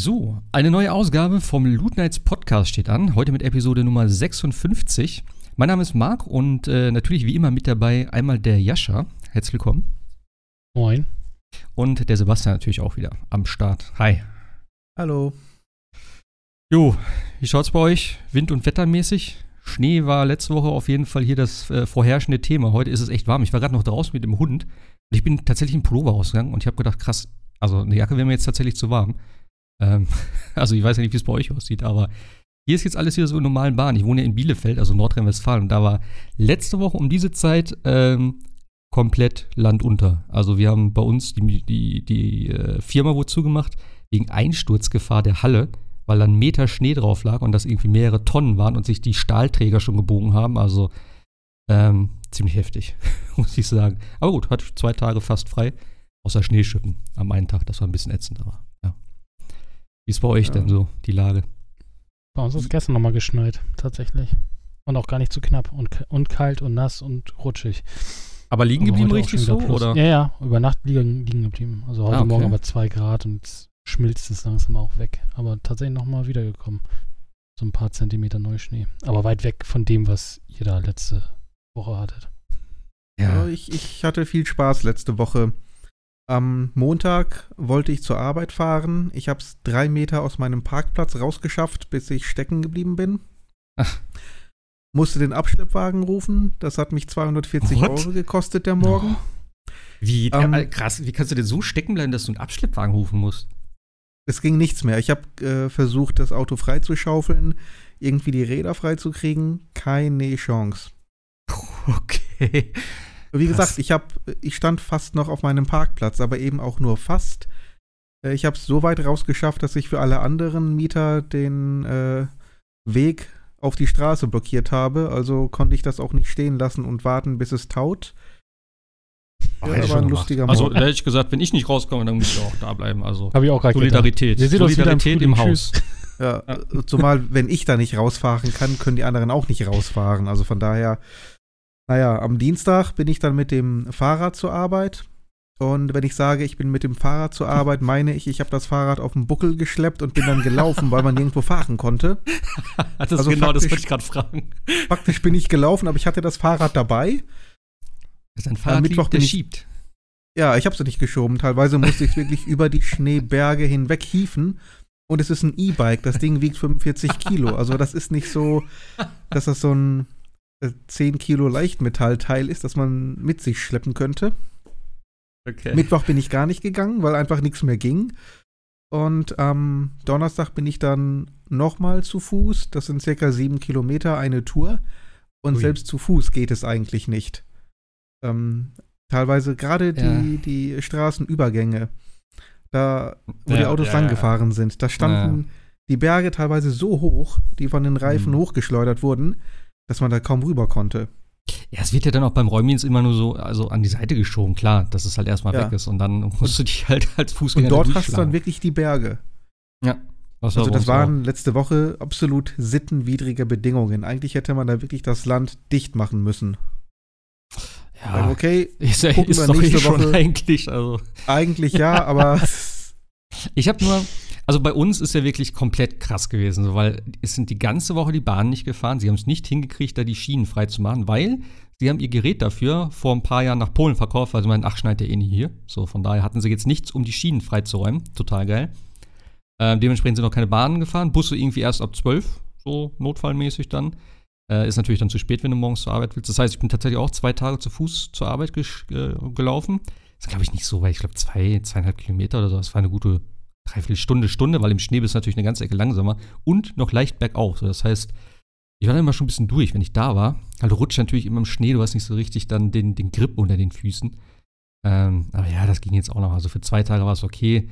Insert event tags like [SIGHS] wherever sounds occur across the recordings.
So, eine neue Ausgabe vom Loot Nights Podcast steht an. Heute mit Episode Nummer 56. Mein Name ist Marc und äh, natürlich wie immer mit dabei einmal der Jascha. Herzlich willkommen. Moin. Und der Sebastian natürlich auch wieder am Start. Hi. Hallo. Jo, wie schaut's bei euch? Wind- und wettermäßig? Schnee war letzte Woche auf jeden Fall hier das äh, vorherrschende Thema. Heute ist es echt warm. Ich war gerade noch draußen mit dem Hund und ich bin tatsächlich im Pullover rausgegangen und ich habe gedacht, krass, also eine Jacke wäre mir jetzt tatsächlich zu warm. Ähm, [LAUGHS] also ich weiß ja nicht, wie es bei euch aussieht, aber hier ist jetzt alles wieder so in normalen Bahnen. Ich wohne ja in Bielefeld, also Nordrhein-Westfalen, und da war letzte Woche um diese Zeit ähm, komplett Land unter. Also wir haben bei uns die, die, die äh, Firma wurde zugemacht wegen Einsturzgefahr der Halle, weil da ein Meter Schnee drauf lag und das irgendwie mehrere Tonnen waren und sich die Stahlträger schon gebogen haben. Also ähm, ziemlich heftig, [LAUGHS] muss ich sagen. Aber gut, hatte zwei Tage fast frei, außer Schneeschippen am einen Tag. Das war ein bisschen ätzend, aber. Wie ist bei euch Ja. denn so die Lage? Bei uns ist gestern nochmal geschneit, tatsächlich. Und auch gar nicht zu knapp. Und, und kalt und nass und rutschig. Aber liegen geblieben richtig so? plus. Oder? Ja, ja, über Nacht liegen, liegen geblieben. Also heute Ah, okay. Morgen aber 2 Grad und schmilzt es langsam auch weg. Aber tatsächlich nochmal wiedergekommen. So ein paar Zentimeter Neuschnee. Aber weit weg von dem, was ihr da letzte Woche hattet. Ja. Ich, ich hatte viel Spaß letzte Woche. Am Montag wollte ich zur Arbeit fahren. Ich habe es drei Meter aus meinem Parkplatz rausgeschafft, bis ich stecken geblieben bin. Ach. Musste den Abschleppwagen rufen. Das hat mich 240 What? Euro gekostet, der Morgen. Wie, Ähm, äh, krass, wie kannst du denn so stecken bleiben, dass du einen Abschleppwagen rufen musst? Es ging nichts mehr. Ich habe äh, versucht, das Auto freizuschaufeln, irgendwie die Räder freizukriegen. Keine Chance. [LAUGHS] Okay. Wie Krass. gesagt, ich, hab, ich stand fast noch auf meinem Parkplatz, aber eben auch nur fast. Äh, Ich habe es so weit rausgeschafft, dass ich für alle anderen Mieter den äh, Weg auf die Straße blockiert habe. Also konnte ich das auch nicht stehen lassen und warten, bis es taut. Ja, hätte ich aber schon ein lustiger Also, Morgen. da hätte ich gesagt, wenn ich nicht rauskomme, dann muss ich auch da bleiben. Also, Habe ich auch Solidarität. Wir sehen im Solidarität Frühling. im Haus. [LAUGHS] Ja, zumal, wenn ich da nicht rausfahren kann, können die anderen auch nicht rausfahren. Also von daher, naja, am Dienstag bin ich dann mit dem Fahrrad zur Arbeit. Und wenn ich sage, ich bin mit dem Fahrrad zur Arbeit, [LAUGHS] meine ich, ich habe das Fahrrad auf dem Buckel geschleppt und bin dann gelaufen, weil man nirgendwo fahren konnte. [LAUGHS] Das Also genau, das faktisch- wollte ich gerade fragen. Praktisch bin ich gelaufen, aber ich hatte das Fahrrad dabei. Das ist ein Fahrrad, Mittwoch der ich- schiebt. Ja, ich habe es nicht geschoben. Teilweise musste ich wirklich [LAUGHS] über die Schneeberge hinweg hieven. Und es ist ein E-Bike. Das Ding wiegt 45 Kilo. Also das ist nicht so, dass das so ein 10 Kilo Leichtmetallteil ist, das man mit sich schleppen könnte. Okay. Mittwoch bin ich gar nicht gegangen, weil einfach nichts mehr ging. Und am Donnerstag bin ich dann nochmal zu Fuß. Das sind circa sieben Kilometer eine Tour. Und Ui. selbst zu Fuß geht es eigentlich nicht. Ähm, teilweise gerade die, die Straßenübergänge, da wo die Ja, Autos ja, ja. langgefahren sind, da standen die Berge teilweise so hoch, die von den Reifen Mhm. hochgeschleudert wurden, dass man da kaum rüber konnte. Ja, es wird ja dann auch beim Räumdienst immer nur so also an die Seite geschoben, klar, dass es halt erstmal Ja. weg ist und dann [LAUGHS] musst du dich halt als Fußgänger Und dort hast du dann wirklich die Berge. Ja. Das Also das uns auch. waren letzte Woche absolut sittenwidrige Bedingungen. Eigentlich hätte man da wirklich das Land dicht machen müssen. Ja, okay, [LAUGHS] ist, gucken ist wir doch eh nächste schon Woche. [LAUGHS] eigentlich, also. eigentlich ja, aber Ich habe nur, also bei uns ist ja wirklich komplett krass gewesen, weil es sind die ganze Woche die Bahnen nicht gefahren. Sie haben es nicht hingekriegt, da die Schienen frei zu machen, weil sie haben ihr Gerät dafür vor ein paar Jahren nach Polen verkauft, weil sie meinen, ach, schneit ja eh nie hier. So, von daher hatten sie jetzt nichts, um die Schienen freizuräumen. Total geil. Ähm, dementsprechend sind noch keine Bahnen gefahren. Busse irgendwie erst ab 12, so notfallmäßig dann. Äh, ist natürlich dann zu spät, wenn du morgens zur Arbeit willst. Das heißt, ich bin tatsächlich auch zwei Tage zu Fuß zur Arbeit äh, gelaufen. Das ist, glaube ich, nicht so weit. Ich glaube, zwei, zweieinhalb Kilometer oder so. Das war eine gute Dreiviertelstunde, Stunde, weil im Schnee bist du natürlich eine ganze Ecke langsamer und noch leicht bergauf. So, das heißt, ich war dann immer schon ein bisschen durch, wenn ich da war. Also rutscht natürlich immer im Schnee, du hast nicht so richtig dann den, den Grip unter den Füßen. Ähm, aber ja, das ging jetzt auch noch. Also für zwei Tage war es okay.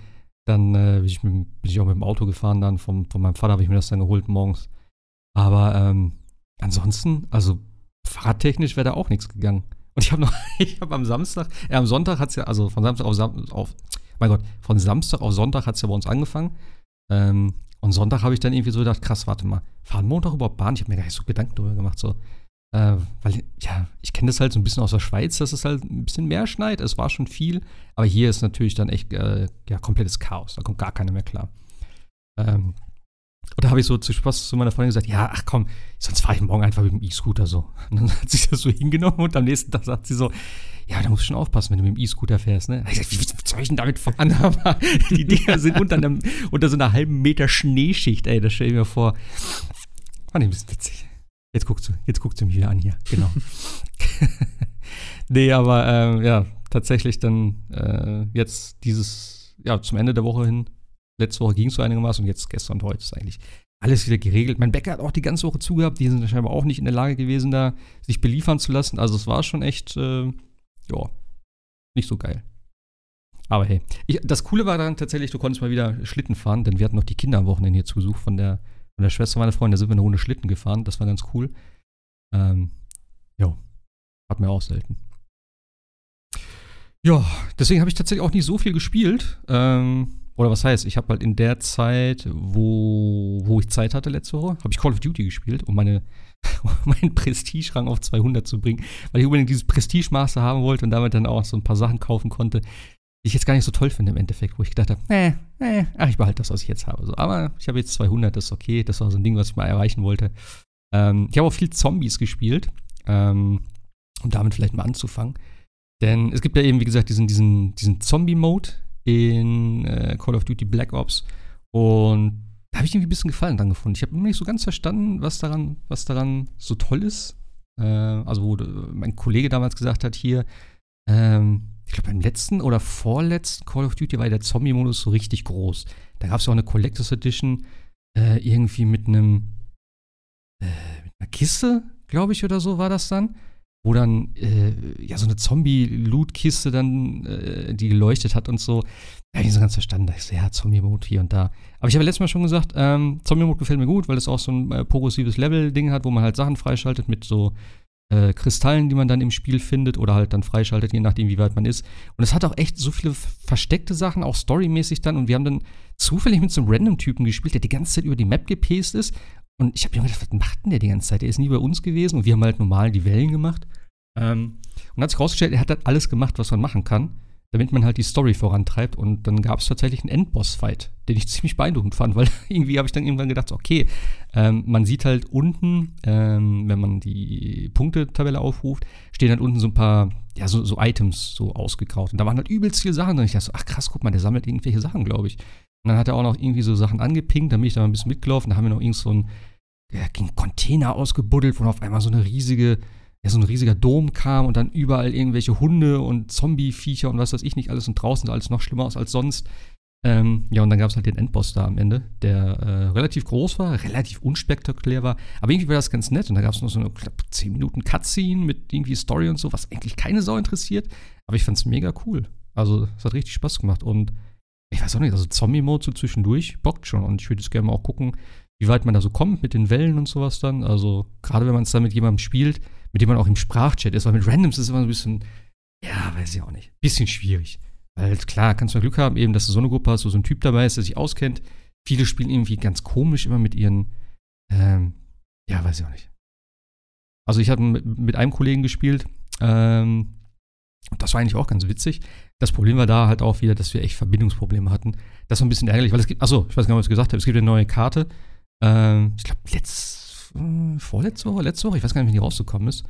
Dann äh, bin, ich mit, bin ich auch mit dem Auto gefahren, dann vom, von meinem Vater habe ich mir das dann geholt morgens. Aber ähm, ansonsten, also fahrradtechnisch wäre da auch nichts gegangen. Und ich habe noch, [LAUGHS] ich habe am Samstag, äh, am Sonntag hat es ja, also von Samstag auf, Sam auf, mein Gott, von Samstag auf Sonntag hat es ja bei uns angefangen. Ähm, und Sonntag habe ich dann irgendwie so gedacht, krass, warte mal, fahren Montag überhaupt Bahn? Ich habe mir gar nicht so Gedanken darüber gemacht, so. Äh, weil, ja, ich kenne das halt so ein bisschen aus der Schweiz, dass es halt ein bisschen mehr schneit. Es war schon viel, aber hier ist natürlich dann echt äh, ja, komplettes Chaos. Da kommt gar keiner mehr klar. Ähm, und da habe ich so zu Spaß zu meiner Freundin gesagt, ja, ach komm, sonst fahre ich morgen einfach mit dem E-Scooter so. Und dann hat sie das so hingenommen und am nächsten Tag sagt sie so, ja, da musst du schon aufpassen, wenn du mit dem E-Scooter fährst, ne? Ich sag, wie soll ich denn damit fahren? [LAUGHS] Aber die Dinger sind unter, einem, unter so einer halben Meter Schneeschicht, ey, das stell ich mir vor. Fand ich ein bisschen witzig. Jetzt guckst du, jetzt guckst du mich wieder an hier, genau. [LAUGHS] nee, aber ähm, ja, tatsächlich dann äh, jetzt dieses, ja, zum Ende der Woche hin. Letzte Woche ging es so einigermaßen und jetzt gestern und heute ist eigentlich alles wieder geregelt. Mein Bäcker hat auch die ganze Woche zugehabt. Die sind scheinbar auch nicht in der Lage gewesen, da sich beliefern zu lassen. Also es war schon echt, äh, ja, nicht so geil. Aber hey, ich, das Coole war dann tatsächlich, du konntest mal wieder Schlitten fahren, denn wir hatten noch die Kinder am Wochenende hier zu Besuch von der, von der Schwester meiner Freundin. Da sind wir eine Runde Schlitten gefahren. Das war ganz cool. Ähm, ja, hat mir auch selten. Ja, deswegen habe ich tatsächlich auch nicht so viel gespielt. Ähm, oder was heißt, ich habe halt in der Zeit, wo, wo ich Zeit hatte letzte Woche, habe ich Call of Duty gespielt, um meine, [LAUGHS] meinen Prestige-Rang auf 200 zu bringen, weil ich unbedingt dieses Prestige-Master haben wollte und damit dann auch so ein paar Sachen kaufen konnte, die ich jetzt gar nicht so toll finde im Endeffekt, wo ich gedacht habe, äh, äh, ach, ich behalte das, was ich jetzt habe. So, aber ich habe jetzt 200, das ist okay, das war so ein Ding, was ich mal erreichen wollte. Ähm, ich habe auch viel Zombies gespielt, ähm, um damit vielleicht mal anzufangen. Denn es gibt ja eben, wie gesagt, diesen, diesen, diesen Zombie-Mode in äh, Call of Duty Black Ops. Und da habe ich irgendwie ein bisschen Gefallen dran gefunden. Ich habe immer nicht so ganz verstanden, was daran, was daran so toll ist. Äh, also, wo mein Kollege damals gesagt hat, hier, ähm, ich glaube, beim letzten oder vorletzten Call of Duty war der Zombie-Modus so richtig groß. Da gab es ja auch eine Collectors Edition, äh, irgendwie mit einem, äh, mit einer Kiste, glaube ich, oder so war das dann wo dann äh, ja so eine Zombie-Loot-Kiste dann, äh, die geleuchtet hat und so. Da habe ich nicht so ganz verstanden. Da ich ja, Zombie-Mode hier und da. Aber ich habe letztes Mal schon gesagt, ähm, Zombie-Mode gefällt mir gut, weil es auch so ein äh, progressives Level-Ding hat, wo man halt Sachen freischaltet mit so äh, Kristallen, die man dann im Spiel findet oder halt dann freischaltet, je nachdem, wie weit man ist. Und es hat auch echt so viele versteckte Sachen, auch storymäßig dann. Und wir haben dann zufällig mit so einem Random-Typen gespielt, der die ganze Zeit über die Map gepaced ist. Und ich habe mir gedacht, was macht denn der die ganze Zeit? Der ist nie bei uns gewesen und wir haben halt normal die Wellen gemacht. Ähm, und hat sich rausgestellt, er hat halt alles gemacht, was man machen kann, damit man halt die Story vorantreibt. Und dann gab es tatsächlich einen Endboss-Fight, den ich ziemlich beeindruckend fand, [LAUGHS] weil irgendwie habe ich dann irgendwann gedacht, okay, ähm, man sieht halt unten, ähm, wenn man die Punktetabelle aufruft, stehen halt unten so ein paar, ja, so, so Items so ausgegraut. Und da waren halt übelst viele Sachen. Und ich dachte so, ach krass, guck mal, der sammelt irgendwelche Sachen, glaube ich. Und dann hat er auch noch irgendwie so Sachen angepinkt, da bin ich da mal ein bisschen mitgelaufen. Da haben wir noch irgend so ein, ja, Container ausgebuddelt, wo auf einmal so eine riesige ja, so ein riesiger Dom kam und dann überall irgendwelche Hunde und Zombie-Viecher und was weiß ich nicht alles und draußen sah alles noch schlimmer aus als sonst. Ähm, ja, und dann gab es halt den Endboss da am Ende, der äh, relativ groß war, relativ unspektakulär war, aber irgendwie war das ganz nett. Und da gab es noch so eine knapp 10 Minuten Cutscene mit irgendwie Story und so, was eigentlich keine Sau interessiert. Aber ich fand es mega cool. Also, es hat richtig Spaß gemacht. Und ich weiß auch nicht, also Zombie-Mode so zwischendurch bockt schon. Und ich würde jetzt gerne mal auch gucken, wie weit man da so kommt mit den Wellen und sowas dann. Also, gerade wenn man es dann mit jemandem spielt, mit dem man auch im Sprachchat ist, weil mit Randoms ist es immer so ein bisschen, ja, weiß ich auch nicht, bisschen schwierig. Weil klar, kannst du Glück haben, eben, dass du so eine Gruppe hast, wo so ein Typ dabei ist, der sich auskennt. Viele spielen irgendwie ganz komisch immer mit ihren, ähm, ja, weiß ich auch nicht. Also ich habe mit einem Kollegen gespielt, ähm, das war eigentlich auch ganz witzig. Das Problem war da halt auch wieder, dass wir echt Verbindungsprobleme hatten. Das war ein bisschen ärgerlich, weil es gibt, achso, ich weiß gar nicht, was ich gesagt habe, es gibt eine neue Karte. Ähm, ich glaube, letzt, äh, vorletzte Woche, letzte Woche, ich weiß gar nicht, wie die rausgekommen ist.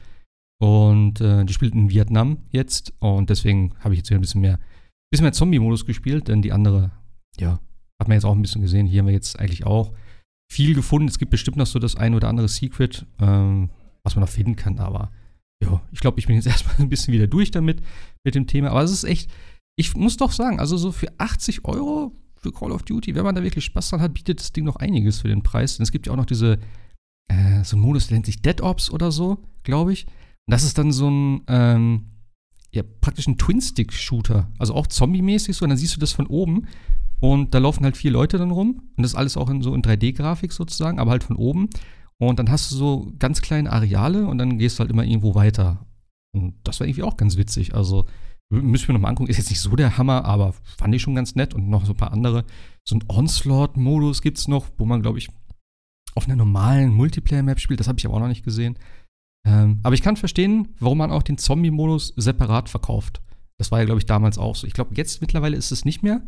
Und äh, die spielt in Vietnam jetzt und deswegen habe ich jetzt wieder ein bisschen mehr, bisschen mehr Zombie-Modus gespielt, denn die andere, ja, hat man jetzt auch ein bisschen gesehen. Hier haben wir jetzt eigentlich auch viel gefunden. Es gibt bestimmt noch so das ein oder andere Secret, ähm, was man noch finden kann, aber ja, ich glaube, ich bin jetzt [LAUGHS] erstmal ein bisschen wieder durch damit, mit dem Thema. Aber es ist echt, ich muss doch sagen, also so für 80 Euro für Call of Duty, wenn man da wirklich Spaß dran hat, bietet das Ding noch einiges für den Preis. Denn es gibt ja auch noch diese äh, so ein Modus, der nennt sich Dead Ops oder so, glaube ich. Und das ist dann so ein, ähm, ja, praktisch ein Twin-Stick-Shooter. Also auch zombie-mäßig so. Und dann siehst du das von oben. Und da laufen halt vier Leute dann rum. Und das ist alles auch in so in 3D-Grafik sozusagen, aber halt von oben. Und dann hast du so ganz kleine Areale und dann gehst du halt immer irgendwo weiter. Und das war irgendwie auch ganz witzig. Also, müssen wir nochmal angucken. Ist jetzt nicht so der Hammer, aber fand ich schon ganz nett. Und noch so ein paar andere. So ein Onslaught-Modus gibt es noch, wo man, glaube ich, auf einer normalen Multiplayer-Map spielt. Das habe ich aber auch noch nicht gesehen. Ähm, aber ich kann verstehen, warum man auch den Zombie-Modus separat verkauft. Das war ja, glaube ich, damals auch so. Ich glaube, jetzt mittlerweile ist es nicht mehr.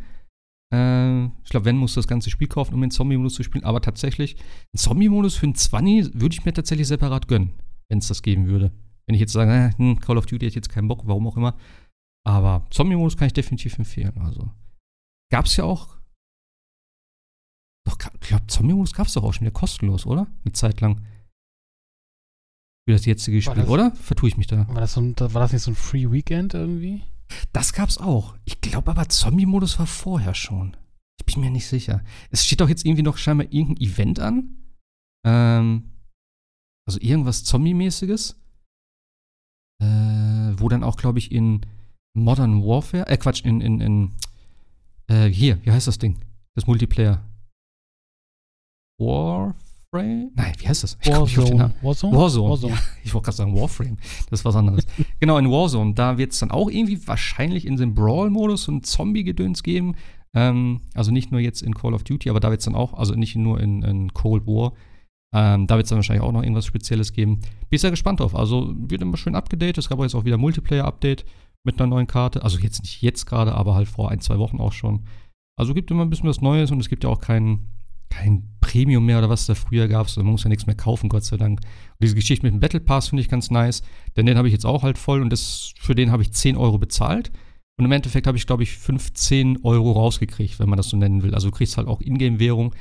Äh, ich glaube, wenn, musst du das ganze Spiel kaufen, um den Zombie-Modus zu spielen. Aber tatsächlich, einen Zombie-Modus für einen 20 würde ich mir tatsächlich separat gönnen, wenn es das geben würde. Wenn ich jetzt sage, äh, hm, Call of Duty hat jetzt keinen Bock, warum auch immer. Aber Zombie-Modus kann ich definitiv empfehlen. Also, gab es ja auch. Doch, ich glaube, Zombie-Modus gab es doch auch schon wieder kostenlos, oder? Eine Zeit lang. Wie das jetzige Spiel, das- oder? Vertue ich mich da? War das, so ein, war das nicht so ein Free Weekend irgendwie? Das gab's auch. Ich glaube aber, Zombie-Modus war vorher schon. Ich bin mir nicht sicher. Es steht doch jetzt irgendwie noch scheinbar irgendein Event an. Ähm, also irgendwas Zombie-mäßiges. Äh, wo dann auch, glaube ich, in Modern Warfare, äh, Quatsch, in, in, in, äh, hier, wie heißt das Ding? Das Multiplayer. Warframe? Nein, wie heißt das? Ich komm nicht auf den Namen. Warzone? Warzone. Warzone. Ja, ich wollte gerade sagen Warframe. Das ist was anderes. [LAUGHS] genau, in Warzone. Da wird es dann auch irgendwie wahrscheinlich in dem Brawl-Modus so ein Zombie-Gedöns geben. Ähm, also nicht nur jetzt in Call of Duty, aber da wird es dann auch, also nicht nur in, in Cold War. Ähm, da wird es dann wahrscheinlich auch noch irgendwas Spezielles geben. Bin ich sehr gespannt drauf. Also wird immer schön abgedatet. Es gab auch jetzt auch wieder Multiplayer-Update mit einer neuen Karte. Also jetzt nicht jetzt gerade, aber halt vor ein, zwei Wochen auch schon. Also gibt immer ein bisschen was Neues und es gibt ja auch kein, kein Premium mehr oder was da früher gab. Also man muss ja nichts mehr kaufen, Gott sei Dank. Und diese Geschichte mit dem Battle Pass finde ich ganz nice, denn den habe ich jetzt auch halt voll und das, für den habe ich 10 Euro bezahlt. Und im Endeffekt habe ich, glaube ich, 15 Euro rausgekriegt, wenn man das so nennen will. Also du kriegst halt auch Ingame-Währung.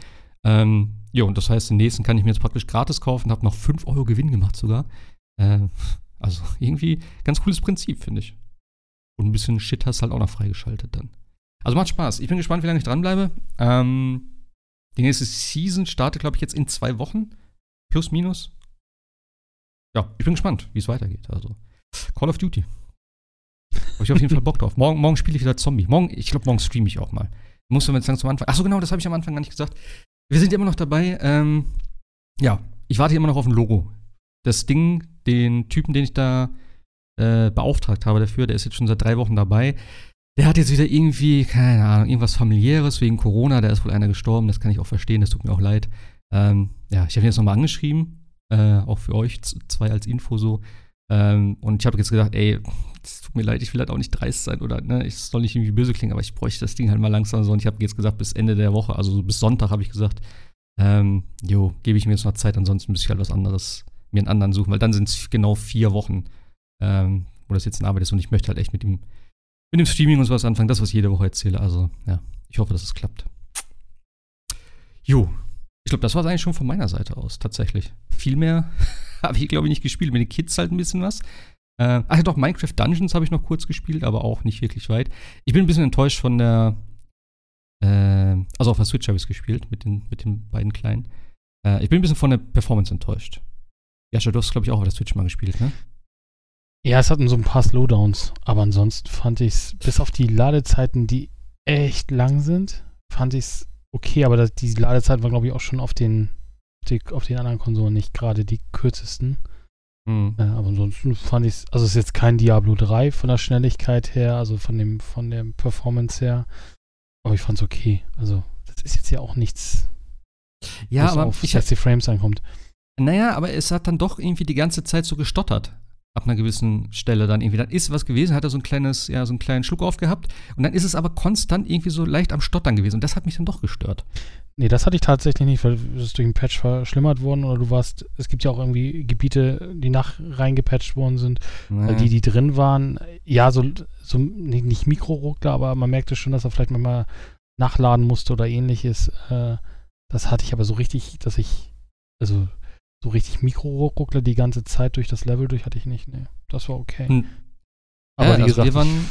Ähm, ja, und das heißt, den nächsten kann ich mir jetzt praktisch gratis kaufen, habe noch 5 Euro Gewinn gemacht sogar. Äh, also [LAUGHS] irgendwie ganz cooles Prinzip, finde ich. Und ein bisschen Shit hast halt auch noch freigeschaltet dann. Also macht Spaß. Ich bin gespannt, wie lange ich dranbleibe. Ähm, die nächste Season startet, glaube ich, jetzt in zwei Wochen. Plus, minus. Ja, ich bin gespannt, wie es weitergeht. Also, Call of Duty. Habe ich auf jeden Fall Bock drauf. Morgen, morgen spiele ich wieder Zombie. Morgen, ich glaube, morgen streame ich auch mal. Muss man jetzt langsam anfangen. Achso, genau, das habe ich am Anfang gar nicht gesagt. Wir sind immer noch dabei. Ähm, ja, ich warte immer noch auf ein Logo. Das Ding, den Typen, den ich da äh, beauftragt habe dafür, der ist jetzt schon seit drei Wochen dabei. Der hat jetzt wieder irgendwie, keine Ahnung, irgendwas familiäres wegen Corona. Da ist wohl einer gestorben. Das kann ich auch verstehen. Das tut mir auch leid. Ähm, ja, ich habe ihn jetzt nochmal angeschrieben. Äh, auch für euch zwei als Info so. Ähm, und ich habe jetzt gedacht, ey, es tut mir leid, ich will halt auch nicht dreist sein oder, ne, ich soll nicht irgendwie böse klingen, aber ich bräuchte das Ding halt mal langsam so. Und ich habe jetzt gesagt, bis Ende der Woche, also so bis Sonntag habe ich gesagt, ähm, jo, gebe ich mir jetzt noch Zeit, ansonsten müsste ich halt was anderes, mir einen anderen suchen, weil dann sind es genau vier Wochen, ähm, wo das jetzt in Arbeit ist und ich möchte halt echt mit dem, mit dem Streaming und sowas anfangen, das, was ich jede Woche erzähle. Also, ja, ich hoffe, dass es klappt. Jo, ich glaube, das war es eigentlich schon von meiner Seite aus, tatsächlich. Viel mehr [LAUGHS] habe ich, glaube ich, nicht gespielt. Mit den Kids halt ein bisschen was. Äh, ach ja, doch, Minecraft Dungeons habe ich noch kurz gespielt, aber auch nicht wirklich weit. Ich bin ein bisschen enttäuscht von der. Äh, also auf der Switch habe ich es gespielt, mit den, mit den beiden Kleinen. Äh, ich bin ein bisschen von der Performance enttäuscht. Jascha, du hast, glaube ich, auch auf der Switch mal gespielt, ne? Ja, es hatten so ein paar Slowdowns, aber ansonsten fand ich es, bis auf die Ladezeiten, die echt lang sind, fand ich es okay, aber das, die Ladezeit war, glaube ich, auch schon auf den, die, auf den anderen Konsolen nicht gerade die kürzesten. Hm. Äh, aber ansonsten fand ich es, also es ist jetzt kein Diablo 3 von der Schnelligkeit her, also von dem, von der Performance her, aber ich fand es okay. Also, das ist jetzt ja auch nichts, Ja, was aber auf ich, 60 Frames ankommt. Naja, aber es hat dann doch irgendwie die ganze Zeit so gestottert. Ab einer gewissen Stelle dann irgendwie. Dann ist was gewesen, hat er so ein kleines, ja, so einen kleinen Schluck aufgehabt. Und dann ist es aber konstant irgendwie so leicht am Stottern gewesen. Und das hat mich dann doch gestört. Nee, das hatte ich tatsächlich nicht, weil es durch den Patch verschlimmert worden oder du warst, es gibt ja auch irgendwie Gebiete, die nach reingepatcht worden sind, weil die, die drin waren, ja, so, so nicht, nicht Mikroruckler, aber man merkte schon, dass er vielleicht manchmal nachladen musste oder ähnliches. Äh, das hatte ich aber so richtig, dass ich, also so richtig Mikroruckler die ganze Zeit durch das Level durch hatte ich nicht. Nee, das war okay. Hm. Aber ja, wie also gesagt, wir waren,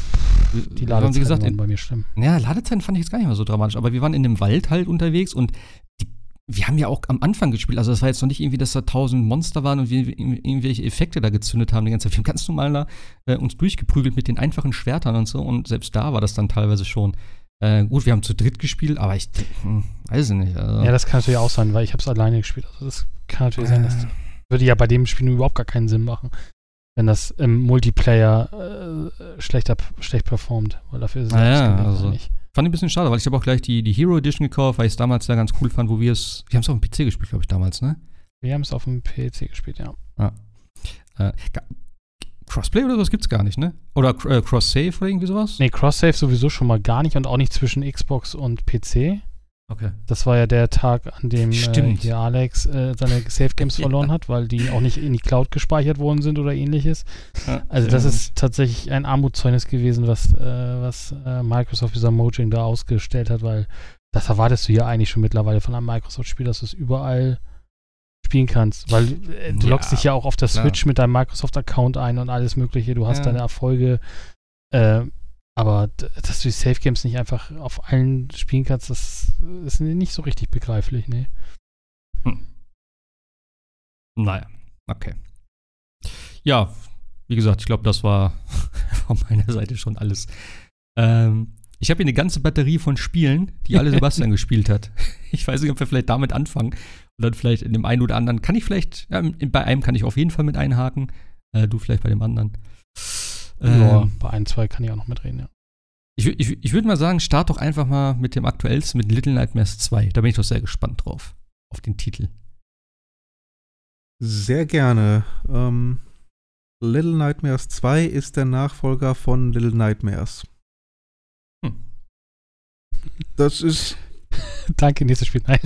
die waren, Ladezeiten wie gesagt, waren bei mir schlimm. ja, Ladezeiten fand ich jetzt gar nicht mal so dramatisch, aber wir waren in dem Wald halt unterwegs und die, wir haben ja auch am Anfang gespielt, also das war jetzt noch nicht irgendwie, dass da tausend Monster waren und wir ir- irgendwelche Effekte da gezündet haben die ganze Zeit. Wir haben ganz normal da äh, uns durchgeprügelt mit den einfachen Schwertern und so und selbst da war das dann teilweise schon. Äh, gut, wir haben zu dritt gespielt, aber ich hm, weiß ich nicht. Also, Ja, das kann natürlich auch sein, weil ich habe es alleine gespielt. Also das kann natürlich sein, dass würde ja bei dem Spiel überhaupt gar keinen Sinn machen, wenn das im Multiplayer äh, schlechter, schlecht performt, weil dafür ist es Ah ja, also- eigentlich. Fand ich ein bisschen schade, weil ich habe auch gleich die, die Hero Edition gekauft, weil ich es damals ja ganz cool fand, wo wir es. Wir haben es auf dem PC gespielt, glaube ich, damals, ne? Wir haben es auf dem PC gespielt, ja. Äh, ga- Crossplay oder sowas gibt's gar nicht, ne? Oder äh, Cross-Save oder irgendwie sowas? Nee, Cross-Save sowieso schon mal gar nicht und auch nicht zwischen Xbox und PC. Okay. Das war ja der Tag, an dem äh, hier Alex äh, seine Save Games [LAUGHS] Ja. verloren hat, weil die auch nicht in die Cloud gespeichert worden sind oder ähnliches. Also das Ja. ist tatsächlich ein Armutszeugnis gewesen, was, äh, was äh, Microsoft dieser Mojang da ausgestellt hat, weil das erwartest du ja eigentlich schon mittlerweile von einem Microsoft-Spiel, dass du es überall spielen kannst, weil äh, du Ja, loggst dich ja auch auf der klar. Switch mit deinem Microsoft-Account ein und alles mögliche, du hast Ja. deine Erfolge, äh, aber dass du die Safe Games nicht einfach auf allen spielen kannst, das ist nicht so richtig begreiflich, ne? Naja, okay. Ja, wie gesagt, ich glaube, das war [LAUGHS] von meiner Seite schon alles. Ähm, ich habe hier eine ganze Batterie von Spielen, die alle [LAUGHS] Sebastian gespielt hat. Ich weiß nicht, ob wir vielleicht damit anfangen. Dann vielleicht in dem einen oder anderen. Kann ich vielleicht, ja, bei einem kann ich auf jeden Fall mit einhaken. Äh, du vielleicht bei dem anderen. ja, Ähm, bei ein, zwei kann ich auch noch mitreden, ja. ich ich, ich würde mal sagen, start doch einfach mal mit dem aktuellsten, mit Little Nightmares 2. Da bin ich doch sehr gespannt drauf. Auf den Titel. Sehr gerne. Ähm, Little Nightmares 2 ist der Nachfolger von Little Nightmares. Hm. Das ist, [LAUGHS] Danke, nächstes Spiel. Nein.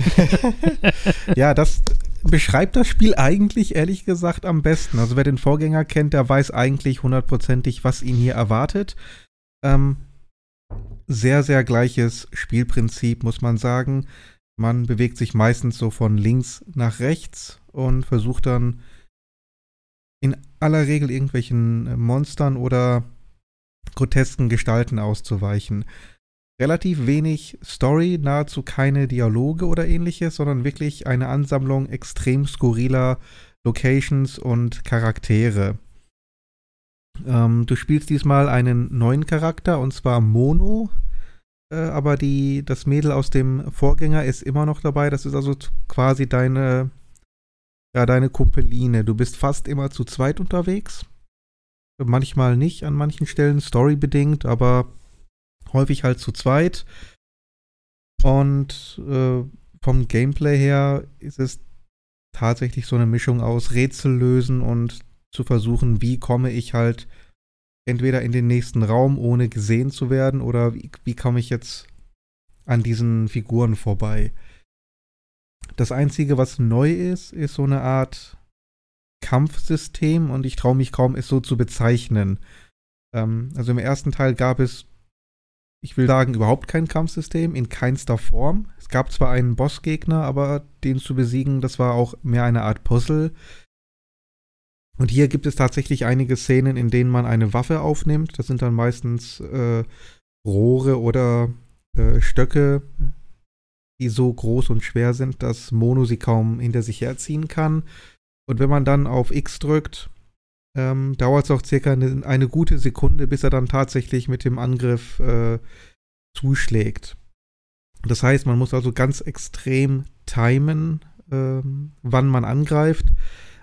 [LAUGHS] ja, das beschreibt das Spiel eigentlich ehrlich gesagt am besten. Also wer den Vorgänger kennt, der weiß eigentlich hundertprozentig, was ihn hier erwartet. Ähm, sehr, sehr gleiches Spielprinzip, muss man sagen. Man bewegt sich meistens so von links nach rechts und versucht dann in aller Regel irgendwelchen Monstern oder grotesken Gestalten auszuweichen. Relativ wenig Story, nahezu keine Dialoge oder ähnliches, sondern wirklich eine Ansammlung extrem skurriler Locations und Charaktere. Ähm, du spielst diesmal einen neuen Charakter und zwar Mono, äh, aber die, das Mädel aus dem Vorgänger ist immer noch dabei. Das ist also quasi deine, ja, deine Kumpeline. Du bist fast immer zu zweit unterwegs. Manchmal nicht an manchen Stellen, storybedingt, aber häufig halt zu zweit. Und äh, vom Gameplay her ist es tatsächlich so eine Mischung aus Rätsel lösen und zu versuchen, wie komme ich halt entweder in den nächsten Raum, ohne gesehen zu werden, oder wie, wie komme ich jetzt an diesen Figuren vorbei. Das Einzige, was neu ist, ist so eine Art Kampfsystem und ich traue mich kaum, es so zu bezeichnen. Ähm, also im ersten Teil gab es, ich will sagen, überhaupt kein Kampfsystem, in keinster Form. Es gab zwar einen Bossgegner, aber den zu besiegen, das war auch mehr eine Art Puzzle. Und hier gibt es tatsächlich einige Szenen, in denen man eine Waffe aufnimmt. Das sind dann meistens äh, Rohre oder äh, Stöcke, die so groß und schwer sind, dass Mono sie kaum hinter sich herziehen kann. Und wenn man dann auf X drückt, ähm, dauert es auch circa eine, eine gute Sekunde, bis er dann tatsächlich mit dem Angriff äh, zuschlägt. Das heißt, man muss also ganz extrem timen, ähm, wann man angreift.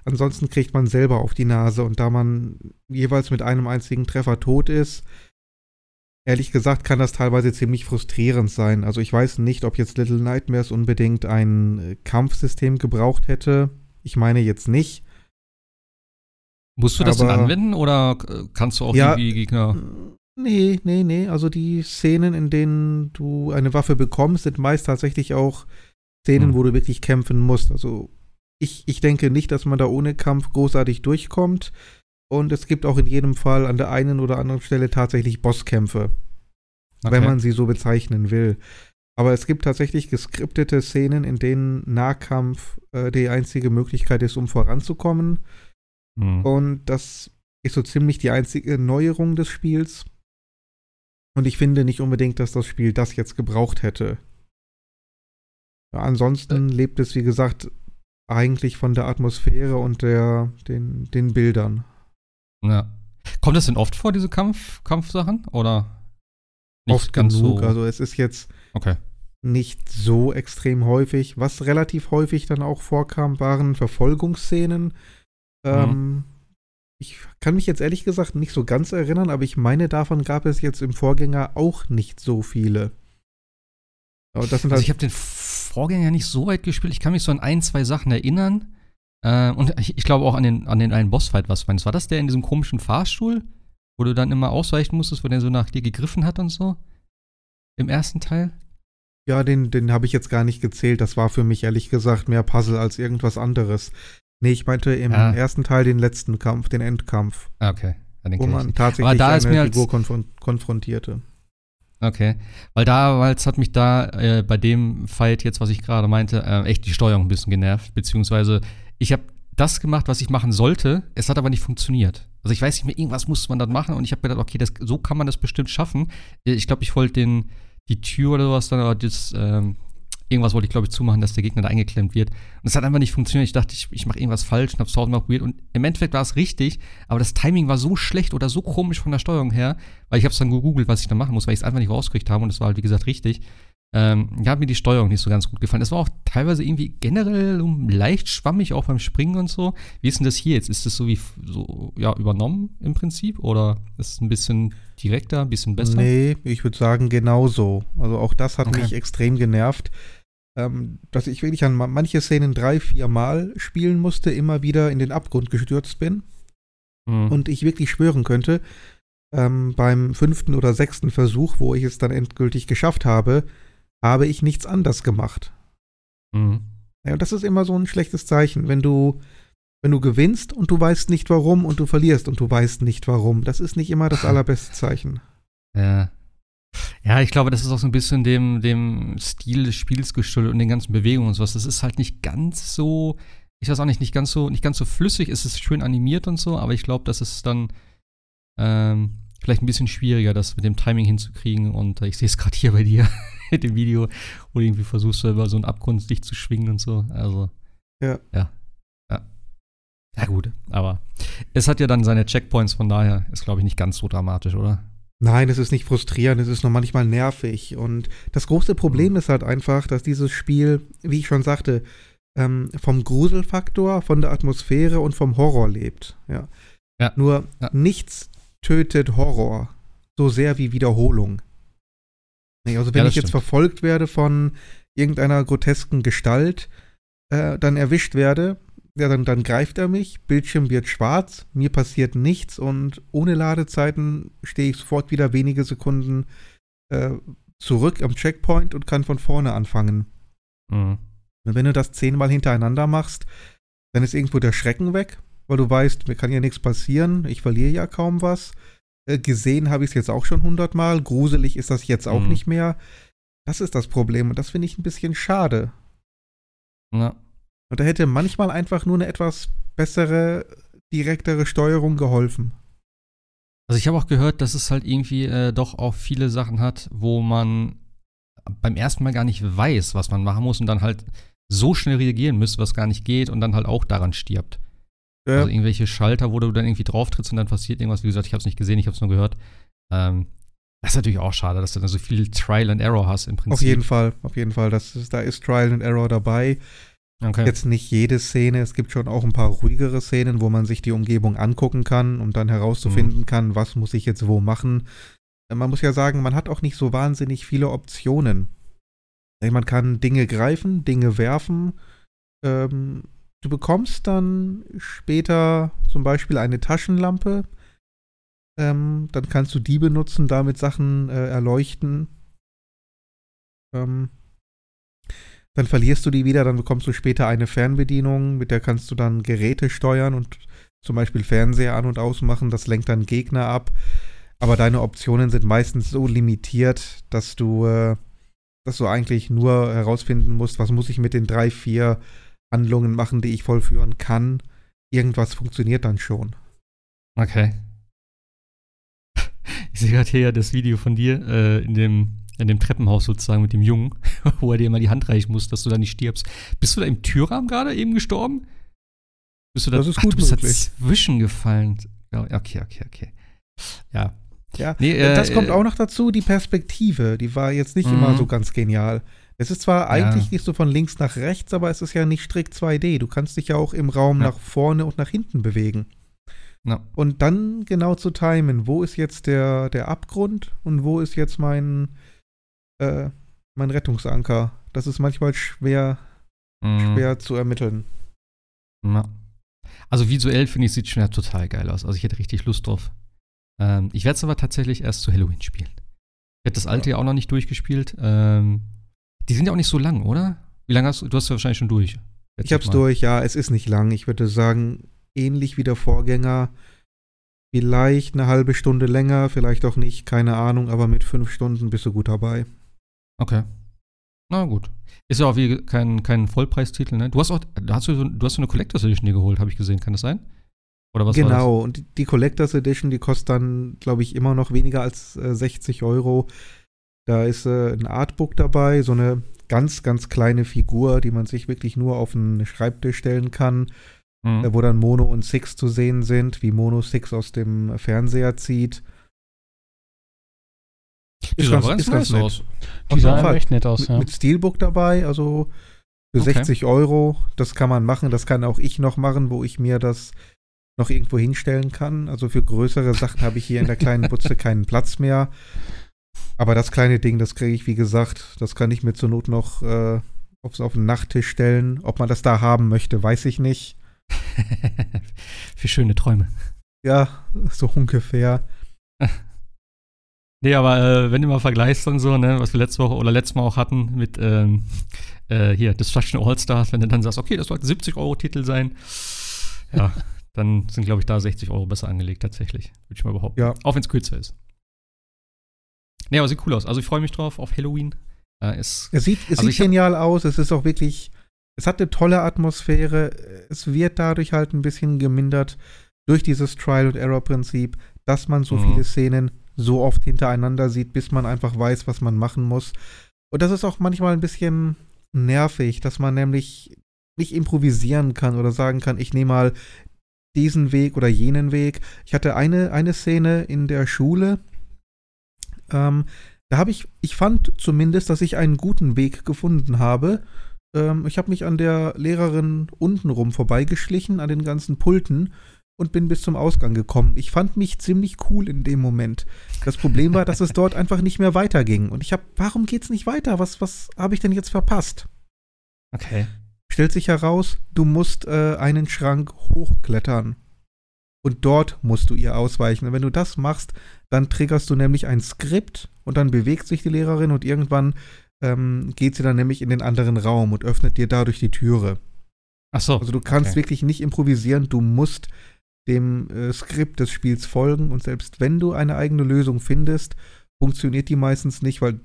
Ansonsten kriegt man selber auf die Nase und da man jeweils mit einem einzigen Treffer tot ist, ehrlich gesagt kann das teilweise ziemlich frustrierend sein. Also ich weiß nicht, ob jetzt Little Nightmares unbedingt ein äh, Kampfsystem gebraucht hätte. Ich meine jetzt nicht. Musst du das denn Aber- anwenden oder kannst du auch Ja. irgendwie Gegner. Nee, nee, nee. Also die Szenen, in denen du eine Waffe bekommst, sind meist tatsächlich auch Szenen, Hm. wo du wirklich kämpfen musst. Also ich, ich denke nicht, dass man da ohne Kampf großartig durchkommt. Und es gibt auch in jedem Fall an der einen oder anderen Stelle tatsächlich Bosskämpfe, wenn man sie so bezeichnen will. Aber es gibt tatsächlich geskriptete Szenen, in denen Nahkampf äh, die einzige Möglichkeit ist, um voranzukommen. Hm. Und das ist so ziemlich die einzige Neuerung des Spiels. Und ich finde nicht unbedingt, dass das Spiel das jetzt gebraucht hätte. Ja, ansonsten lebt es, wie gesagt, eigentlich von der Atmosphäre und der, den, den Bildern. Ja. Kommt das denn oft vor, diese Kampf, Kampfsachen? Oder nicht Oft ganz genug. so? Also es ist jetzt okay. nicht so extrem häufig. Was relativ häufig dann auch vorkam, waren Verfolgungsszenen. Ähm, ich kann mich jetzt ehrlich gesagt nicht so ganz erinnern, aber ich meine, davon gab es jetzt im Vorgänger auch nicht so viele. Aber das sind Also halt ich habe den Vorgänger nicht so weit gespielt. Ich kann mich so an ein, zwei Sachen erinnern. Äh, und ich, ich glaube auch an den, an den einen Bossfight, was meinst. War das der in diesem komischen Fahrstuhl, wo du dann immer ausweichen musstest, wo der so nach dir gegriffen hat und so? Im ersten Teil? Ja, den, den habe ich jetzt gar nicht gezählt. Das war für mich ehrlich gesagt mehr Puzzle als irgendwas anderes. Nee, ich meinte im ah. ersten Teil den letzten Kampf, den Endkampf. Ah, okay. Ja, wo man tatsächlich da eine Figur konfron konfrontierte. Okay, weil da, weil es hat mich da äh, bei dem Fight jetzt, was ich gerade meinte, äh, echt die Steuerung ein bisschen genervt, beziehungsweise ich habe das gemacht, was ich machen sollte, es hat aber nicht funktioniert. Also ich weiß nicht mehr, irgendwas muss man dann machen und ich habe gedacht, okay, das, so kann man das bestimmt schaffen. Äh, ich glaube, ich wollte den die Tür oder sowas dann, aber das, ähm, irgendwas wollte ich, glaube ich, zumachen, dass der Gegner da eingeklemmt wird. Und es hat einfach nicht funktioniert. Ich dachte, ich, ich mache irgendwas falsch und hab's tausendmal probiert. Und im Endeffekt war es richtig, aber das Timing war so schlecht oder so komisch von der Steuerung her, weil ich habe es dann gegoogelt, was ich da machen muss, weil ich es einfach nicht rausgekriegt habe und es war halt, wie gesagt, richtig. Ähm, ja, hat mir die Steuerung nicht so ganz gut gefallen. Es war auch teilweise irgendwie generell leicht schwammig, auch beim Springen und so. Wie ist denn das hier jetzt? Ist das so wie so, ja, übernommen im Prinzip? Oder ist es ein bisschen direkter, ein bisschen besser? Nee, ich würde sagen genauso. Also auch das hat okay. mich extrem genervt ähm, dass ich wirklich an manche Szenen drei, vier Mal spielen musste, immer wieder in den Abgrund gestürzt bin. Mhm. Und ich wirklich schwören könnte, ähm, beim fünften oder sechsten Versuch, wo ich es dann endgültig geschafft habe, habe ich nichts anders gemacht. Mhm. Ja, und das ist immer so ein schlechtes Zeichen, wenn du, wenn du gewinnst und du weißt nicht warum und du verlierst und du weißt nicht warum. Das ist nicht immer das [LAUGHS] allerbeste Zeichen. Ja, ja, ich glaube, das ist auch so ein bisschen dem, dem Stil des Spiels geschuldet und den ganzen Bewegungen und sowas. Das ist halt nicht ganz so, ich weiß auch nicht, nicht ganz so, nicht ganz so flüssig. Es ist schön animiert und so, aber ich glaube, das ist dann ähm, vielleicht ein bisschen schwieriger, das mit dem Timing hinzukriegen. Und äh, ich sehe es gerade hier bei dir [LAUGHS] mit dem Video, wo du irgendwie versuchst, selber so einen Abgrund dich zu schwingen und so. Also, ja. Ja. Ja. Ja, gut, aber es hat ja dann seine Checkpoints, von daher ist, glaube ich, nicht ganz so dramatisch, oder? Nein, es ist nicht frustrierend, es ist nur manchmal nervig. Und das große Problem mhm. ist halt einfach, dass dieses Spiel, wie ich schon sagte, ähm, vom Gruselfaktor, von der Atmosphäre und vom Horror lebt. Ja. ja. Nur ja. nichts tötet Horror so sehr wie Wiederholung. Also wenn ja, ich jetzt stimmt. verfolgt werde von irgendeiner grotesken Gestalt, äh, dann erwischt werde, ja, dann, dann greift er mich, Bildschirm wird schwarz, mir passiert nichts und ohne Ladezeiten stehe ich sofort wieder wenige Sekunden äh, zurück am Checkpoint und kann von vorne anfangen. Mhm. Und wenn du das zehnmal hintereinander machst, dann ist irgendwo der Schrecken weg, weil du weißt, mir kann ja nichts passieren, ich verliere ja kaum was. Äh, gesehen habe ich es jetzt auch schon hundertmal, gruselig ist das jetzt auch mhm. nicht mehr. Das ist das Problem und das finde ich ein bisschen schade. Ja. Und da hätte manchmal einfach nur eine etwas bessere, direktere Steuerung geholfen. Also ich habe auch gehört, dass es halt irgendwie äh, doch auch viele Sachen hat, wo man beim ersten Mal gar nicht weiß, was man machen muss und dann halt so schnell reagieren müsste, was gar nicht geht und dann halt auch daran stirbt. Ja. Also irgendwelche Schalter, wo du dann irgendwie drauf trittst und dann passiert irgendwas. Wie gesagt, ich habe es nicht gesehen, ich habe es nur gehört. Ähm, das ist natürlich auch schade, dass du dann so viel Trial and Error hast im Prinzip. Auf jeden Fall, auf jeden Fall. Das ist, da ist Trial and Error dabei. Okay. Jetzt nicht jede Szene, es gibt schon auch ein paar ruhigere Szenen, wo man sich die Umgebung angucken kann und dann herauszufinden mhm. kann, was muss ich jetzt wo machen. Man muss ja sagen, man hat auch nicht so wahnsinnig viele Optionen. Man kann Dinge greifen, Dinge werfen. Ähm, du bekommst dann später zum Beispiel eine Taschenlampe. Ähm, dann kannst du die benutzen, damit Sachen äh, erleuchten. Ähm, dann verlierst du die wieder, dann bekommst du später eine Fernbedienung, mit der kannst du dann Geräte steuern und zum Beispiel Fernseher an- und ausmachen, das lenkt dann Gegner ab. Aber deine Optionen sind meistens so limitiert, dass du, äh, dass du eigentlich nur herausfinden musst, was muss ich mit den drei, vier Handlungen machen, die ich vollführen kann. Irgendwas funktioniert dann schon. Okay. [LAUGHS] Ich sehe gerade hier das Video von dir äh, in dem in dem Treppenhaus sozusagen mit dem Jungen, [LAUGHS] wo er dir mal die Hand reichen muss, dass du da nicht stirbst. Bist du da im Türrahmen gerade eben gestorben? Bist du da, das ist gut ach, du bist möglich. dazwischen gefallen. Okay, okay, okay. Ja. Ja, nee, äh, das kommt auch noch dazu, die Perspektive, die war jetzt nicht immer mhm. so ganz genial. Es ist zwar eigentlich ja. nicht so von links nach rechts, aber es ist ja nicht strikt 2D. Du kannst dich ja auch im Raum ja. nach vorne und nach hinten bewegen. Ja. Und dann genau zu timen, wo ist jetzt der, der Abgrund und wo ist jetzt mein, äh, mein Rettungsanker. Das ist manchmal schwer, mhm. schwer zu ermitteln. Ja. Also visuell finde ich, sieht schon ja total geil aus. Also ich hätte richtig Lust drauf. Ähm, ich werde es aber tatsächlich erst zu Halloween spielen. Ich hätte das alte ja. auch noch nicht durchgespielt. Ähm, die sind ja auch nicht so lang, oder? Wie lange hast du? Du hast ja wahrscheinlich schon durch. Ich hab's mal. durch, ja. Es ist nicht lang. Ich würde sagen, ähnlich wie der Vorgänger. Vielleicht eine halbe Stunde länger, vielleicht auch nicht, keine Ahnung, aber mit fünf Stunden bist du gut dabei. Okay. Na gut. Ist ja auch wie kein, kein Vollpreistitel, ne? Du hast auch, hast du, so, du hast so eine Collectors Edition dir geholt, habe ich gesehen, kann das sein? Oder was Genau, und die Collectors Edition, die kostet dann, glaube ich, immer noch weniger als äh, 60 Euro. Da ist äh, ein Artbook dabei, so eine ganz, ganz kleine Figur, die man sich wirklich nur auf einen Schreibtisch stellen kann, mhm. äh, wo dann Mono und Six zu sehen sind, wie Mono Six aus dem Fernseher zieht. Die ist, ganz, ganz ist ganz nett. aus. Die sah echt nett aus, mit, ja. Mit Steelbook dabei, also für okay. 60 Euro. Das kann man machen, das kann auch ich noch machen, wo ich mir das noch irgendwo hinstellen kann. Also für größere Sachen habe ich hier in der kleinen Butze [LAUGHS] keinen Platz mehr. Aber das kleine Ding, das kriege ich, wie gesagt, das kann ich mir zur Not noch äh, auf, auf den Nachttisch stellen. Ob man das da haben möchte, weiß ich nicht. [LAUGHS] für schöne Träume. Ja, so ungefähr. [LAUGHS] Nee, aber äh, wenn du mal vergleichst und so, ne, was wir letzte Woche oder letztes Mal auch hatten mit ähm, äh, hier Destruction All-Stars, wenn du dann sagst, okay, das sollte 70 Euro Titel sein, ja, [LAUGHS] dann sind, glaube ich, da 60 Euro besser angelegt tatsächlich, würde ich mal behaupten. Ja. Auch wenn es kürzer ist. Nee, aber sieht cool aus. Also ich freue mich drauf auf Halloween. Äh, es, es sieht, es also sieht genial aus. Es ist auch wirklich, es hat eine tolle Atmosphäre. Es wird dadurch halt ein bisschen gemindert durch dieses Trial-and-Error-Prinzip, dass man so mhm. viele Szenen so oft hintereinander sieht, bis man einfach weiß, was man machen muss. Und das ist auch manchmal ein bisschen nervig, dass man nämlich nicht improvisieren kann oder sagen kann, ich nehme mal diesen Weg oder jenen Weg. Ich hatte eine, eine Szene in der Schule, ähm, da habe ich, ich fand zumindest, dass ich einen guten Weg gefunden habe. Ähm, ich habe mich an der Lehrerin untenrum vorbeigeschlichen, an den ganzen Pulten und bin bis zum Ausgang gekommen. Ich fand mich ziemlich cool in dem Moment. Das Problem war, dass es dort einfach nicht mehr weiterging. Und ich habe, warum geht's nicht weiter? Was, was habe ich denn jetzt verpasst? Okay. Stellt sich heraus, du musst äh, einen Schrank hochklettern. Und dort musst du ihr ausweichen. Und wenn du das machst, dann triggerst du nämlich ein Skript und dann bewegt sich die Lehrerin und irgendwann ähm, geht sie dann nämlich in den anderen Raum und öffnet dir dadurch die Türe. Ach so. Also du kannst okay. wirklich nicht improvisieren, du musst dem äh, Skript des Spiels folgen und selbst wenn du eine eigene Lösung findest, funktioniert die meistens nicht, weil,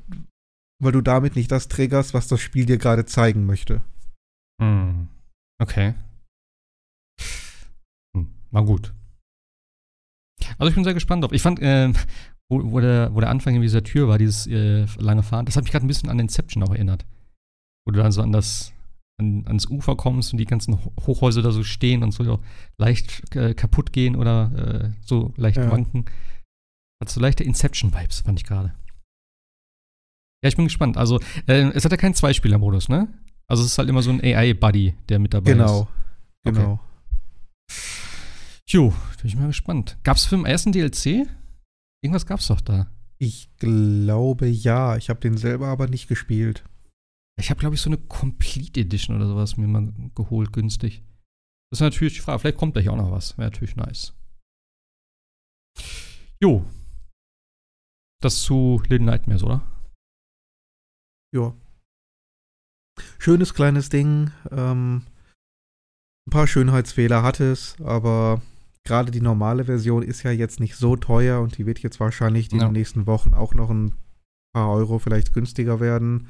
weil du damit nicht das triggerst, was das Spiel dir gerade zeigen möchte. Hm. Okay. Hm. War gut. Also ich bin sehr gespannt drauf. Ich fand, äh, wo, wo, der, wo der Anfang in dieser Tür war, dieses äh, lange Fahren, das hat mich gerade ein bisschen an Inception auch erinnert. Wo du dann so an das, an, ans Ufer kommst und die ganzen Hochhäuser da so stehen und so leicht äh, kaputt gehen oder äh, so leicht ja. wanken. Hat so leichte Inception-Vibes, fand ich gerade. Ja, ich bin gespannt. Also, äh, es hat ja keinen Zweispieler-Modus, ne? Also, es ist halt immer so ein AI-Buddy, der mit dabei genau. ist. Genau, genau. Jo, bin ich mal gespannt. Gab es für den ersten DLC? Irgendwas gab's doch da. Ich glaube ja. Ich habe den selber aber nicht gespielt. Ich habe, glaube ich, so eine Complete Edition oder sowas mir mal geholt, günstig. Das ist natürlich die Frage. Vielleicht kommt da hier auch noch was. Wäre natürlich nice. Jo. Das zu Little Nightmares, oder? Ja. Schönes kleines Ding. Ähm, ein paar Schönheitsfehler hat es, aber gerade die normale Version ist ja jetzt nicht so teuer und die wird jetzt wahrscheinlich in ja. den nächsten Wochen auch noch ein paar Euro vielleicht günstiger werden.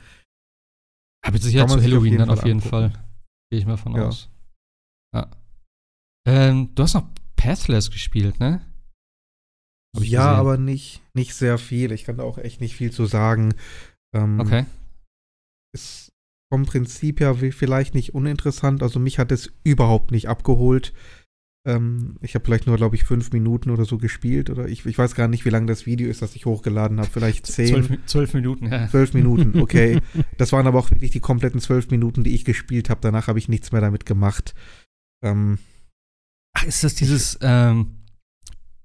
Aber sicher zu Halloween dann auf jeden Fall. Gehe ich mal von ja. aus. Ja. Ähm, du hast noch Pathless gespielt, ne? Ja, gesehen. aber nicht, nicht sehr viel. Ich kann da auch echt nicht viel zu sagen. Ähm, okay. Ist vom Prinzip her vielleicht nicht uninteressant. Also mich hat es überhaupt nicht abgeholt. Ähm, ich habe vielleicht nur, glaube ich, fünf Minuten oder so gespielt. Oder ich, ich weiß gar nicht, wie lang das Video ist, das ich hochgeladen habe. Vielleicht zehn. Zwölf, zwölf, Minuten, ja. Zwölf Minuten, [LAUGHS] okay. das waren aber auch wirklich die kompletten zwölf Minuten, die ich gespielt habe. Danach habe ich nichts mehr damit gemacht. Ähm, Ach, ist das dieses ähm,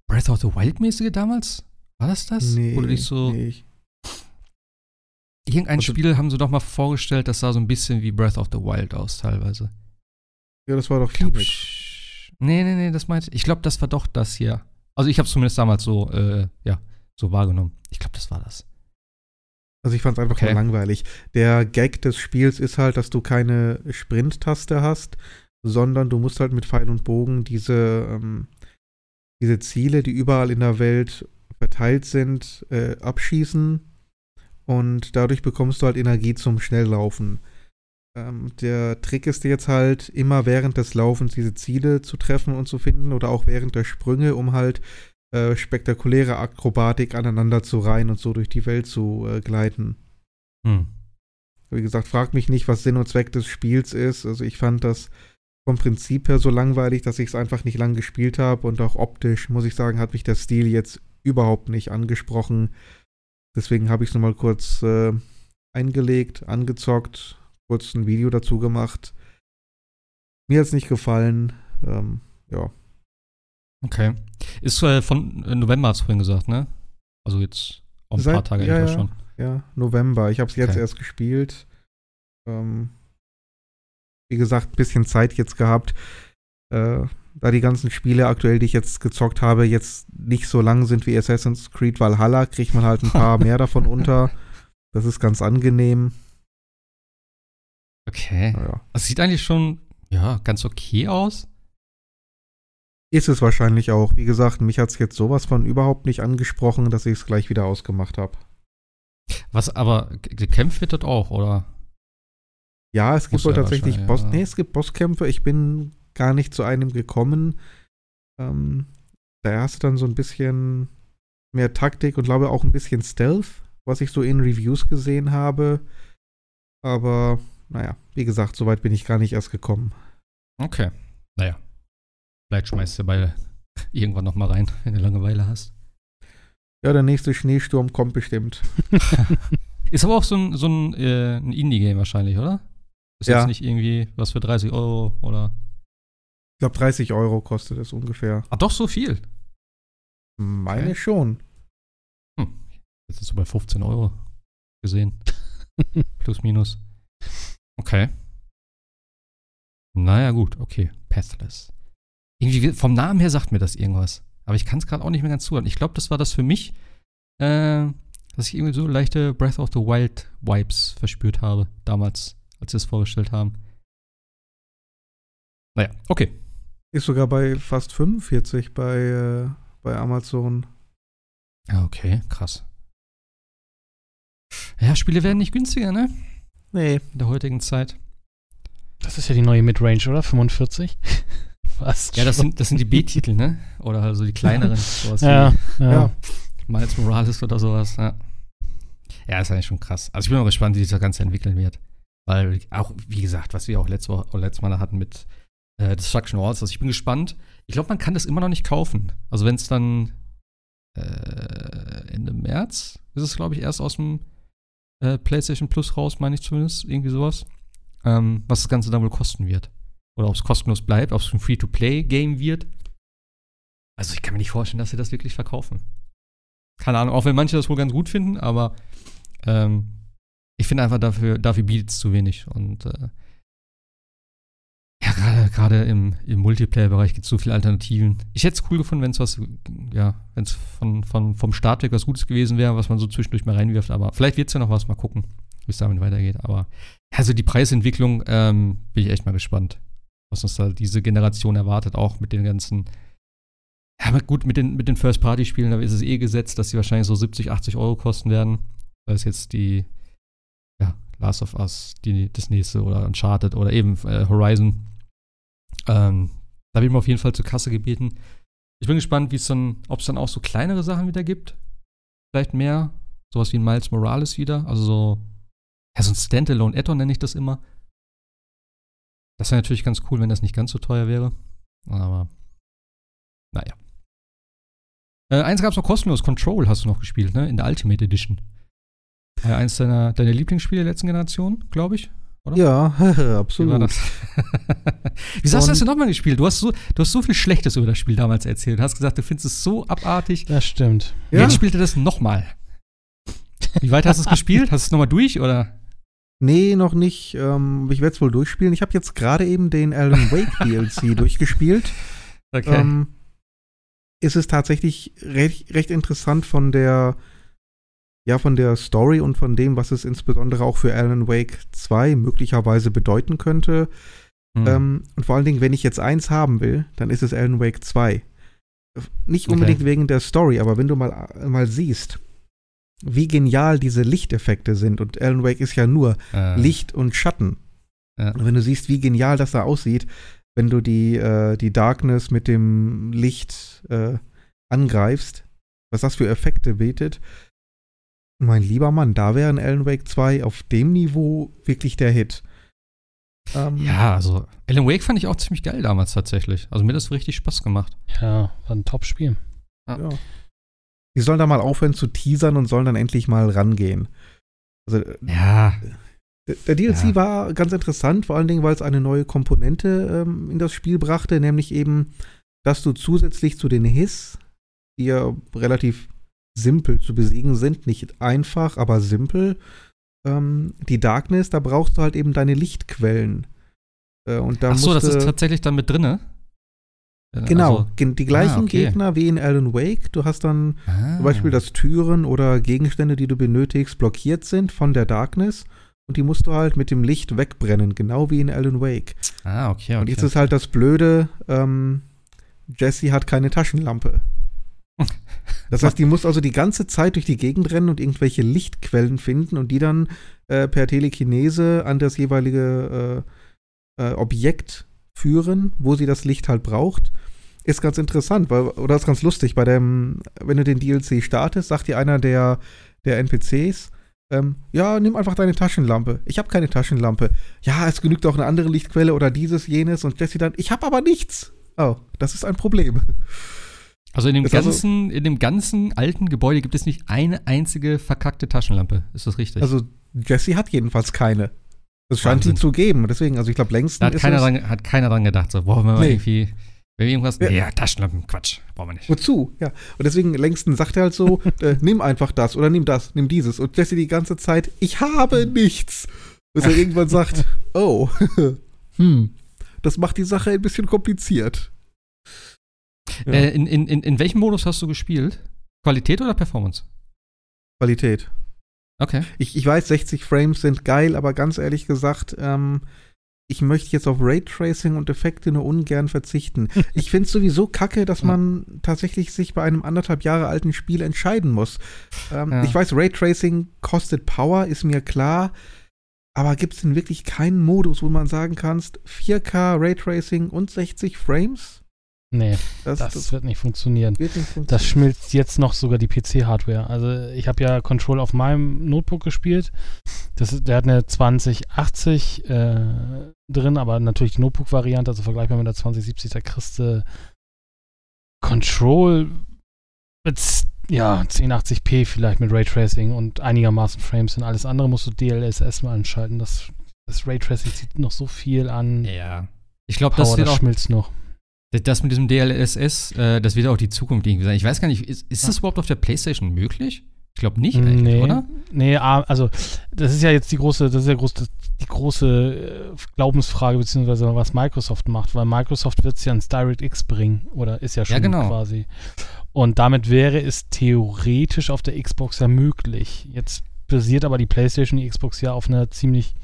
Breath of the Wild-mäßige damals? War das das? Nee. Oder nicht so. Nee. Irgendein also, Spiel haben sie doch mal vorgestellt, das sah so ein bisschen wie Breath of the Wild aus, teilweise. Ja, das war doch Glaub, Nee, nee, nee, das meinte ich. Ich glaube, das war doch das hier. Also ich habe es zumindest damals so, äh, ja, so wahrgenommen. Ich glaube, das war das. Also ich fand es einfach Okay. langweilig. Der Gag des Spiels ist halt, dass du keine Sprint-Taste hast, sondern du musst halt mit Pfeil und Bogen diese, ähm, diese Ziele, die überall in der Welt verteilt sind, äh, abschießen. Und dadurch bekommst du halt Energie zum Schnelllaufen. Ähm, der Trick ist jetzt halt, immer während des Laufens diese Ziele zu treffen und zu finden oder auch während der Sprünge, um halt äh, spektakuläre Akrobatik aneinander zu reihen und so durch die Welt zu äh, gleiten. Hm. Wie gesagt, frag mich nicht, was Sinn und Zweck des Spiels ist. Also ich fand das vom Prinzip her so langweilig, dass ich es einfach nicht lang gespielt habe und auch optisch, muss ich sagen, hat mich der Stil jetzt überhaupt nicht angesprochen. Deswegen habe ich es nochmal kurz äh, eingelegt, angezockt, kurz ein Video dazu gemacht. Mir hat es nicht gefallen. Ähm, ja. Okay. Ist äh, von äh, November hast du vorhin gesagt, ne? Also jetzt auch ein paar Seit- Tage ja, etwa ja. schon. Ja, November. Ich habe es jetzt Okay. erst gespielt. Ähm, wie gesagt, ein bisschen Zeit jetzt gehabt. Äh, da die ganzen Spiele aktuell, die ich jetzt gezockt habe, jetzt nicht so lang sind wie Assassin's Creed Valhalla, kriegt man halt ein paar [LAUGHS] mehr davon unter. Das ist ganz angenehm. Okay. Naja. Das sieht eigentlich schon, ja, ganz okay aus. Ist es wahrscheinlich auch. Wie gesagt, mich hat es jetzt sowas von überhaupt nicht angesprochen, dass ich es gleich wieder ausgemacht habe. Was aber ge- gekämpft wird dort auch, oder? Ja, es gibt wohl tatsächlich Boss. ja. Nee, es gibt Bosskämpfe. Ich bin gar nicht zu einem gekommen. Ähm, da hast du dann so ein bisschen mehr Taktik und glaube auch ein bisschen Stealth, was ich so in Reviews gesehen habe. Aber naja, wie gesagt, soweit bin ich gar nicht erst gekommen. Okay. Naja. Vielleicht schmeißt du bei irgendwann noch mal rein, [LAUGHS] wenn du Langeweile hast. Ja, der nächste Schneesturm kommt bestimmt. [LAUGHS] [LAUGHS] Ist aber auch so ein, so ein, äh, ein Indie-Game wahrscheinlich, oder? Ist Ja. jetzt nicht irgendwie was für 30 Euro oder. Ich glaube, 30 Euro kostet es ungefähr. Ah, doch so viel. Meine Okay. schon. Jetzt ist so bei 15 Euro gesehen. Plus, minus. Okay. Naja, gut, okay. Pathless. Irgendwie vom Namen her sagt mir das irgendwas. Aber ich kann es gerade auch nicht mehr ganz zuhören. Ich glaube, das war das für mich, äh, dass ich irgendwie so leichte Breath of the Wild Vibes verspürt habe, damals, als sie es vorgestellt haben. Naja, okay. Ist sogar bei fast 45 bei, äh, bei Amazon. Ja, okay, krass. Ja, Spiele werden nicht günstiger, ne? Nee, In der heutigen Zeit. Das ist ja die neue Midrange, oder? 45? Fast. [LAUGHS] Ja, das sind, das sind die [LAUGHS] B-Titel, ne? Oder also die kleineren. [LAUGHS] Sowas Ja, ja. Ja. wie Miles Morales oder sowas, ja. Ja, ist eigentlich schon krass. Also ich bin auch gespannt, wie sich das Ganze entwickeln wird. Weil auch, wie gesagt, was wir auch letzte Woche, oder letztes Mal hatten mit äh, Destruction Walls, also ich bin gespannt. Ich glaube, man kann das immer noch nicht kaufen. Also wenn es dann äh, Ende März ist es, glaube ich, erst aus dem äh, PlayStation Plus raus, meine ich zumindest, irgendwie sowas. Ähm, was das Ganze dann wohl kosten wird. Oder ob es kostenlos bleibt, ob es ein Free-to-Play-Game wird. Also ich kann mir nicht vorstellen, dass sie das wirklich verkaufen. Keine Ahnung, auch wenn manche das wohl ganz gut finden, aber ähm, ich finde einfach, dafür, dafür bietet es zu wenig. Und äh, gerade- gerade im, im Multiplayer-Bereich gibt es so viele Alternativen. Ich hätte es cool gefunden, wenn es was, ja, wenn es von, von, vom Start weg was Gutes gewesen wäre, was man so zwischendurch mal reinwirft. Aber vielleicht wird es ja noch was, mal gucken, wie es damit weitergeht. Aber also die Preisentwicklung ähm, bin ich echt mal gespannt, was uns da diese Generation erwartet, auch mit den ganzen ja, gut, mit den, mit den First-Party-Spielen, da ist es eh gesetzt, dass sie wahrscheinlich so 70, 80 Euro kosten werden. Da ist jetzt die, ja, Last of Us, die, das nächste oder Uncharted oder eben äh, Horizon. Ähm, da wird mir auf jeden Fall zur Kasse gebeten. Ich bin gespannt, dann, ob es dann auch so kleinere Sachen wieder gibt. Vielleicht mehr. Sowas wie ein Miles Morales wieder. Also so, ja, so ein Standalone-Add-on nenne ich das immer. Das wäre natürlich ganz cool, wenn das nicht ganz so teuer wäre. Aber, naja. Äh, eins gab es noch kostenlos, Control hast du noch gespielt, ne? In der Ultimate Edition. Äh, eins deiner, deiner Lieblingsspiele der letzten Generation, glaube ich. Oder? ja, [LAUGHS] Wie war absolut. das? Wieso hast du das denn nochmal gespielt? Du hast, so, du hast so viel Schlechtes über das Spiel damals erzählt. Du hast gesagt, du findest es so abartig. Das stimmt. Ja. Jetzt spielt er das nochmal. Wie weit hast du es [LAUGHS] gespielt? Hast du es nochmal durch oder? Nee, noch nicht. Ähm, ich werde es wohl durchspielen. Ich habe jetzt gerade eben den Alan [LAUGHS] Wake DLC durchgespielt. Okay. Ähm, ist es tatsächlich recht, recht interessant von der ja, von der Story und von dem, was es insbesondere auch für Alan Wake 2 möglicherweise bedeuten könnte. Mhm. Ähm, und vor allen Dingen, wenn ich jetzt eins haben will, dann ist es Alan Wake 2. Nicht unbedingt okay. wegen der Story, aber wenn du mal, mal siehst, wie genial diese Lichteffekte sind, und Alan Wake ist ja nur äh. Licht und Schatten. Ja. Und wenn du siehst, wie genial das da aussieht, wenn du die, äh, die Darkness mit dem Licht äh, angreifst, was das für Effekte bietet, mein lieber Mann, da wäre ein Alan Wake 2 auf dem Niveau wirklich der Hit. Ähm, ja, also Alan Wake fand ich auch ziemlich geil damals tatsächlich. Also mir hat das richtig Spaß gemacht. Ja, war ein Top-Spiel. Ja. ja. Die sollen da mal aufhören zu teasern und sollen dann endlich mal rangehen. Also, ja. Der, der DLC ja. war ganz interessant, vor allen Dingen, weil es eine neue Komponente ähm, in das Spiel brachte, nämlich eben, dass du zusätzlich zu den Hiss, die ja relativ simpel zu besiegen sind, nicht einfach, aber simpel. Ähm, die Darkness, da brauchst du halt eben deine Lichtquellen. Äh, und da Ach so, das ist tatsächlich dann mit drinne? Äh, genau, also, die gleichen ah, okay. Gegner wie in Alan Wake. Du hast dann ah. zum Beispiel, dass Türen oder Gegenstände, die du benötigst, blockiert sind von der Darkness. Und die musst du halt mit dem Licht wegbrennen, genau wie in Alan Wake. Ah, okay, okay. Und jetzt ist halt das Blöde, ähm, Jesse hat keine Taschenlampe. Das heißt, die muss also die ganze Zeit durch die Gegend rennen und irgendwelche Lichtquellen finden und die dann äh, per Telekinese an das jeweilige äh, äh, Objekt führen, wo sie das Licht halt braucht. Ist ganz interessant, weil, oder ist ganz lustig, bei dem, wenn du den DLC startest, sagt dir einer der, der NPCs, ähm, ja, nimm einfach deine Taschenlampe. Ich habe keine Taschenlampe. Ja, es genügt auch eine andere Lichtquelle oder dieses, jenes und Jesse dann, ich habe aber nichts. Oh, das ist ein Problem. Also in dem, ganzen, also, in dem ganzen alten Gebäude gibt es nicht eine einzige verkackte Taschenlampe. Ist das richtig? Also Jesse hat jedenfalls keine. Das scheint ihn zu geben. Deswegen, also ich glaube, längst. Da hat keiner, dran, hat keiner dran gedacht, so, boah, wir nee. irgendwie. Wenn wir irgendwas. Ja. ja, Taschenlampen, Quatsch, brauchen wir nicht. Wozu? Ja. Und deswegen, längsten sagt er halt so: [LAUGHS] äh, nimm einfach das oder nimm das, nimm dieses. Und Jesse die ganze Zeit: Ich habe nichts. Bis er irgendwann sagt: [LAUGHS] Oh, hm, das macht die Sache ein bisschen kompliziert. Ja. Äh, in, in, in welchem Modus hast du gespielt? Qualität oder Performance? Qualität. Okay. Ich, ich weiß, 60 Frames sind geil, aber ganz ehrlich gesagt, ähm, ich möchte jetzt auf Raytracing und Effekte nur ungern verzichten. [LAUGHS] Ich finde es sowieso kacke, dass man tatsächlich sich bei einem anderthalb Jahre alten Spiel entscheiden muss. Ähm, ja. Ich weiß, Raytracing kostet Power, ist mir klar. Aber gibt es denn wirklich keinen Modus, wo man sagen kannst, 4K Raytracing und 60 Frames? Nee, das, das, das, wird, nicht funktionieren. wird, nicht funktionieren. Das schmilzt jetzt noch sogar die PC-Hardware. Also ich habe ja Control auf meinem Notebook gespielt. Das, der hat eine 2080 äh, drin, aber natürlich die Notebook-Variante, also vergleichbar mit der 2070, da kriegst du Control mit ja, 1080p vielleicht mit Raytracing und einigermaßen Frames und alles andere musst du DLSS mal anschalten. Das, das Raytracing zieht noch so viel an. Ja. Ich glaube, das, das schmilzt noch. Das mit diesem DLSS, äh, das wird auch die Zukunft irgendwie sein. Ich weiß gar nicht, ist, ist das überhaupt auf der PlayStation möglich? Ich glaube nicht, nee, oder? Nee, also das ist ja jetzt die große, das ist ja groß, die große äh, Glaubensfrage, beziehungsweise was Microsoft macht, weil Microsoft wird es ja ins DirectX bringen oder ist ja schon ja, genau. quasi. Und damit wäre es theoretisch auf der Xbox ja möglich. Jetzt basiert aber die PlayStation, die Xbox ja auf einer ziemlich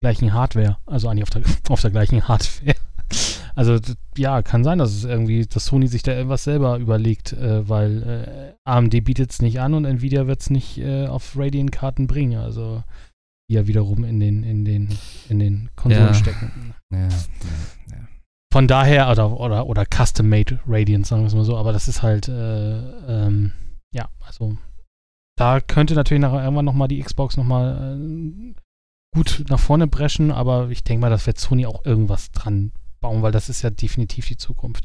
gleichen Hardware, also eigentlich auf der, [LAUGHS] auf der gleichen Hardware. Also ja, kann sein, dass es irgendwie, dass Sony sich da etwas selber überlegt, äh, weil äh, AMD bietet es nicht an und Nvidia wird es nicht äh, auf Radeon-Karten bringen. Also die ja wiederum in den, in den, in den Konsolen ja. stecken. Ja, ja, ja. Von daher, oder, oder, oder Custom-Made Radiant, sagen wir es mal so, aber das ist halt, äh, ähm, ja, also da könnte natürlich nachher irgendwann nochmal die Xbox nochmal äh, gut nach vorne brechen, aber ich denke mal, das wird Sony auch irgendwas dran bauen, weil das ist ja definitiv die Zukunft.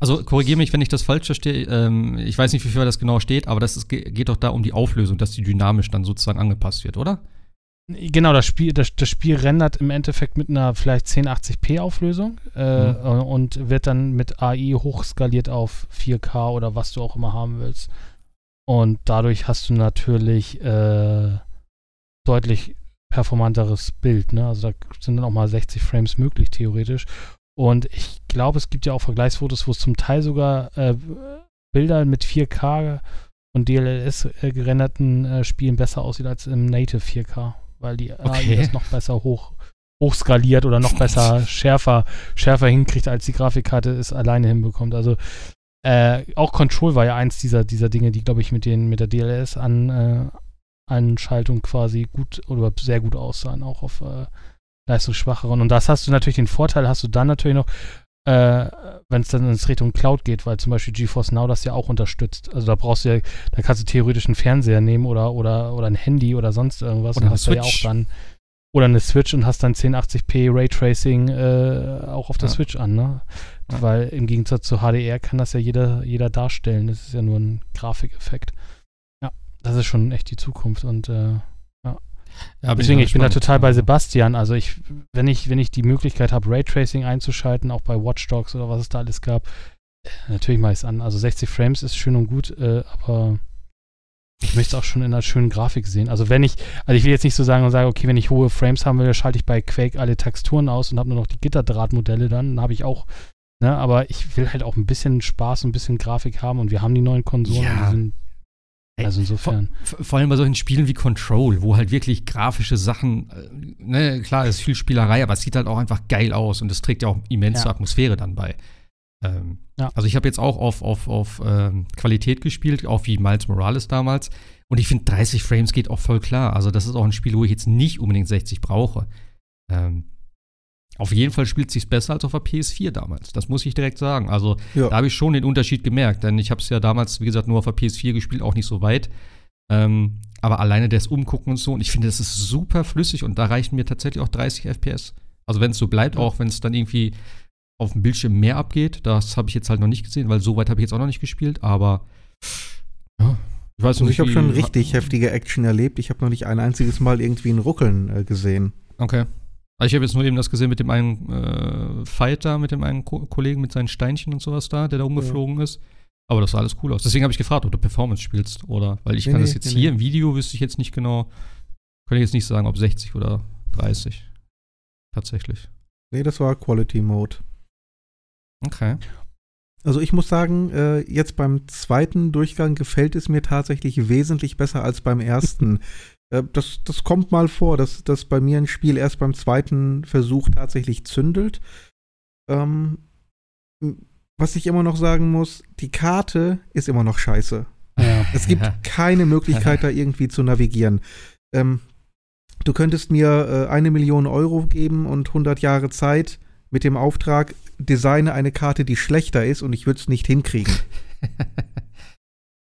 Also korrigiere mich, wenn ich das falsch verstehe. Ähm, ich weiß nicht, wie viel das genau steht, aber das ist, geht doch da um die Auflösung, dass die dynamisch dann sozusagen angepasst wird, oder? Genau, das Spiel, das, das Spiel rendert im Endeffekt mit einer vielleicht 1080p Auflösung äh, mhm. und wird dann mit AI hochskaliert auf 4K oder was du auch immer haben willst. Und dadurch hast du natürlich äh, deutlich performanteres Bild. Ne? Also da sind dann auch mal 60 Frames möglich, theoretisch. Und ich glaube, es gibt ja auch Vergleichsfotos, wo es zum Teil sogar äh, Bilder mit 4K und DLSS äh, gerenderten äh, Spielen besser aussieht als im Native 4K, weil die Okay. AI das noch besser hoch, hochskaliert oder noch besser schärfer, schärfer hinkriegt, als die Grafikkarte es alleine hinbekommt. Also äh, auch Control war ja eins dieser, dieser Dinge, die, glaube ich, mit, den, mit der DLS an, äh, Anschaltung quasi gut oder sehr gut aussahen, auch auf äh, leistungsschwacheren. Und das hast du natürlich den Vorteil, hast du dann natürlich noch, äh, wenn es dann in Richtung Cloud geht, weil zum Beispiel GeForce Now das ja auch unterstützt. Also da brauchst du ja, da kannst du theoretisch einen Fernseher nehmen oder, oder, oder ein Handy oder sonst irgendwas Oder und hast da ja auch dann oder eine Switch und hast dann 1080p Raytracing äh, auch auf der Ja. Switch an, ne? Ja. Weil im Gegensatz zu HDR kann das ja jeder, jeder darstellen. Das ist ja nur ein Grafikeffekt. Ja, das ist schon echt die Zukunft und äh, Ja, Deswegen, mal ich bin da total bei Sebastian. Also ich, wenn ich, wenn ich die Möglichkeit habe, Raytracing einzuschalten, auch bei Watch Dogs oder was es da alles gab, äh, natürlich mache ich es an. Also 60 Frames ist schön und gut, äh, aber ich möchte es auch schon in einer schönen Grafik sehen. Also wenn ich, also ich will jetzt nicht so sagen und sage, okay, wenn ich hohe Frames haben will, schalte ich bei Quake alle Texturen aus und habe nur noch die Gitterdrahtmodelle dann, dann habe ich auch, ne, aber ich will halt auch ein bisschen Spaß und ein bisschen Grafik haben und wir haben die neuen Konsolen. Ja. und die sind, also insofern. Vor, vor allem bei solchen Spielen wie Control, wo halt wirklich grafische Sachen, äh, ne, klar, es ist viel Spielerei, aber es sieht halt auch einfach geil aus und es trägt ja auch immens Ja. zur Atmosphäre dann bei. Ähm, Ja. Also ich habe jetzt auch auf, auf, auf ähm, Qualität gespielt, auch wie Miles Morales damals. Und ich finde, 30 Frames geht auch voll klar. Also das ist auch ein Spiel, wo ich jetzt nicht unbedingt 60 brauche. Ähm, auf jeden Fall spielt es sich besser als auf der PS4 damals. Das muss ich direkt sagen. Also Ja. da habe ich schon den Unterschied gemerkt, denn ich habe es ja damals, wie gesagt, nur auf der PS4 gespielt, auch nicht so weit. Ähm, aber alleine das Umgucken und so, und ich finde, das ist super flüssig und da reichen mir tatsächlich auch 30 FPS. Also wenn es so bleibt, Ja. auch wenn es dann irgendwie auf dem Bildschirm mehr abgeht, das habe ich jetzt halt noch nicht gesehen, weil so weit habe ich jetzt auch noch nicht gespielt, aber ja, ich weiß Also nicht. ich habe schon richtig heftige Action erlebt. Ich habe noch nicht ein einziges Mal irgendwie ein Ruckeln äh, gesehen. Okay. Also ich habe jetzt nur eben das gesehen mit dem einen äh, Fighter, mit dem einen Ko Kollegen mit seinen Steinchen und sowas da, der da umgeflogen ist. Aber das sah alles cool aus. Deswegen habe ich gefragt, ob du Performance spielst oder, weil ich Nee, kann nee, das jetzt nee, hier im Video, wüsste ich jetzt nicht genau, könnte ich jetzt nicht sagen, ob 60 oder 30. Tatsächlich. Nee, das war Quality Mode. Okay. Also ich muss sagen, äh, jetzt beim zweiten Durchgang gefällt es mir tatsächlich wesentlich besser als beim ersten. [LAUGHS] äh, das, das kommt mal vor, dass, dass bei mir ein Spiel erst beim zweiten Versuch tatsächlich zündelt. Ähm, was ich immer noch sagen muss, die Karte ist immer noch scheiße. Ja. Es gibt Ja. [LAUGHS] keine Möglichkeit, da irgendwie zu navigieren. Ähm, du könntest mir äh, eine Million Euro geben und 100 Jahre Zeit mit dem Auftrag, designe eine Karte, die schlechter ist und ich würde es nicht hinkriegen. [LAUGHS]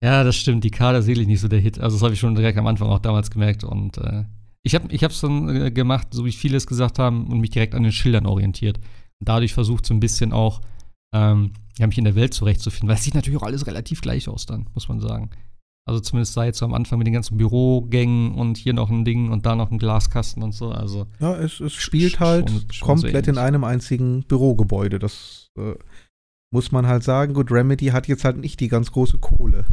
ja, das stimmt. Die Karte ist wirklich nicht so der Hit. Also das habe ich schon direkt am Anfang auch damals gemerkt. Und äh, ich habe ich es dann äh, gemacht, so wie viele es gesagt haben, und mich direkt an den Schildern orientiert. Und dadurch versucht so ein bisschen auch, ähm, ja, mich in der Welt zurechtzufinden. Weil es sieht natürlich auch alles relativ gleich aus dann, muss man sagen. Also zumindest seit so am Anfang mit den ganzen Bürogängen und hier noch ein Ding und da noch ein Glaskasten und so. Also Ja, es, es spielt halt schon- schon komplett so in einem einzigen Bürogebäude. Das äh, muss man halt sagen. Gut, Remedy hat jetzt halt nicht die ganz große Kohle.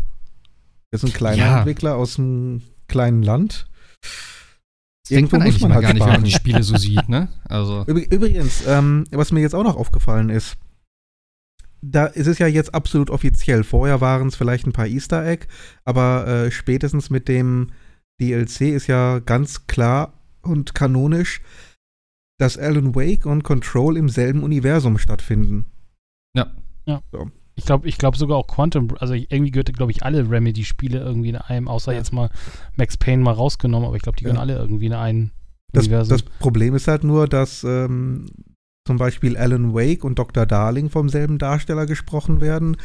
Das ist ein kleiner Ja. Entwickler aus einem kleinen Land. das denkt Irgendwo man muss eigentlich man mal halt gar nicht, wenn man sparen. die Spiele so [LAUGHS] sieht, ne? Also, Übr- Übrigens, ähm, was mir jetzt auch noch aufgefallen ist, da ist es ja jetzt absolut offiziell. Vorher waren es vielleicht ein paar Easter Egg, aber äh, spätestens mit dem DLC ist ja ganz klar und kanonisch, dass Alan Wake und Control im selben Universum stattfinden. Ich glaube ich glaub sogar auch Quantum, also irgendwie gehört, glaube ich, alle Remedy-Spiele irgendwie in einem, außer Ja. jetzt mal Max Payne mal rausgenommen, aber ich glaube, die gehören Ja. alle irgendwie in ein Das, Universum. das Problem ist halt nur, dass ähm, zum Beispiel Alan Wake und Dr. Darling vom selben Darsteller gesprochen werden.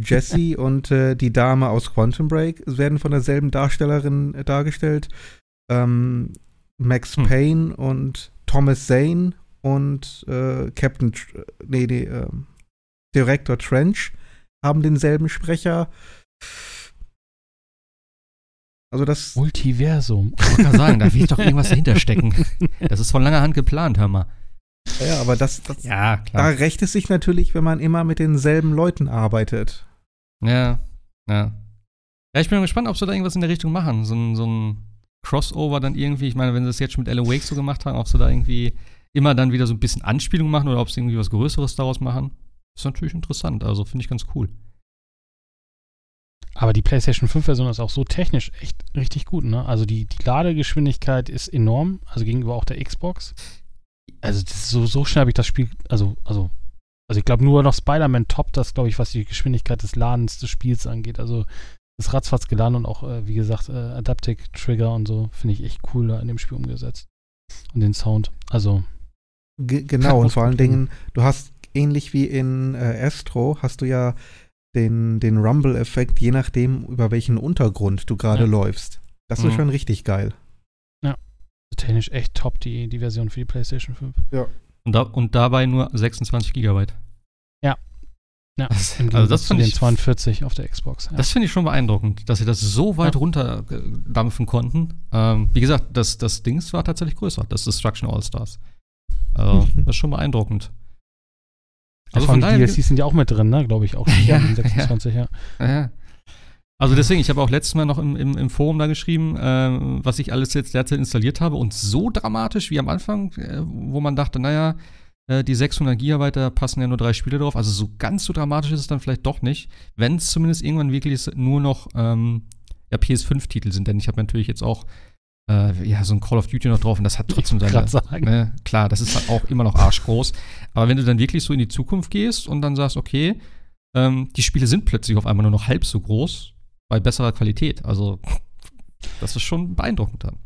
Jesse [LAUGHS] und äh, die Dame aus Quantum Break werden von derselben Darstellerin äh, dargestellt. Ähm, Max Hm. Payne und Thomas Zane und äh, Captain, Tr- nee, nee, äh, Director Trench haben denselben Sprecher. Also das, Multiversum. ich wollte sagen, da will ich doch irgendwas dahinter stecken. [LAUGHS] Das ist von langer Hand geplant, hör mal. ja, aber das, das Ja, Da rächt es sich natürlich, wenn man immer mit denselben Leuten arbeitet. Ja, ja. Ja, ich bin gespannt, ob sie da irgendwas in der Richtung machen. So ein, so ein Crossover dann irgendwie, ich meine, wenn sie das jetzt schon mit Alan Wake so gemacht haben, ob sie da irgendwie immer dann wieder so ein bisschen Anspielung machen oder ob sie irgendwie was Größeres daraus machen, ist natürlich interessant. Also finde ich ganz cool. Aber die PlayStation 5-Version ist auch so technisch echt richtig gut, ne? Also die, die Ladegeschwindigkeit ist enorm, also gegenüber auch der Xbox. Also so, so schnell habe ich das Spiel, also, also, also ich glaube nur noch Spider-Man toppt das, glaube ich, was die Geschwindigkeit des Ladens des Spiels angeht. Also ist ratzfatz geladen und auch, äh, wie gesagt, äh, Adaptive Trigger und so finde ich echt cool da in dem Spiel umgesetzt. Und den Sound. Also. G genau, und vor allen Dingen, du hast ähnlich wie in äh, Astro, hast du ja den, den Rumble-Effekt, je nachdem, über welchen Untergrund du gerade ja. läufst. Das mhm. ist schon richtig geil. Ja. Technisch echt top, die, die Version für die PlayStation 5. Ja. Und, da, und dabei nur 26 Gigabyte. Ja. Ja, [LAUGHS] also das finde ich 42 auf der Xbox. Ja. Das finde ich schon beeindruckend, dass sie das so weit ja. runterdampfen konnten. Ähm, wie gesagt, das, das Dings war tatsächlich größer, das Destruction All Stars. Also, [LAUGHS] das ist schon beeindruckend. Also von daher, DLCs sind ja auch mit drin, ne? Glaube ich auch. [LAUGHS] Ja, 26, ja. ja. ja. Also deswegen, ich habe auch letztes Mal noch im, im, im Forum da geschrieben, äh, was ich alles jetzt derzeit installiert habe und so dramatisch wie am Anfang, äh, wo man dachte, naja, äh, die 600 Gigabyte, da passen ja nur drei Spiele drauf. Also so ganz so dramatisch ist es dann vielleicht doch nicht, wenn es zumindest irgendwann wirklich nur noch ähm, ja, PS5-Titel sind. Denn ich habe natürlich jetzt auch äh, ja, so ein Call of Duty noch drauf und das hat trotzdem seine. Ne, klar, das ist halt auch immer noch arschgroß. Aber wenn du dann wirklich so in die Zukunft gehst und dann sagst, okay, ähm, die Spiele sind plötzlich auf einmal nur noch halb so groß, bei besserer Qualität. Also, das ist schon beeindruckend dann.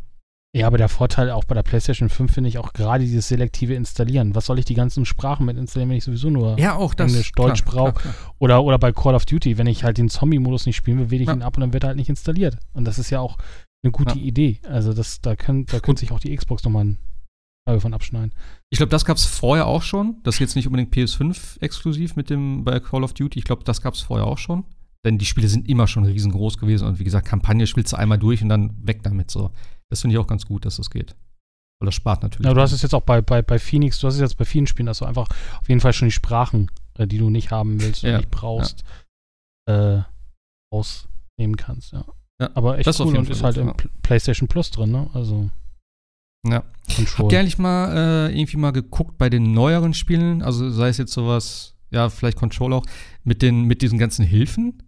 Ja, aber der Vorteil auch bei der PlayStation 5 finde ich auch gerade dieses selektive Installieren. Was soll ich die ganzen Sprachen mit installieren, wenn ich sowieso nur ja, auch das, Englisch, Deutsch brauche? Oder, oder bei Call of Duty, wenn ich halt den Zombie-Modus nicht spielen will, wähle ich ja. ihn ab und dann wird er halt nicht installiert. Und das ist ja auch eine gute ja. Idee. Also das, da, können, da könnte sich auch die Xbox nochmal ein Teil von abschneiden. Ich glaube, das gab es vorher auch schon. Das ist jetzt nicht unbedingt PS5 exklusiv mit dem bei Call of Duty. Ich glaube, das gab es vorher auch schon. Denn die Spiele sind immer schon riesengroß gewesen. Und wie gesagt, Kampagne spielst du einmal durch und dann weg damit. So. Das finde ich auch ganz gut, dass das geht. Weil das spart natürlich. Ja, du hast es jetzt auch bei, bei, bei Phoenix, du hast es jetzt bei vielen Spielen, dass du einfach auf jeden Fall schon die Sprachen, äh, die du nicht haben willst oder ja, nicht brauchst, ja. äh, rausnehmen kannst, ja. Ja, aber echt cool und ist halt im PlayStation Plus drin, ne? Also. Ja. Habt ihr eigentlich mal äh, irgendwie mal geguckt bei den neueren Spielen? Also sei es jetzt sowas, ja, vielleicht Control auch, mit, den, mit diesen ganzen Hilfen,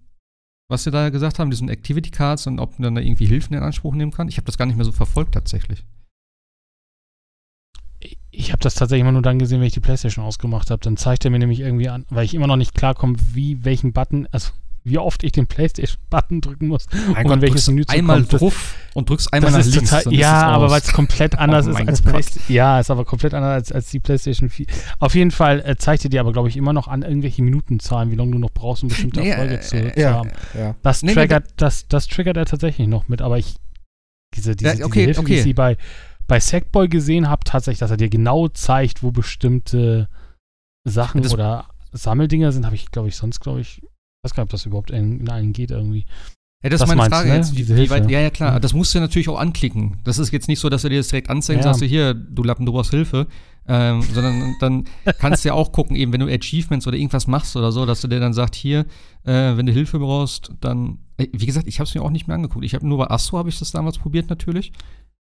was sie da gesagt haben, diesen Activity Cards und ob man dann da irgendwie Hilfen in Anspruch nehmen kann? Ich habe das gar nicht mehr so verfolgt tatsächlich. Ich habe das tatsächlich immer nur dann gesehen, wenn ich die Playstation ausgemacht habe. Dann zeigt er mir nämlich irgendwie an, weil ich immer noch nicht klarkomme, wie welchen Button, also wie oft ich den PlayStation-Button drücken muss, mein um Gott, welches Menü zu einmal kommt. drauf und drückst einmal nach links. Total, ja, aber weil es komplett anders oh ist als PlayStation. Ja, ist aber komplett anders als, als die PlayStation 4. Auf jeden Fall äh, zeigt dir dir aber, glaube ich, immer noch an irgendwelche Minutenzahlen, wie lange du noch brauchst, um bestimmte nee, Erfolge äh, zu, äh, zu ja, haben. Ja. Das, nee, triggert, nee, das, das triggert er tatsächlich noch mit, aber ich diese, diese, ja, okay, diese Hilfe, okay. wie ich sie bei, bei Sackboy gesehen habe, tatsächlich, dass er dir genau zeigt, wo bestimmte Sachen das oder Sammeldinger sind, habe ich, glaube ich, sonst, glaube ich, weiß gar nicht, ob das überhaupt in, in allen geht irgendwie. Ja, das, das ist meine Frage ne? jetzt. Wie, wie weit, ja, ja, klar. Mhm. Das musst du natürlich auch anklicken. Das ist jetzt nicht so, dass er dir das direkt anzeigt und ja. sagst du, hier, du Lappen, du brauchst Hilfe. Ähm, sondern dann kannst du ja auch gucken, eben wenn du Achievements oder irgendwas machst oder so, dass du dir dann sagt, hier, äh, wenn du Hilfe brauchst, dann, äh, wie gesagt, ich habe es mir auch nicht mehr angeguckt. Ich habe nur bei Astro habe ich das damals probiert natürlich.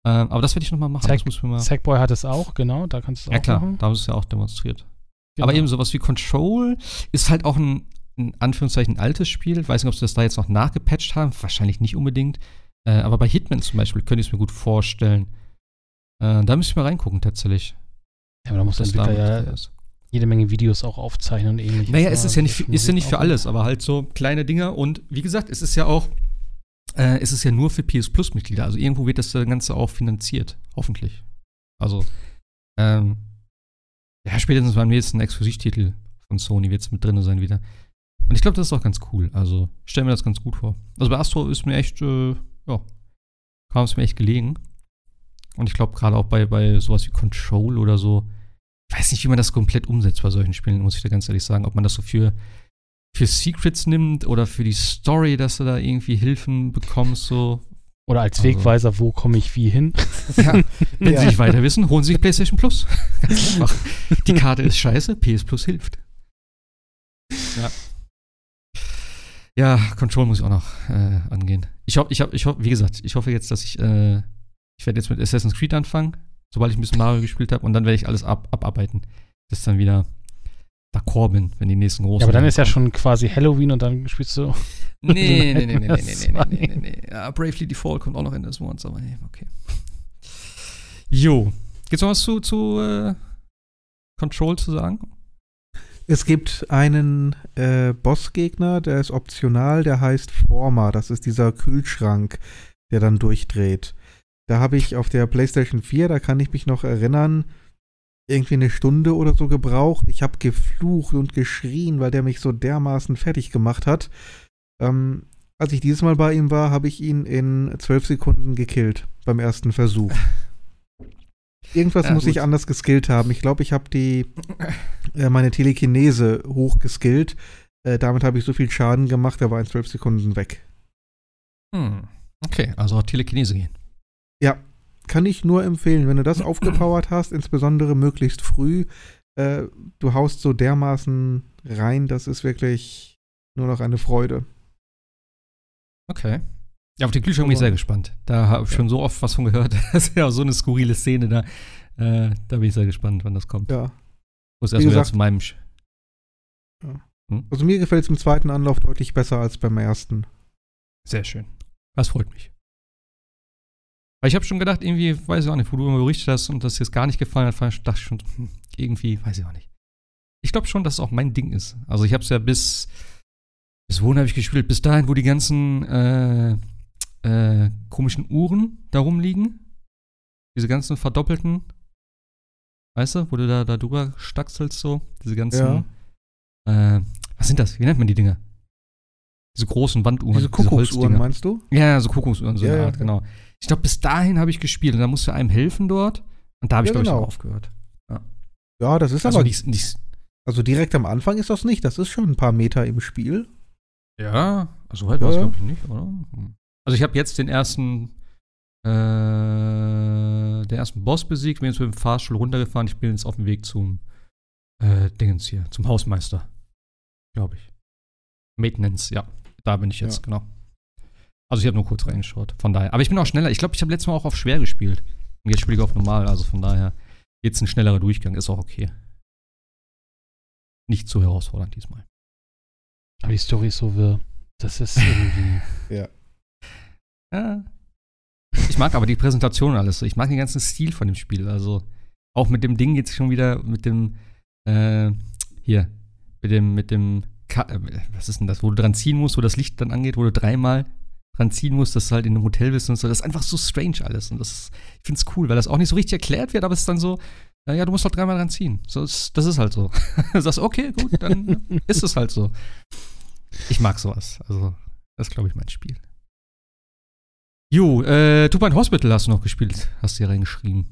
Ähm, aber das werde ich nochmal machen. Zack, Sackboy hat es auch, genau, da kannst du es ja, auch klar, machen. da haben sie es ja auch demonstriert. Genau. Aber eben sowas wie Control ist halt auch ein in Anführungszeichen altes Spiel. Ich weiß nicht, ob sie das da jetzt noch nachgepatcht haben. Wahrscheinlich nicht unbedingt. Äh, aber bei Hitman zum Beispiel könnte ich es mir gut vorstellen. Äh, da müsste ich mal reingucken, tatsächlich. Ja, aber da muss der Entwickler ja jede Menge Videos auch aufzeichnen und ähnliches. Naja, es ist ja nicht, ist ja nicht für alles, aber halt so kleine Dinger. Und wie gesagt, es ist ja auch, äh, es ist ja nur für PS Plus-Mitglieder. Also irgendwo wird das Ganze auch finanziert. Hoffentlich. Also, ähm, ja, spätestens beim nächsten Exklusivtitel von Sony wird es mit drin sein wieder. Und ich glaube, das ist auch ganz cool. Also, ich stelle mir das ganz gut vor. Also bei Astro ist mir echt, äh, ja, kam es mir echt gelegen. Und ich glaube, gerade auch bei, bei sowas wie Control oder so, ich weiß nicht, wie man das komplett umsetzt bei solchen Spielen, muss ich da ganz ehrlich sagen. Ob man das so für, für Secrets nimmt oder für die Story, dass du da irgendwie Hilfen bekommst, so. Oder als also. Wegweiser, wo komme ich wie hin? [LAUGHS] Ja, wenn ja. Sie nicht weiter wissen, holen Sie sich PlayStation Plus. [LAUGHS] Ganz einfach. Die Karte ist scheiße, PS Plus hilft. Ja. Ja, Control muss ich auch noch äh, angehen. Ich hoffe, ich hoffe, ich hoffe, wie gesagt, ich hoffe jetzt, dass ich äh, Ich werde jetzt mit Assassin's Creed anfangen, sobald ich ein bisschen Mario gespielt habe und dann werde ich alles ab, abarbeiten. Das ist dann wieder d'accord bin, wenn die nächsten großen. Ja, aber dann ist ja schon quasi Halloween und dann spielst du. Nee, nee, nee, nee, [LAUGHS] nee, nee, nee, nee, nee, nee. Ja, Bravely Default kommt auch noch in das Monats, aber nee, okay. Jo. Gibt's noch was zu, zu äh, Control zu sagen? Es gibt einen äh, Bossgegner, der ist optional, der heißt Former. Das ist dieser Kühlschrank, der dann durchdreht. Da habe ich auf der PlayStation 4, da kann ich mich noch erinnern, irgendwie eine Stunde oder so gebraucht. Ich habe geflucht und geschrien, weil der mich so dermaßen fertig gemacht hat. Ähm, als ich dieses Mal bei ihm war, habe ich ihn in zwölf Sekunden gekillt beim ersten Versuch. [LAUGHS] Irgendwas ja, muss gut. ich anders geskillt haben. Ich glaube, ich habe die [LAUGHS] äh, meine Telekinese hochgeskillt. Äh, damit habe ich so viel Schaden gemacht, er war in zwölf Sekunden weg. Hm. Okay, also auch Telekinese gehen. Ja, kann ich nur empfehlen, wenn du das [CLEARS THROAT] aufgepowert hast, insbesondere möglichst früh. Äh, du haust so dermaßen rein, das ist wirklich nur noch eine Freude. Okay. Ja, auf den Kühlschrank bin ich sehr gespannt. Da habe ich ja. schon so oft was von gehört. [LAUGHS] Das ist ja auch so eine skurrile Szene da. Äh, da bin ich sehr gespannt, wann das kommt. Ja. Muss erst mal zu meinem. Sch ja. hm? Also mir gefällt es im zweiten Anlauf deutlich besser als beim ersten. Sehr schön. Das freut mich. Weil ich habe schon gedacht, irgendwie, weiß ich auch nicht, wo du immer berichtet hast und das jetzt gar nicht gefallen hat, dachte ich schon, hm, irgendwie, weiß ich auch nicht. Ich glaube schon, dass es auch mein Ding ist. Also ich habe es ja bis, bis wohin habe ich gespielt? Bis dahin, wo die ganzen äh, äh, komischen Uhren da rumliegen. Diese ganzen verdoppelten. Weißt du, wo du da, da drüber stackselst so. Diese ganzen. Ja. Äh, was sind das? Wie nennt man die Dinger? Diese großen Wanduhren. Diese Kuckucksuhren, diese meinst du? Ja, so Kuckucksuhren, so ja, eine Art, ja. genau. Ich glaube, bis dahin habe ich gespielt und da musst du einem helfen dort. Und da habe ich, ja, glaube genau. ich, auch aufgehört. Ja. ja, das ist also aber. Nicht, nicht, also direkt am Anfang ist das nicht. Das ist schon ein paar Meter im Spiel. Ja, also weit war es, glaube ich, nicht, oder? Also ich habe jetzt den ersten, äh, den ersten Boss besiegt, bin jetzt mit dem Fahrstuhl runtergefahren. Ich bin jetzt auf dem Weg zum äh, Dingens hier, zum Hausmeister. Glaube ich. Maintenance, ja. Da bin ich jetzt, ja. genau. Also ich habe nur kurz reingeschaut, von daher. Aber ich bin auch schneller. Ich glaube, ich habe letztes Mal auch auf schwer gespielt. Und jetzt spiele ich auf normal, also von daher jetzt ein schnellerer Durchgang, ist auch okay. Nicht zu herausfordernd diesmal. Aber die Story ist so wirr. Das ist [LAUGHS] irgendwie. ja. Ja. Ich mag aber die Präsentation alles so. Ich mag den ganzen Stil von dem Spiel. Also auch mit dem Ding jetzt schon wieder mit dem äh, hier mit dem mit dem Ka äh, was ist denn das, wo du dran ziehen musst, wo das Licht dann angeht, wo du dreimal dran ziehen musst, dass du halt in einem Hotel bist und so. Das ist einfach so strange alles. Und das, ich finde es cool, weil das auch nicht so richtig erklärt wird, aber es ist dann so, ja, ja du musst halt dreimal dran ziehen. So, das, das ist halt so. [LAUGHS] du sagst, okay, gut, dann [LAUGHS] ist es halt so. Ich mag sowas. Also, das ist, glaube ich, mein Spiel. Jo, äh, Point Hospital hast du noch gespielt, hast du hier reingeschrieben.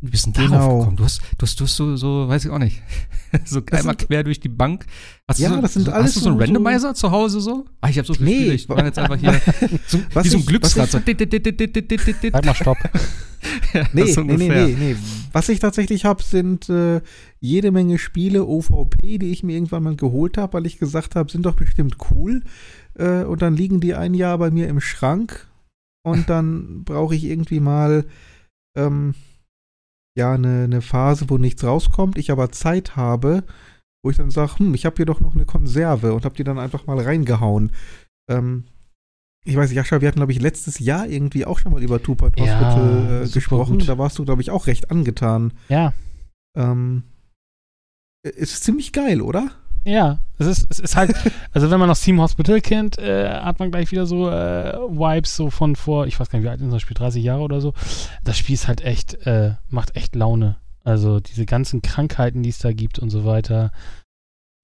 Wie bist denn darauf genau. gekommen? Du hast, du hast, du hast so, so, weiß ich auch nicht, [LAUGHS] so das einmal sind, quer durch die Bank. Hast ja, so, das sind so, alles Hast du so einen Randomizer so zu Hause so? Ah, ich habe so viel nee, Spiele. Ich war jetzt einfach hier [LAUGHS] so, wie so ein Glücksrad. So. Halt mal Stopp. [LAUGHS] ja, nee, nee, nee, nee, nee. Was ich tatsächlich habe, sind äh, jede Menge Spiele OVP, die ich mir irgendwann mal geholt habe, weil ich gesagt habe, sind doch bestimmt cool. Äh, und dann liegen die ein Jahr bei mir im Schrank und [LAUGHS] dann brauche ich irgendwie mal ähm, ja eine, eine Phase, wo nichts rauskommt, ich aber Zeit habe, wo ich dann sage, hm, ich habe hier doch noch eine Konserve und habe die dann einfach mal reingehauen. Ähm, ich weiß nicht, Jascha, wir hatten, glaube ich, letztes Jahr irgendwie auch schon mal über Point Hospital ja, äh, gesprochen. Gut. Da warst du, glaube ich, auch recht angetan. Ja. Ähm, ist ziemlich geil, oder? Ja, es ist, es ist halt, [LAUGHS] also wenn man noch Team Hospital kennt, äh, hat man gleich wieder so äh, Vibes so von vor, ich weiß gar nicht, wie alt ist das Spiel, 30 Jahre oder so. Das Spiel ist halt echt, äh, macht echt Laune. Also diese ganzen Krankheiten, die es da gibt und so weiter.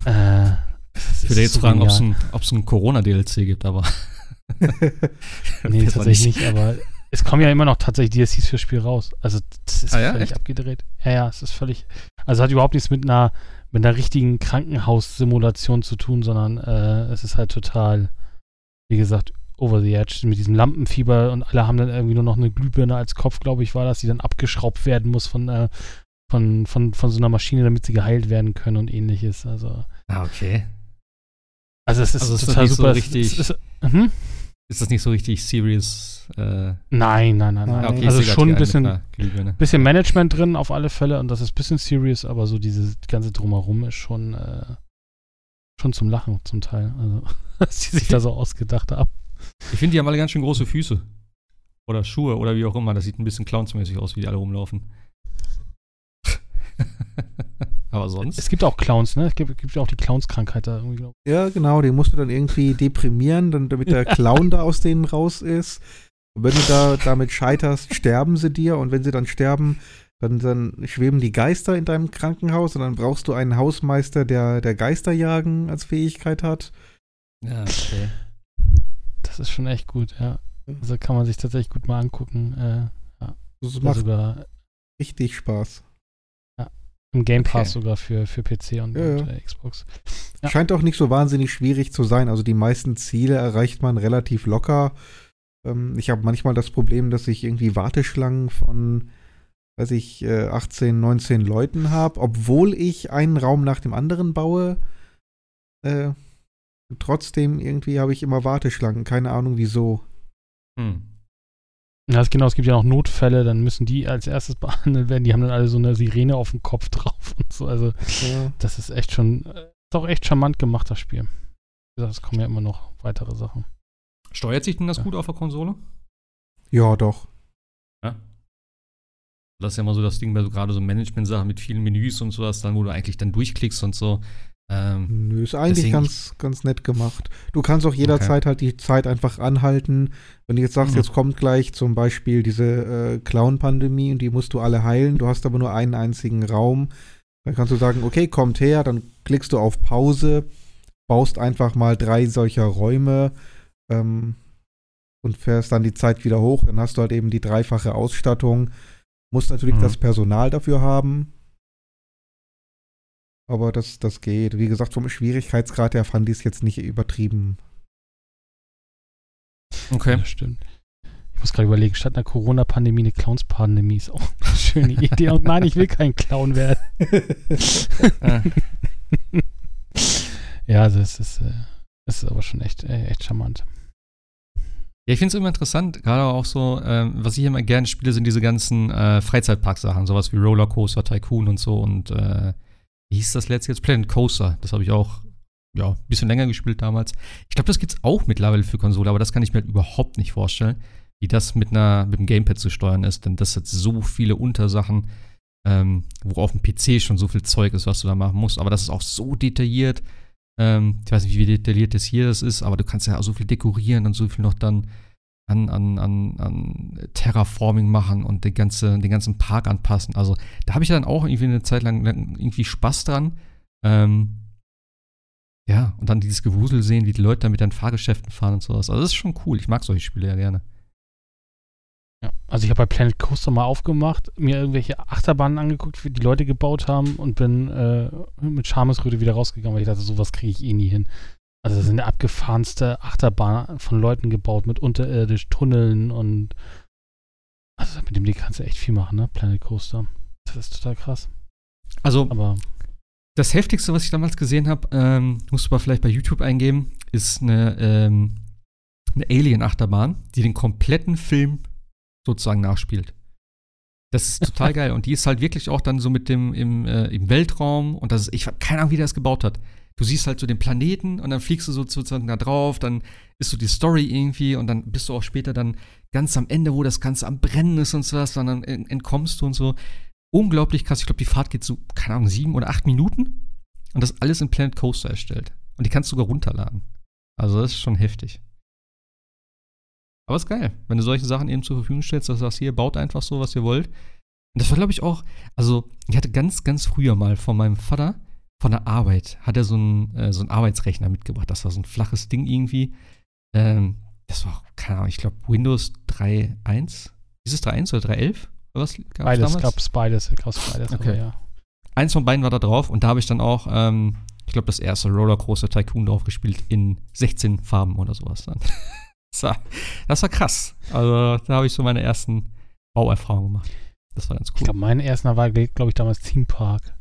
Äh, ich würde jetzt so fragen, ob es ein, ein Corona-DLC gibt, aber. [LAUGHS] nee, [LAUGHS] tatsächlich nicht, aber es kommen ja immer noch tatsächlich DLCs fürs Spiel raus. Also das ist ah, ja? völlig Echt? abgedreht. Ja, ja, es ist völlig. Also hat überhaupt nichts mit einer mit einer richtigen Krankenhaussimulation zu tun, sondern äh, es ist halt total, wie gesagt, over the edge mit diesem Lampenfieber und alle haben dann irgendwie nur noch eine Glühbirne als Kopf, glaube ich, war das, die dann abgeschraubt werden muss von, äh, von, von, von so einer Maschine, damit sie geheilt werden können und ähnliches. Also. Ah, okay. Also es ist also total super. So richtig. Es ist, es, hm? Ist das nicht so richtig serious? Äh nein, nein, nein, nein. Okay, also schon ein bisschen, bisschen Management drin auf alle Fälle und das ist ein bisschen serious, aber so dieses ganze Drumherum ist schon, äh, schon zum Lachen zum Teil. Also, [LAUGHS] was die sich da so ausgedacht haben. Ich finde, die haben alle ganz schön große Füße. Oder Schuhe oder wie auch immer. Das sieht ein bisschen clownsmäßig aus, wie die alle rumlaufen. [LAUGHS] Aber sonst? Es gibt auch Clowns, ne? Es gibt, gibt auch die Clowns-Krankheit da irgendwie. Ja, genau. Die musst du dann irgendwie deprimieren, dann, damit der [LAUGHS] Clown da aus denen raus ist. Und wenn du da damit scheiterst, sterben sie dir. Und wenn sie dann sterben, dann, dann schweben die Geister in deinem Krankenhaus. Und dann brauchst du einen Hausmeister, der, der Geisterjagen als Fähigkeit hat. Ja, okay. Das ist schon echt gut, ja. Also kann man sich tatsächlich gut mal angucken. Äh, ja. Das macht sogar richtig Spaß. Im Game Pass okay. sogar für, für PC und, ja, und äh, Xbox. Ja. Scheint auch nicht so wahnsinnig schwierig zu sein. Also die meisten Ziele erreicht man relativ locker. Ähm, ich habe manchmal das Problem, dass ich irgendwie Warteschlangen von, weiß ich, äh, 18, 19 Leuten habe, obwohl ich einen Raum nach dem anderen baue. Äh, trotzdem irgendwie habe ich immer Warteschlangen. Keine Ahnung wieso. Hm. Ja, genau, es gibt ja noch Notfälle, dann müssen die als erstes [LAUGHS] behandelt werden. Die haben dann alle so eine Sirene auf dem Kopf drauf und so. Also, ja. das ist echt schon, ist auch echt charmant gemacht, das Spiel. Wie gesagt, es kommen ja immer noch weitere Sachen. Steuert sich denn das ja. gut auf der Konsole? Ja, doch. Ja. Das ist ja immer so das Ding bei so gerade so Management-Sachen mit vielen Menüs und sowas, dann, wo du eigentlich dann durchklickst und so. Ähm, Nö, ist eigentlich ganz, ganz nett gemacht. Du kannst auch jederzeit okay. halt die Zeit einfach anhalten. Wenn du jetzt sagst, mhm. jetzt kommt gleich zum Beispiel diese äh, Clown-Pandemie und die musst du alle heilen, du hast aber nur einen einzigen Raum, dann kannst du sagen, okay, kommt her, dann klickst du auf Pause, baust einfach mal drei solcher Räume ähm, und fährst dann die Zeit wieder hoch. Dann hast du halt eben die dreifache Ausstattung. Musst natürlich mhm. das Personal dafür haben, aber das, das geht. Wie gesagt, vom Schwierigkeitsgrad her fand ich es jetzt nicht übertrieben. Okay. Das stimmt. Ich muss gerade überlegen, statt einer Corona-Pandemie eine Clowns-Pandemie ist auch eine schöne Idee. Und nein, ich will kein Clown werden. [LAUGHS] ja, das ist, äh, das ist aber schon echt, äh, echt charmant. Ja, ich finde es immer interessant, gerade auch so, ähm, was ich immer gerne spiele, sind diese ganzen äh, Freizeitpark-Sachen, sowas wie Rollercoaster, Tycoon und so und äh, wie hieß das letzte jetzt? Planet Coaster. Das habe ich auch, ja, ein bisschen länger gespielt damals. Ich glaube, das gibt es auch mittlerweile für Konsole, aber das kann ich mir halt überhaupt nicht vorstellen, wie das mit, einer, mit dem Gamepad zu steuern ist, denn das hat so viele Untersachen, ähm, wo auf dem PC schon so viel Zeug ist, was du da machen musst. Aber das ist auch so detailliert. Ähm, ich weiß nicht, wie detailliert das hier das ist, aber du kannst ja auch so viel dekorieren und so viel noch dann an, an, an, an Terraforming machen und den, ganze, den ganzen Park anpassen. Also da habe ich dann auch irgendwie eine Zeit lang irgendwie Spaß dran. Ähm, ja, und dann dieses Gewusel sehen, wie die Leute da mit ihren Fahrgeschäften fahren und sowas. Also das ist schon cool. Ich mag solche Spiele ja gerne. Ja, also ich habe bei Planet Coaster mal aufgemacht, mir irgendwelche Achterbahnen angeguckt, wie die Leute gebaut haben und bin äh, mit Schamesröte wieder rausgegangen, weil ich dachte, sowas kriege ich eh nie hin. Also das sind eine abgefahrenste Achterbahn von Leuten gebaut mit unterirdisch Tunneln und also mit dem Ding kannst du echt viel machen, ne? Planet Coaster. Das ist total krass. Also, aber das heftigste, was ich damals gesehen habe, ähm, musst du mal vielleicht bei YouTube eingeben, ist eine, ähm, eine Alien-Achterbahn, die den kompletten Film sozusagen nachspielt. Das ist total [LAUGHS] geil. Und die ist halt wirklich auch dann so mit dem im, äh, im Weltraum. Und das ist, ich habe keine Ahnung, wie der das gebaut hat du siehst halt so den Planeten und dann fliegst du so sozusagen da drauf, dann ist so die Story irgendwie und dann bist du auch später dann ganz am Ende, wo das Ganze am Brennen ist und so was, dann entkommst du und so. Unglaublich krass. Ich glaube, die Fahrt geht so, keine Ahnung, sieben oder acht Minuten und das alles in Planet Coaster erstellt. Und die kannst du sogar runterladen. Also das ist schon heftig. Aber ist geil, wenn du solche Sachen eben zur Verfügung stellst, dass du sagst, hier, baut einfach so, was ihr wollt. Und das war, glaube ich, auch, also ich hatte ganz, ganz früher mal von meinem Vater von der Arbeit hat er so einen, äh, so einen Arbeitsrechner mitgebracht. Das war so ein flaches Ding irgendwie. Ähm, das war, keine Ahnung, ich glaube Windows 3.1. Ist es 3.1 oder 3.11? Was gab's beides, gab es beides, gab's beides. Okay. ja. Eins von beiden war da drauf und da habe ich dann auch, ähm, ich glaube, das erste Rollercoaster Tycoon drauf gespielt in 16 Farben oder sowas dann. [LAUGHS] das, war, das war krass. Also da habe ich so meine ersten Bauerfahrungen gemacht. Das war ganz cool. Ich glaube, mein erster war, glaube ich, damals Theme Park.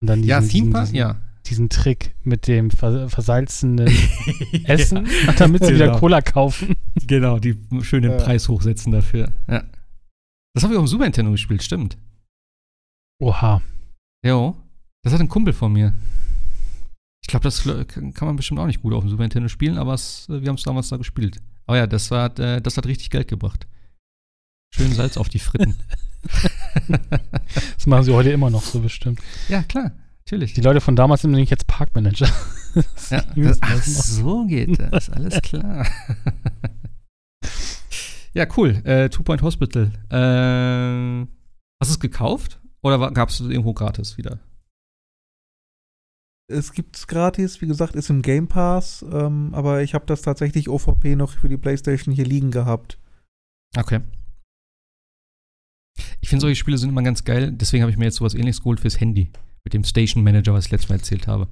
Und dann diesen, ja, Theme Park, ja. diesen Trick mit dem vers versalzenen [LAUGHS] Essen, ja, damit sie genau. wieder Cola kaufen. Genau, die schön den ja. Preis hochsetzen dafür. Ja. Das habe ich auch im Super Nintendo gespielt, stimmt. Oha. Jo. Das hat ein Kumpel von mir. Ich glaube, das kann man bestimmt auch nicht gut auf dem Super Nintendo spielen, aber es, wir haben es damals da gespielt. Aber ja, das, war, äh, das hat richtig Geld gebracht. Schön Salz auf die Fritten. [LAUGHS] das machen sie heute immer noch so bestimmt. Ja, klar, natürlich. Die Leute von damals sind nämlich jetzt Parkmanager. ja, [LAUGHS] das, ach, so geht das, alles klar. [LAUGHS] ja, cool. Äh, Two Point Hospital. Äh, hast du es gekauft oder gab es irgendwo gratis wieder? Es gibt es gratis, wie gesagt, ist im Game Pass, ähm, aber ich habe das tatsächlich OVP noch für die PlayStation hier liegen gehabt. Okay. Ich finde, solche Spiele sind immer ganz geil. Deswegen habe ich mir jetzt sowas ähnliches geholt fürs Handy. Mit dem Station Manager, was ich letztes Mal erzählt habe.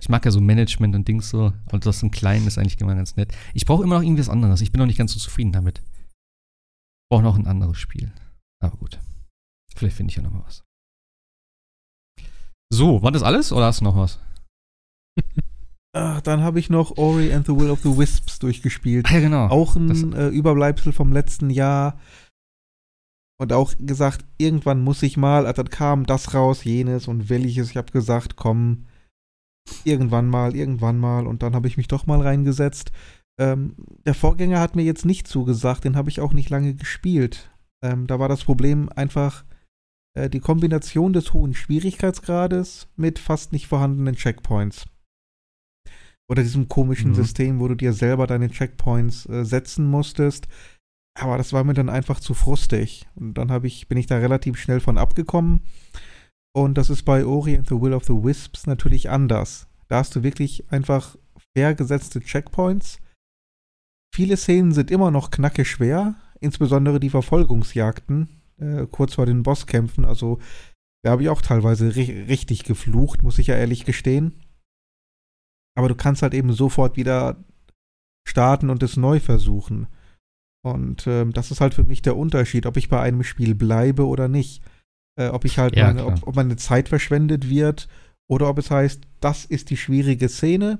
ich mag ja so Management und Dings so. Und das ein klein ist eigentlich immer ganz nett. Ich brauche immer noch irgendwas anderes. Ich bin noch nicht ganz so zufrieden damit. Ich brauche noch ein anderes Spiel. Aber gut. Vielleicht finde ich ja noch mal was. So, war das alles oder hast du noch was? Ach, [LAUGHS] dann habe ich noch Ori and the Will of the Wisps durchgespielt. Ah, ja, genau. Auch ein äh, Überbleibsel vom letzten Jahr und auch gesagt, irgendwann muss ich mal, also dann kam das raus, jenes und welches. Ich habe gesagt, komm, irgendwann mal, irgendwann mal. Und dann habe ich mich doch mal reingesetzt. Ähm, der Vorgänger hat mir jetzt nicht zugesagt, den habe ich auch nicht lange gespielt. Ähm, da war das Problem einfach äh, die Kombination des hohen Schwierigkeitsgrades mit fast nicht vorhandenen Checkpoints. Oder diesem komischen mhm. System, wo du dir selber deine Checkpoints äh, setzen musstest. Aber das war mir dann einfach zu frustig. Und dann ich, bin ich da relativ schnell von abgekommen. Und das ist bei Ori and the Will of the Wisps natürlich anders. Da hast du wirklich einfach fair gesetzte Checkpoints. Viele Szenen sind immer noch knacke schwer, insbesondere die Verfolgungsjagden, äh, kurz vor den Bosskämpfen. Also, da habe ich auch teilweise ri richtig geflucht, muss ich ja ehrlich gestehen. Aber du kannst halt eben sofort wieder starten und es neu versuchen. Und ähm, das ist halt für mich der Unterschied, ob ich bei einem Spiel bleibe oder nicht. Äh, ob ich halt ja, meine, ob, ob, meine Zeit verschwendet wird oder ob es heißt, das ist die schwierige Szene,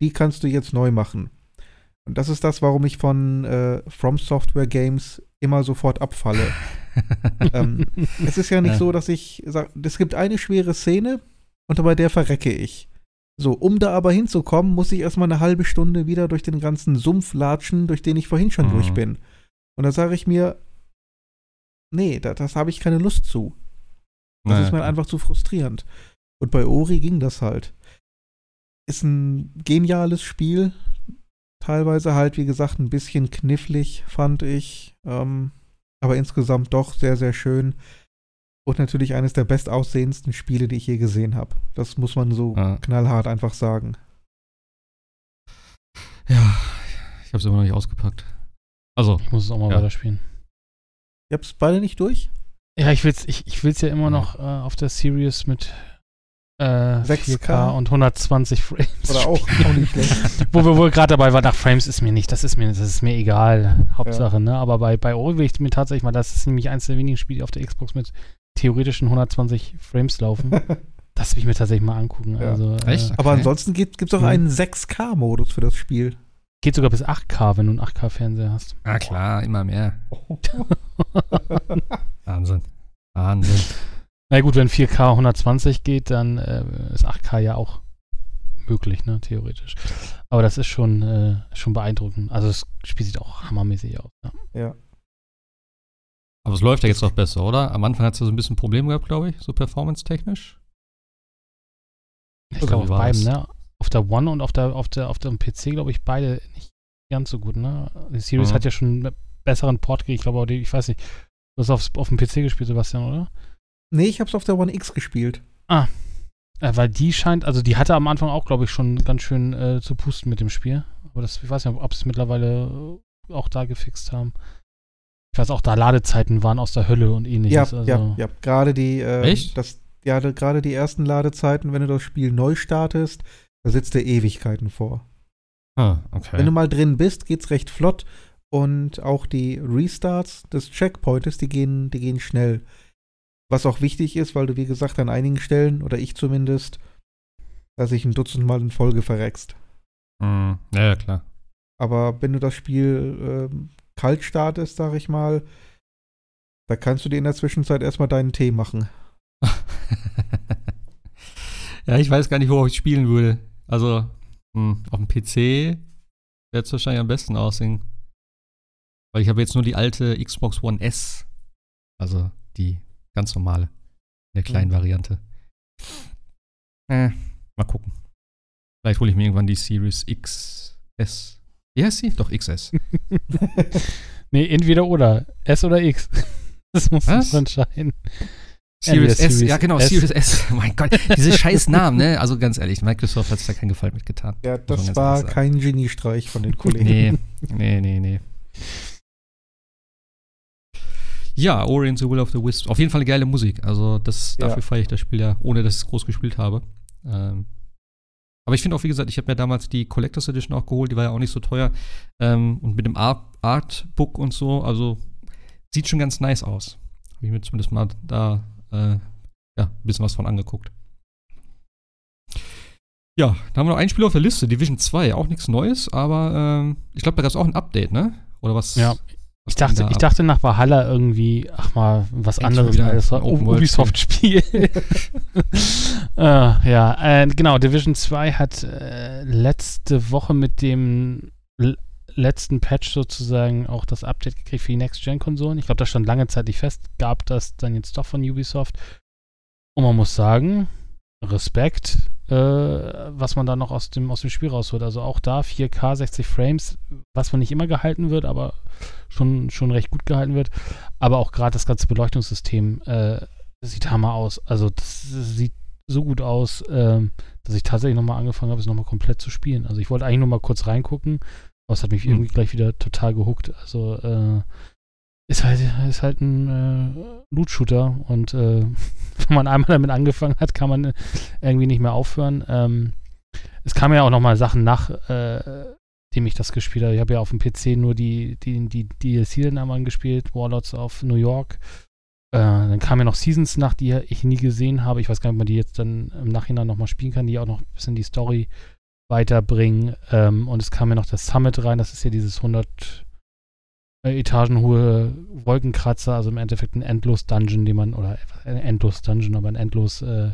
die kannst du jetzt neu machen. Und das ist das, warum ich von äh, From Software Games immer sofort abfalle. [LAUGHS] ähm, es ist ja nicht ja. so, dass ich sage, es gibt eine schwere Szene und bei der verrecke ich. So, um da aber hinzukommen, muss ich erstmal eine halbe Stunde wieder durch den ganzen Sumpf latschen, durch den ich vorhin schon mhm. durch bin. Und da sage ich mir, nee, da, das habe ich keine Lust zu. Das naja, ist mir einfach zu frustrierend. Und bei Ori ging das halt. Ist ein geniales Spiel. Teilweise halt, wie gesagt, ein bisschen knifflig, fand ich. Ähm, aber insgesamt doch sehr, sehr schön. Und natürlich eines der bestaussehendsten Spiele, die ich je gesehen habe. Das muss man so ja. knallhart einfach sagen. Ja, ich habe es immer noch nicht ausgepackt. Also. Ich muss es auch mal ja. weiterspielen. Ihr habt es beide nicht durch? Ja, ich will es ich, ich will's ja immer noch äh, auf der Series mit äh, 6K 4K und 120 Frames. Oder auch, auch nicht schlecht. [LAUGHS] wo wir wohl gerade dabei waren, nach Frames ist mir nicht, das ist mir, das ist mir egal. Hauptsache, ja. ne? Aber bei, bei Ori will ich mir tatsächlich mal, das ist nämlich eins der wenigen Spiele auf der Xbox mit theoretischen 120 Frames laufen. [LAUGHS] das will ich mir tatsächlich mal angucken. Ja. Also, Echt? Äh, Aber ansonsten gibt es auch mhm. einen 6K-Modus für das Spiel. Geht sogar bis 8K, wenn du einen 8K-Fernseher hast. Ah, klar, immer mehr. [LAUGHS] Wahnsinn. Wahnsinn. Na gut, wenn 4K 120 geht, dann äh, ist 8K ja auch möglich, ne, theoretisch. Aber das ist schon, äh, schon beeindruckend. Also das Spiel sieht auch hammermäßig aus. Ja. ja. Aber es läuft ja jetzt noch besser, oder? Am Anfang hat es ja so ein bisschen Probleme gehabt, glaube ich, so performance-technisch. Ich glaube auf beiden, ne? Auf der One und auf der, auf der, auf dem PC, glaube ich, beide nicht ganz so gut, ne? Die Series mhm. hat ja schon einen besseren Port gekriegt, ich glaube, ich weiß nicht. Du hast aufs, auf dem PC gespielt, Sebastian, oder? Nee, ich habe es auf der One X gespielt. Ah. Äh, weil die scheint, also die hatte am Anfang auch, glaube ich, schon ganz schön äh, zu pusten mit dem Spiel. Aber das, ich weiß nicht, ob sie es mittlerweile auch da gefixt haben. Ich weiß auch, da Ladezeiten waren aus der Hölle und ähnliches. Ja, also. ja, ja. Gerade die, äh, Echt? Das, ja, gerade die ersten Ladezeiten, wenn du das Spiel neu startest, da sitzt dir Ewigkeiten vor. Ah, okay. Wenn du mal drin bist, geht's recht flott und auch die Restarts des Checkpoints, die gehen, die gehen schnell. Was auch wichtig ist, weil du, wie gesagt, an einigen Stellen, oder ich zumindest, dass ich ein Dutzend Mal in Folge verreckst. Mm, ja, ja, klar. Aber wenn du das Spiel ähm, kalt startest, sag ich mal, da kannst du dir in der Zwischenzeit erstmal deinen Tee machen. [LAUGHS] ja, ich weiß gar nicht, wo ich spielen würde. Also, mh, hm, auf dem PC wird es wahrscheinlich am besten aussehen. Weil ich habe jetzt nur die alte Xbox One S. Also die ganz normale. In der kleinen mhm. Variante. Äh, mal gucken. Vielleicht hole ich mir irgendwann die Series XS. Wie heißt sie? Doch, XS. nee, entweder oder. S oder X. [LAUGHS] Das muss man entscheiden. Series S, Series ja genau, S. Series S. mein Gott, diese [LAUGHS] scheiß Namen, ne? Also ganz ehrlich, Microsoft hat es da keinen Gefallen mitgetan. Ja, das war kein Geniestreich von den Kollegen. Nee, nee, nee, nee. Ja, Ori and the Will of the Wisps. Auf jeden Fall eine geile Musik. Also das, dafür ja. feiere ich das Spiel ja, ohne dass ich es groß gespielt habe. Ähm, aber ich finde auch, wie gesagt, ich habe mir damals die Collectors Edition auch geholt, die war ja auch nicht so teuer. Ähm, und mit dem Art Artbook und so, also sieht schon ganz nice aus. Habe ich mir zumindest mal da äh, ja, ein bisschen was von angeguckt. Ja, da haben wir noch ein Spiel auf der Liste, Division 2, auch nichts Neues, aber ähm, ich glaube, da gab es auch ein Update, ne? Oder was? Ja, ich dachte, ich dachte nach Valhalla irgendwie, ach mal, was anderes als Ubisoft-Spiel. uh, [LAUGHS] [LAUGHS] ja, äh, genau, Division 2 hat äh, letzte Woche mit dem letzten Patch sozusagen auch das Update gekriegt für die Next-Gen-Konsolen. Ich glaube, das stand lange Zeit nicht fest, gab das dann jetzt doch von Ubisoft. Und man muss sagen, Respekt, äh, was man da noch aus dem, aus dem Spiel rausholt. Also auch da 4K 60 Frames, was man nicht immer gehalten wird, aber schon, schon recht gut gehalten wird. Aber auch gerade das ganze Beleuchtungssystem äh, sieht hammer aus. Also das, das sieht so gut aus, äh, dass ich tatsächlich nochmal angefangen habe, es nochmal komplett zu spielen. Also ich wollte eigentlich nochmal kurz reingucken, aber es hat mich mhm. irgendwie gleich wieder total gehuckt. Also äh, ist halt, ist halt ein äh, Loot-Shooter und äh, [LAUGHS] wenn man einmal damit angefangen hat, kann man irgendwie nicht mehr aufhören. Ähm, es kamen ja auch nochmal Sachen nach, äh, dem ich das gespielt habe. Ich habe ja auf dem PC nur die, die, die DLC dann einmal gespielt, Warlords of New York. Äh, dann kamen ja noch Seasons nach, die ich nie gesehen habe. Ich weiß gar nicht, ob man die jetzt dann im Nachhinein nochmal spielen kann, die auch noch ein bisschen die Story weiterbringen. Ähm, und es kam ja noch das Summit rein, das ist ja dieses 100 äh, Etagen hohe Wolkenkratzer, also im Endeffekt ein Endlos-Dungeon, den man, oder ein Endlos-Dungeon, aber ein Endlos, äh,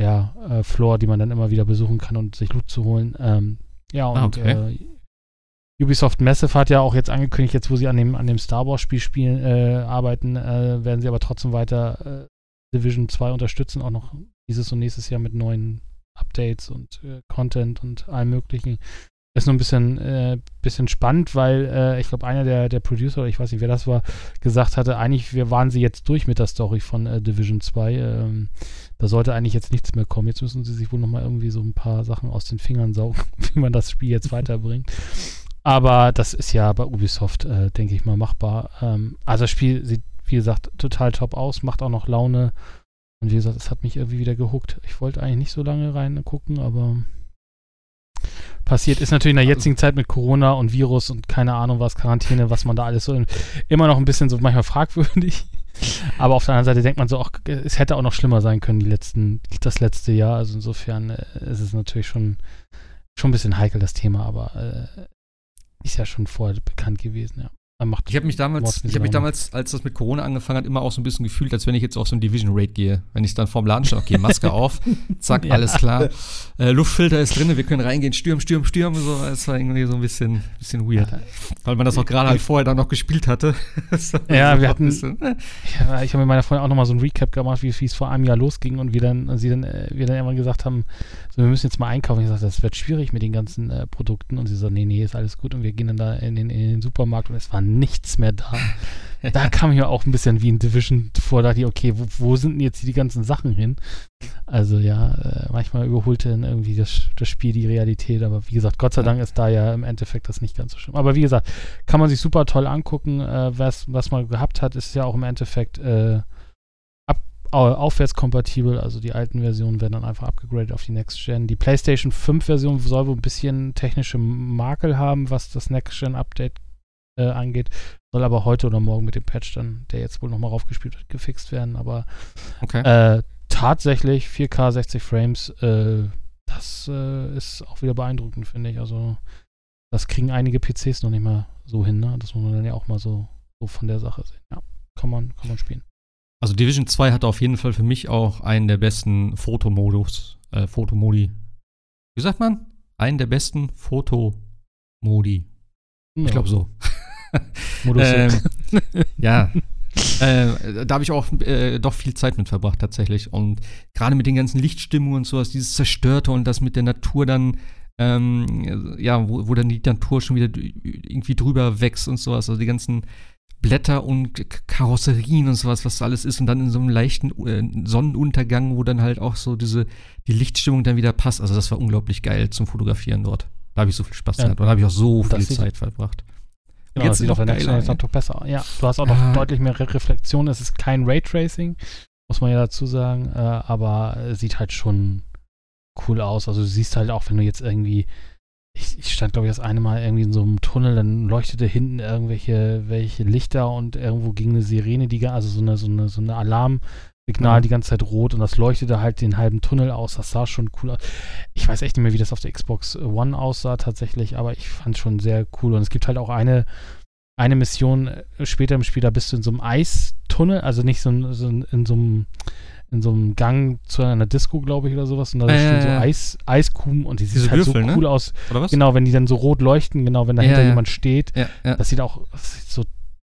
ja, äh, Floor, die man dann immer wieder besuchen kann und sich Loot zu holen. Ähm, ja, und ah, okay. äh, Ubisoft Massive hat ja auch jetzt angekündigt, jetzt wo sie an dem, an dem Star Wars Spiel spielen, äh, arbeiten, äh, werden sie aber trotzdem weiter äh, Division 2 unterstützen, auch noch dieses und nächstes Jahr mit neuen Updates und Content und allem möglichen. Ist nur ein bisschen, äh, bisschen spannend, weil äh, ich glaube, einer der, der Producer, oder ich weiß nicht, wer das war, gesagt hatte, eigentlich wir waren sie jetzt durch mit der Story von äh, Division 2. Ähm, da sollte eigentlich jetzt nichts mehr kommen. Jetzt müssen sie sich wohl nochmal irgendwie so ein paar Sachen aus den Fingern saugen, [LAUGHS] wie man das Spiel jetzt weiterbringt. Aber das ist ja bei Ubisoft, äh, denke ich mal, machbar. Ähm, also das Spiel sieht, wie gesagt, total top aus, macht auch noch Laune. Und wie gesagt, es hat mich irgendwie wieder gehuckt. Ich wollte eigentlich nicht so lange reingucken, aber passiert. Ist natürlich in der jetzigen Zeit mit Corona und Virus und keine Ahnung was, Quarantäne, was man da alles so in, immer noch ein bisschen so manchmal fragwürdig. [LAUGHS] Aber auf der anderen Seite denkt man so, auch, es hätte auch noch schlimmer sein können, die letzten, das letzte Jahr. Also insofern äh, ist es natürlich schon, schon ein bisschen heikel, das Thema, aber äh, ist ja schon vorher bekannt gewesen, ja ich habe mich damals, ich habe mich damals, als das mit Corona angefangen hat, immer auch so ein bisschen gefühlt, als wenn ich jetzt auf so ein Division Raid gehe. Wenn ich dann vorm Laden stehe, okay, Maske auf, [LAUGHS] zack, ja. alles klar. Äh, Luftfilter ist drin, wir können reingehen, stürm, stürm, stürm. So, es war irgendwie so ein bisschen, bisschen weird. Ja. Weil man das auch gerade halt vorher dann noch gespielt hatte. [LAUGHS] ja, wir hatten, äh. ja, ich habe mit meiner Freundin auch nochmal so ein Recap gemacht, wie es vor einem Jahr losging und wir dann, sie dann, äh, wir dann immer gesagt haben, so, wir müssen jetzt mal einkaufen. Ich sagte, das wird schwierig mit den ganzen äh, Produkten. Und sie so, nee, nee, ist alles gut. Und wir gehen dann da in den, in den Supermarkt und es war nichts mehr da. [LAUGHS] da kam mir auch ein bisschen wie ein Division vor, da dachte ich, okay, wo, wo sind denn jetzt die ganzen Sachen hin? Also ja, äh, manchmal überholte dann irgendwie das, das Spiel die Realität, aber wie gesagt, Gott sei Dank ist da ja im Endeffekt das nicht ganz so schlimm. Aber wie gesagt, kann man sich super toll angucken. Äh, was, was man gehabt hat, ist ja auch im Endeffekt äh, aufwärtskompatibel, also die alten Versionen werden dann einfach abgegradet auf die Next Gen. Die PlayStation 5 Version soll wohl ein bisschen technische Makel haben, was das Next Gen Update äh, angeht, soll aber heute oder morgen mit dem Patch dann, der jetzt wohl nochmal raufgespielt wird, gefixt werden. Aber okay. äh, tatsächlich 4K 60 Frames, äh, das äh, ist auch wieder beeindruckend, finde ich. Also, das kriegen einige PCs noch nicht mal so hin, ne? Das muss man dann ja auch mal so, so von der Sache sehen. Ja, kann man, kann man spielen. Also Division 2 hat auf jeden Fall für mich auch einen der besten Fotomodus, äh, Fotomodi. Wie sagt man? Einen der besten Fotomodi. Ich glaube so. Modus [LAUGHS] ähm, ja. äh, da habe ich auch äh, doch viel Zeit mit verbracht tatsächlich. Und gerade mit den ganzen Lichtstimmungen und sowas, dieses Zerstörte und das mit der Natur dann, ähm, ja, wo, wo dann die Natur schon wieder irgendwie drüber wächst und sowas. Also die ganzen Blätter und Karosserien und sowas, was alles ist. Und dann in so einem leichten äh, Sonnenuntergang, wo dann halt auch so diese, die Lichtstimmung dann wieder passt. Also das war unglaublich geil zum Fotografieren dort. Da habe ich so viel Spaß ja. gehabt. Und da habe ich auch so viel Zeit verbracht. Genau, jetzt sieht auch der jetzt noch besser. Ja, du hast auch noch ah. deutlich mehr Re Reflexion. Es ist kein Raytracing, muss man ja dazu sagen. Äh, aber sieht halt schon cool aus. Also du siehst halt auch, wenn du jetzt irgendwie ich, ich stand, glaube ich, das eine Mal irgendwie in so einem Tunnel, dann leuchtete hinten irgendwelche welche Lichter und irgendwo ging eine Sirene, die, also so eine, so eine, so eine Alarmsignal mhm. die ganze Zeit rot und das leuchtete halt den halben Tunnel aus. Das sah schon cool aus. Ich weiß echt nicht mehr, wie das auf der Xbox One aussah tatsächlich, aber ich fand es schon sehr cool. Und es gibt halt auch eine, eine Mission äh, später im Spiel, da bist du in so einem Eistunnel, also nicht so, so in so einem in so einem Gang zu einer Disco, glaube ich, oder sowas. Und da äh, stehen so Eis, Eiskuben und die sieht halt Würfel, so ne? cool ne? aus. Oder was? Genau, wenn die dann so rot leuchten, genau, wenn dahinter ja, jemand steht. Ja, das sieht auch das sieht so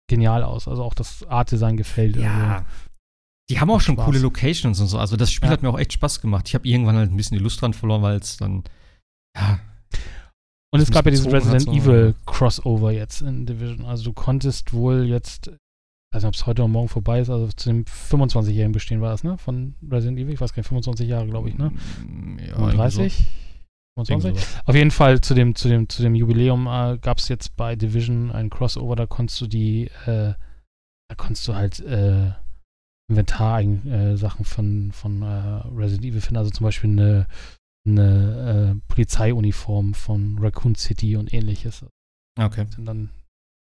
genial aus. Also auch das Art-Design gefällt. Ja. Die haben auch schon Spaß. coole Locations und so. Also das Spiel hat mir auch echt Spaß gemacht. Ich habe irgendwann halt ein bisschen die Lust dran verloren, weil es dann, ja. Und es gab ja diesen Resident Evil Crossover jetzt in Division. Also du konntest wohl jetzt weiß nicht, ob es heute oder morgen vorbei ist, also zu dem 25-jährigen Bestehen war das, ne? Von Resident Evil, ich weiß gar nicht, 25 Jahre, glaube ich, ne? Mm, ja, 35? 25? Auf jeden Fall zu dem, zu dem, zu dem Jubiläum äh, gab es jetzt bei Division ein Crossover, da konntest du die, äh, da konntest du halt äh, Inventar-Sachen äh, von, von äh, Resident Evil finden, also zum Beispiel eine, eine äh, Polizeiuniform von Raccoon City und ähnliches. Okay. Sind dann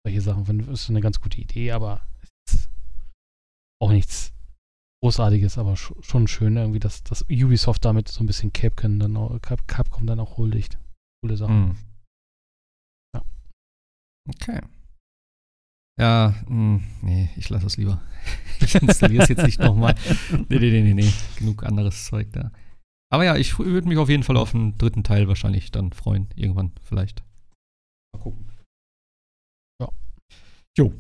solche Sachen, das ist eine ganz gute Idee, aber auch nichts Großartiges, aber schon schön irgendwie, dass, dass Ubisoft damit so ein bisschen Capcom dann auch, Cap, Capcom dann auch huldigt. Coole Sachen. Mm. Ja. Okay. Ja, mh, hm, nee, ich lasse es lieber. [LAUGHS] ich installiere es jetzt nicht nochmal. Nee, nee, nee, nee, nee. Genug anderes Zeug da. Aber ja, ich würde mich auf jeden Fall auf den dritten Teil wahrscheinlich dann freuen. Irgendwann vielleicht. Mal gucken. Ja. Jo.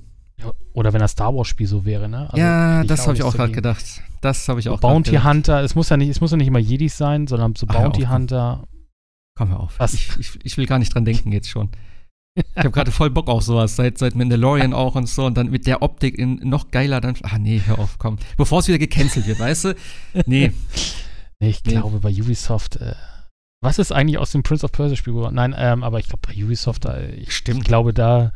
Oder wenn das Star Wars Spiel so wäre, ne? Also ja, das habe ich auch gerade gedacht. Das habe ich auch Bounty gedacht. Hunter, es muss ja nicht, es muss ja nicht immer Jedis sein, sondern so Bounty Ach, Hunter. Komm hör auf. Ich, ich, ich, will gar nicht dran denken jetzt schon. Ich habe gerade voll Bock auf sowas, seit, seit Mandalorian [LAUGHS] auch und so und dann mit der Optik in noch geiler dann. Ah nee, hör auf, komm. Bevor es wieder gecancelt wird, weißt du? Nee. [LAUGHS] nee ich nee. glaube bei Ubisoft, äh, was ist eigentlich aus dem Prince of Persia Spiel geworden? Nein, ähm, aber ich glaube bei Ubisoft, äh, ich, Stimmt. ich glaube da,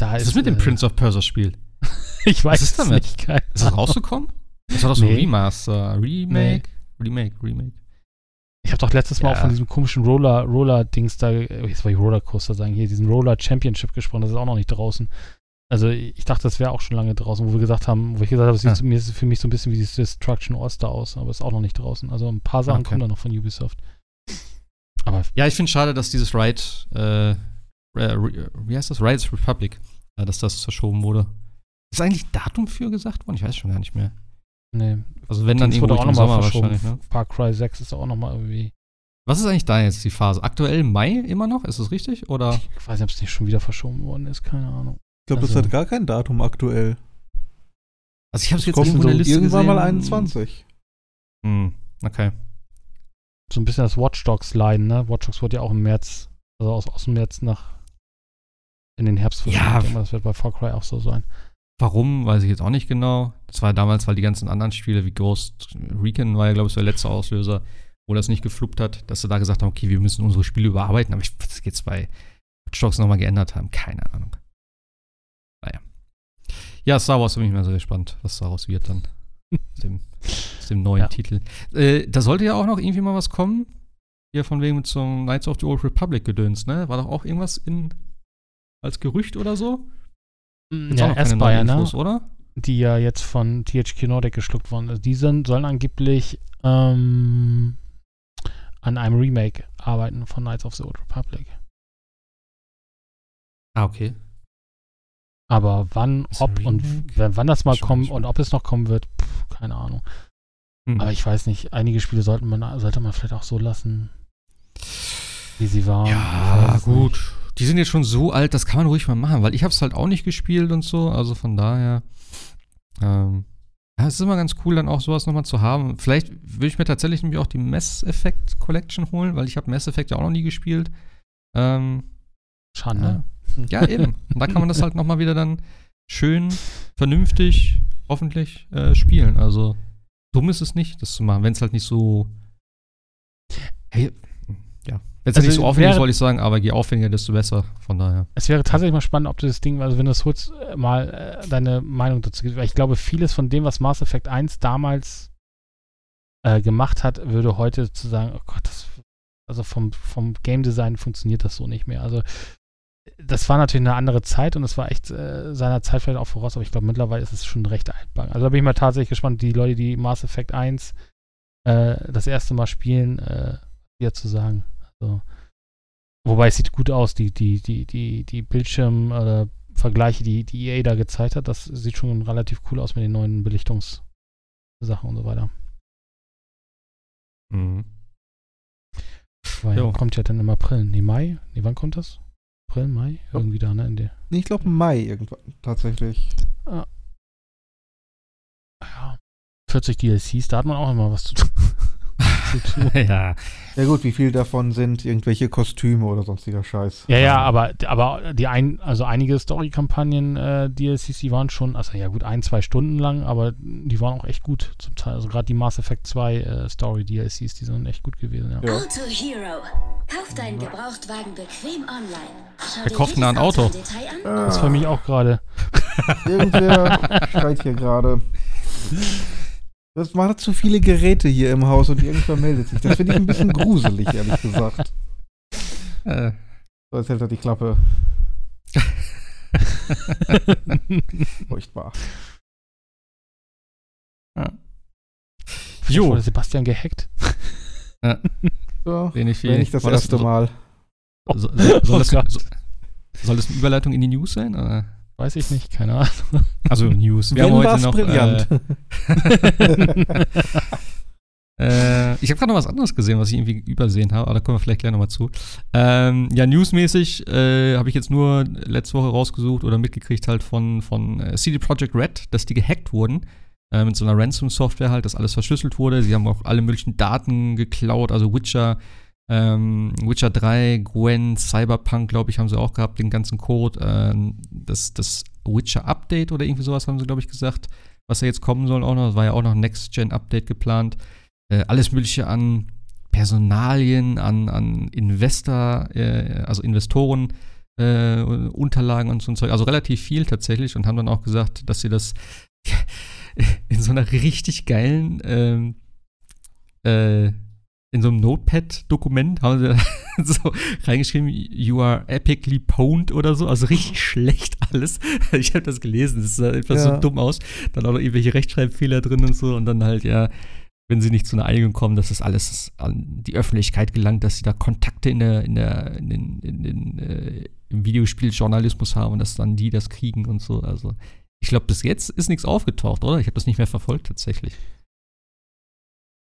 da Was ist, mit dem äh, Prince of Persia Spiel? [LAUGHS] ich weiß Was ist damit? nicht. Keine ist das rausgekommen? Das war doch so ein Remaster, Remake, nee. Remake, Remake. Ich habe doch letztes Mal auch von diesem komischen Roller, Roller-Dings da, jetzt wollte ich Rollercoaster sagen, hier, diesen Roller Championship gesprochen, das ist auch noch nicht draußen. Also ich dachte, das wäre auch schon lange draußen, wo wir gesagt haben, wo ich gesagt habe, es sieht ja. für mich so ein bisschen wie dieses Destruction All-Star aus, aber ist auch noch nicht draußen. Also ein paar Sachen okay. kommen da noch von Ubisoft. Aber ja, ich finde schade, dass dieses Ride, äh, wie heißt das? Rides Republic, dass das verschoben wurde. Ist eigentlich ein Datum für gesagt worden? Ich weiß schon gar nicht mehr. Nee. Also wenn dann irgendwo auch noch Sommer wahrscheinlich, ne? Far Cry 6 ist auch noch mal irgendwie. Was ist eigentlich da jetzt die Phase? Aktuell Mai immer noch? Ist das richtig? Oder? Ich weiß nicht, ob es nicht schon wieder verschoben worden ist, keine Ahnung. Ich glaube, also, das hat gar kein Datum aktuell. Also ich habe es jetzt irgendwo in der Liste irgendwann gesehen. mal 21. Hm, okay. So ein bisschen das Watch Dogs leiden, ne? Watch Dogs wurde ja auch im März, also aus, aus dem März nach in den Herbst verschoben. Ja. Das wird bei Far Cry auch so sein. Warum, weiß ich jetzt auch nicht genau. Das war damals, weil die ganzen anderen Spiele wie Ghost Recon war ja, glaube ich, der letzte Auslöser, wo das nicht gefluppt hat, dass sie da gesagt haben, okay, wir müssen unsere Spiele überarbeiten. Aber ich es jetzt bei Watch Dogs nochmal geändert haben. Keine Ahnung. Naja. Ja, Star Wars bin ich mal sehr gespannt, was daraus wird dann. [LAUGHS] aus, dem, aus dem neuen ja. Titel. Äh, da sollte ja auch noch irgendwie mal was kommen. Hier von wegen mit so einem Knights of the Old Republic gedöns, ne? War doch auch irgendwas in als Gerücht oder so? Jetzt ja, Aspire, ne? oder? Die ja jetzt von THQ Nordic geschluckt worden ist. Die sind, sollen angeblich ähm, an einem Remake arbeiten von Knights of the Old Republic. Ah, okay. Aber wann, ob und wann das mal kommt und ob es noch kommen wird, pff, keine Ahnung. Hm. Aber ich weiß nicht, einige Spiele sollten man, sollte man vielleicht auch so lassen, wie sie waren. Ja, gut. Nicht. Die sind jetzt schon so alt, das kann man ruhig mal machen, weil ich habe es halt auch nicht gespielt und so. Also von daher, ähm, ja, es ist immer ganz cool, dann auch sowas nochmal zu haben. Vielleicht würde ich mir tatsächlich nämlich auch die Mass Effect Collection holen, weil ich habe Mass Effect ja auch noch nie gespielt. Ähm, Schande. Ja, ja eben. Und da kann man das halt nochmal wieder dann schön, vernünftig, hoffentlich äh, spielen. Also dumm ist es nicht, das zu machen, wenn es halt nicht so. Hey, ja. Es also nicht so aufwendig wollte ich sagen, aber je aufwendiger, desto besser. Von daher. Es wäre tatsächlich mal spannend, ob du das Ding, also wenn du es holst, äh, mal äh, deine Meinung dazu gibst. Weil ich glaube, vieles von dem, was Mass Effect 1 damals äh, gemacht hat, würde heute zu sagen, oh Gott, das, also vom, vom Game Design funktioniert das so nicht mehr. Also das war natürlich eine andere Zeit und es war echt äh, seiner Zeit vielleicht auch voraus, aber ich glaube, mittlerweile ist es schon recht altbacken. Also da bin ich mal tatsächlich gespannt, die Leute, die Mass Effect 1 äh, das erste Mal spielen, äh, hier zu sagen. Also, wobei es sieht gut aus, die, die, die, die, die Bildschirmvergleiche, die, die EA da gezeigt hat, das sieht schon relativ cool aus mit den neuen Belichtungssachen und so weiter. Mhm. Weil kommt ja dann im April. Nee, Mai? Nee, wann kommt das? April, Mai? Irgendwie da, ne? In der ich glaube Mai irgendwann, tatsächlich. Ah. Ja. 40 DLCs, da hat man auch immer was zu tun. [LAUGHS] ja. Ja gut, wie viel davon sind irgendwelche Kostüme oder sonstiger Scheiß? Ja, ja, aber, aber die ein, also einige Story-Kampagnen, äh, DLCs, die waren schon, also ja gut, ein, zwei Stunden lang, aber die waren auch echt gut zum Teil. Also gerade die Mass Effect 2 äh, Story-DLCs, die sind echt gut gewesen, ja. ja. Auto Hero. Kauf deinen Gebrauchtwagen bequem online. Schau Wer kauft ein Auto? Das ist für mich auch gerade. Irgendwer schreit hier gerade. [LAUGHS] Das waren zu viele Geräte hier im Haus und irgendwer [LAUGHS] meldet sich. Das finde ich ein bisschen gruselig, ehrlich gesagt. Äh. So, jetzt hält er die Klappe. [LAUGHS] Furchtbar. Ja. Jo. Wurde Sebastian gehackt? Ja. So, Wenig viel. Nicht das erste Mal. So, so, soll, oh das, soll, das, eine Überleitung in die News sein? Oder? Weiß ich nicht, keine Ahnung. Also News. Wir Wenn haben heute noch. Brillant. Äh, [LAUGHS] äh, ich habe gerade noch was anderes gesehen, was ich irgendwie übersehen habe, aber da kommen wir vielleicht gleich nochmal zu. Ähm, ja, newsmäßig äh, habe ich jetzt nur letzte Woche rausgesucht oder mitgekriegt halt von, von äh, CD Projekt Red, dass die gehackt wurden. Äh, mit so einer Ransom-Software halt, dass alles verschlüsselt wurde. Sie haben auch alle möglichen Daten geklaut, also Witcher ähm, Witcher 3, Gwen, Cyberpunk, glaube ich, haben sie auch gehabt, den ganzen Code. Ähm, das, das Witcher Update oder irgendwie sowas haben sie, glaube ich, gesagt, was da jetzt kommen soll auch noch. Das war ja auch noch ein Next-Gen-Update geplant. Äh, alles Mögliche an Personalien, an, an Investor, äh, also Investoren. Äh, Unterlagen und so ein Zeug, also relativ viel tatsächlich und haben dann auch gesagt, dass sie das [LAUGHS] in so einer richtig geilen ähm, äh, in so einem Notepad-Dokument haben sie [LAUGHS] so reingeschrieben, you are epically pwned oder so, also richtig [LAUGHS] schlecht alles. Ich habe das gelesen, das sah etwas ja. so dumm aus. Dann auch noch irgendwelche Rechtschreibfehler drin und so und dann halt, ja, wenn sie nicht zu einer Einigung kommen, dass das alles an die Öffentlichkeit gelangt, dass sie da Kontakte in der, in der, in den, in den äh, im Videospieljournalismus haben und dass dann die das kriegen und so. Also ich glaube, bis jetzt ist nichts aufgetaucht, oder? Ich habe das nicht mehr verfolgt tatsächlich.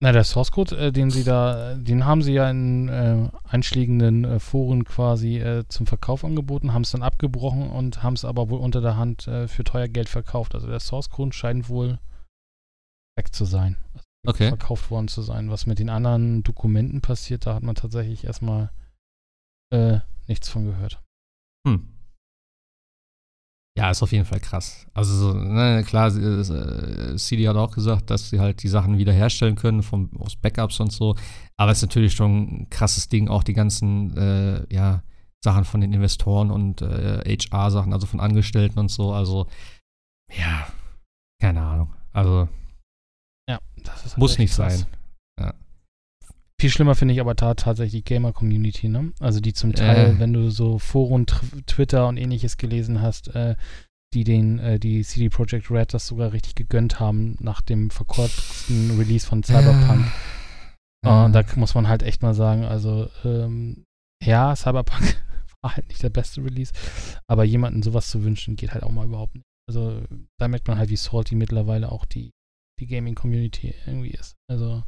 Na, der Source Code, äh, den sie da, den haben sie ja in äh, einschlägenden äh, Foren quasi äh, zum Verkauf angeboten, haben es dann abgebrochen und haben es aber wohl unter der Hand äh, für teuer Geld verkauft. Also der Source Code scheint wohl weg zu sein. Also okay. Verkauft worden zu sein. Was mit den anderen Dokumenten passiert, da hat man tatsächlich erstmal äh, nichts von gehört. Hm. Ja, ist auf jeden Fall krass. Also, so, ne, klar, äh, CD hat auch gesagt, dass sie halt die Sachen wiederherstellen können vom, aus Backups und so. Aber es ist natürlich schon ein krasses Ding, auch die ganzen, äh, ja, Sachen von den Investoren und äh, HR-Sachen, also von Angestellten und so. Also, ja, keine Ahnung. Also, ja, das ist muss nicht krass. sein. Ja. Viel schlimmer finde ich aber da tatsächlich die Gamer-Community, ne? Also die zum Teil, äh. wenn du so Foren, Twitter und ähnliches gelesen hast, äh, die den, äh, die CD Projekt Red das sogar richtig gegönnt haben nach dem verkürzten Release von Cyberpunk. Und da muss man halt echt mal sagen, also ähm, ja, Cyberpunk [LAUGHS] war halt nicht der beste Release, aber jemanden sowas zu wünschen, geht halt auch mal überhaupt nicht. Also da merkt man halt, wie salty mittlerweile auch die, die Gaming-Community irgendwie ist. Also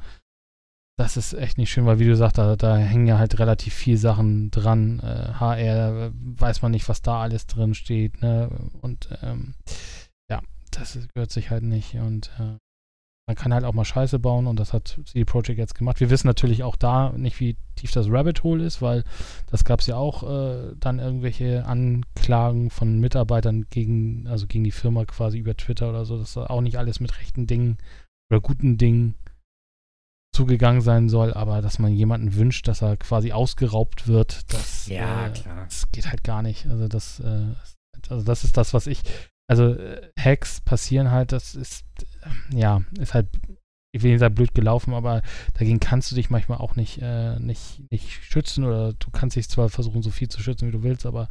das ist echt nicht schön, weil wie du sagst, da, da hängen ja halt relativ viel Sachen dran. Äh, HR, weiß man nicht, was da alles drin steht, ne? Und ähm, ja, das gehört sich halt nicht. Und äh, man kann halt auch mal Scheiße bauen und das hat CD Projekt jetzt gemacht. Wir wissen natürlich auch da nicht, wie tief das Rabbit Hole ist, weil das gab es ja auch äh, dann irgendwelche Anklagen von Mitarbeitern gegen, also gegen die Firma quasi über Twitter oder so, dass da auch nicht alles mit rechten Dingen oder guten Dingen zugegangen sein soll, aber dass man jemanden wünscht, dass er quasi ausgeraubt wird, das, ja, äh, das geht halt gar nicht. Also das, äh, also das ist das, was ich, also äh, Hacks passieren halt, das ist, äh, ja, ist halt, ich will nicht sagen blöd gelaufen, aber dagegen kannst du dich manchmal auch nicht, äh, nicht, nicht schützen oder du kannst dich zwar versuchen, so viel zu schützen, wie du willst, aber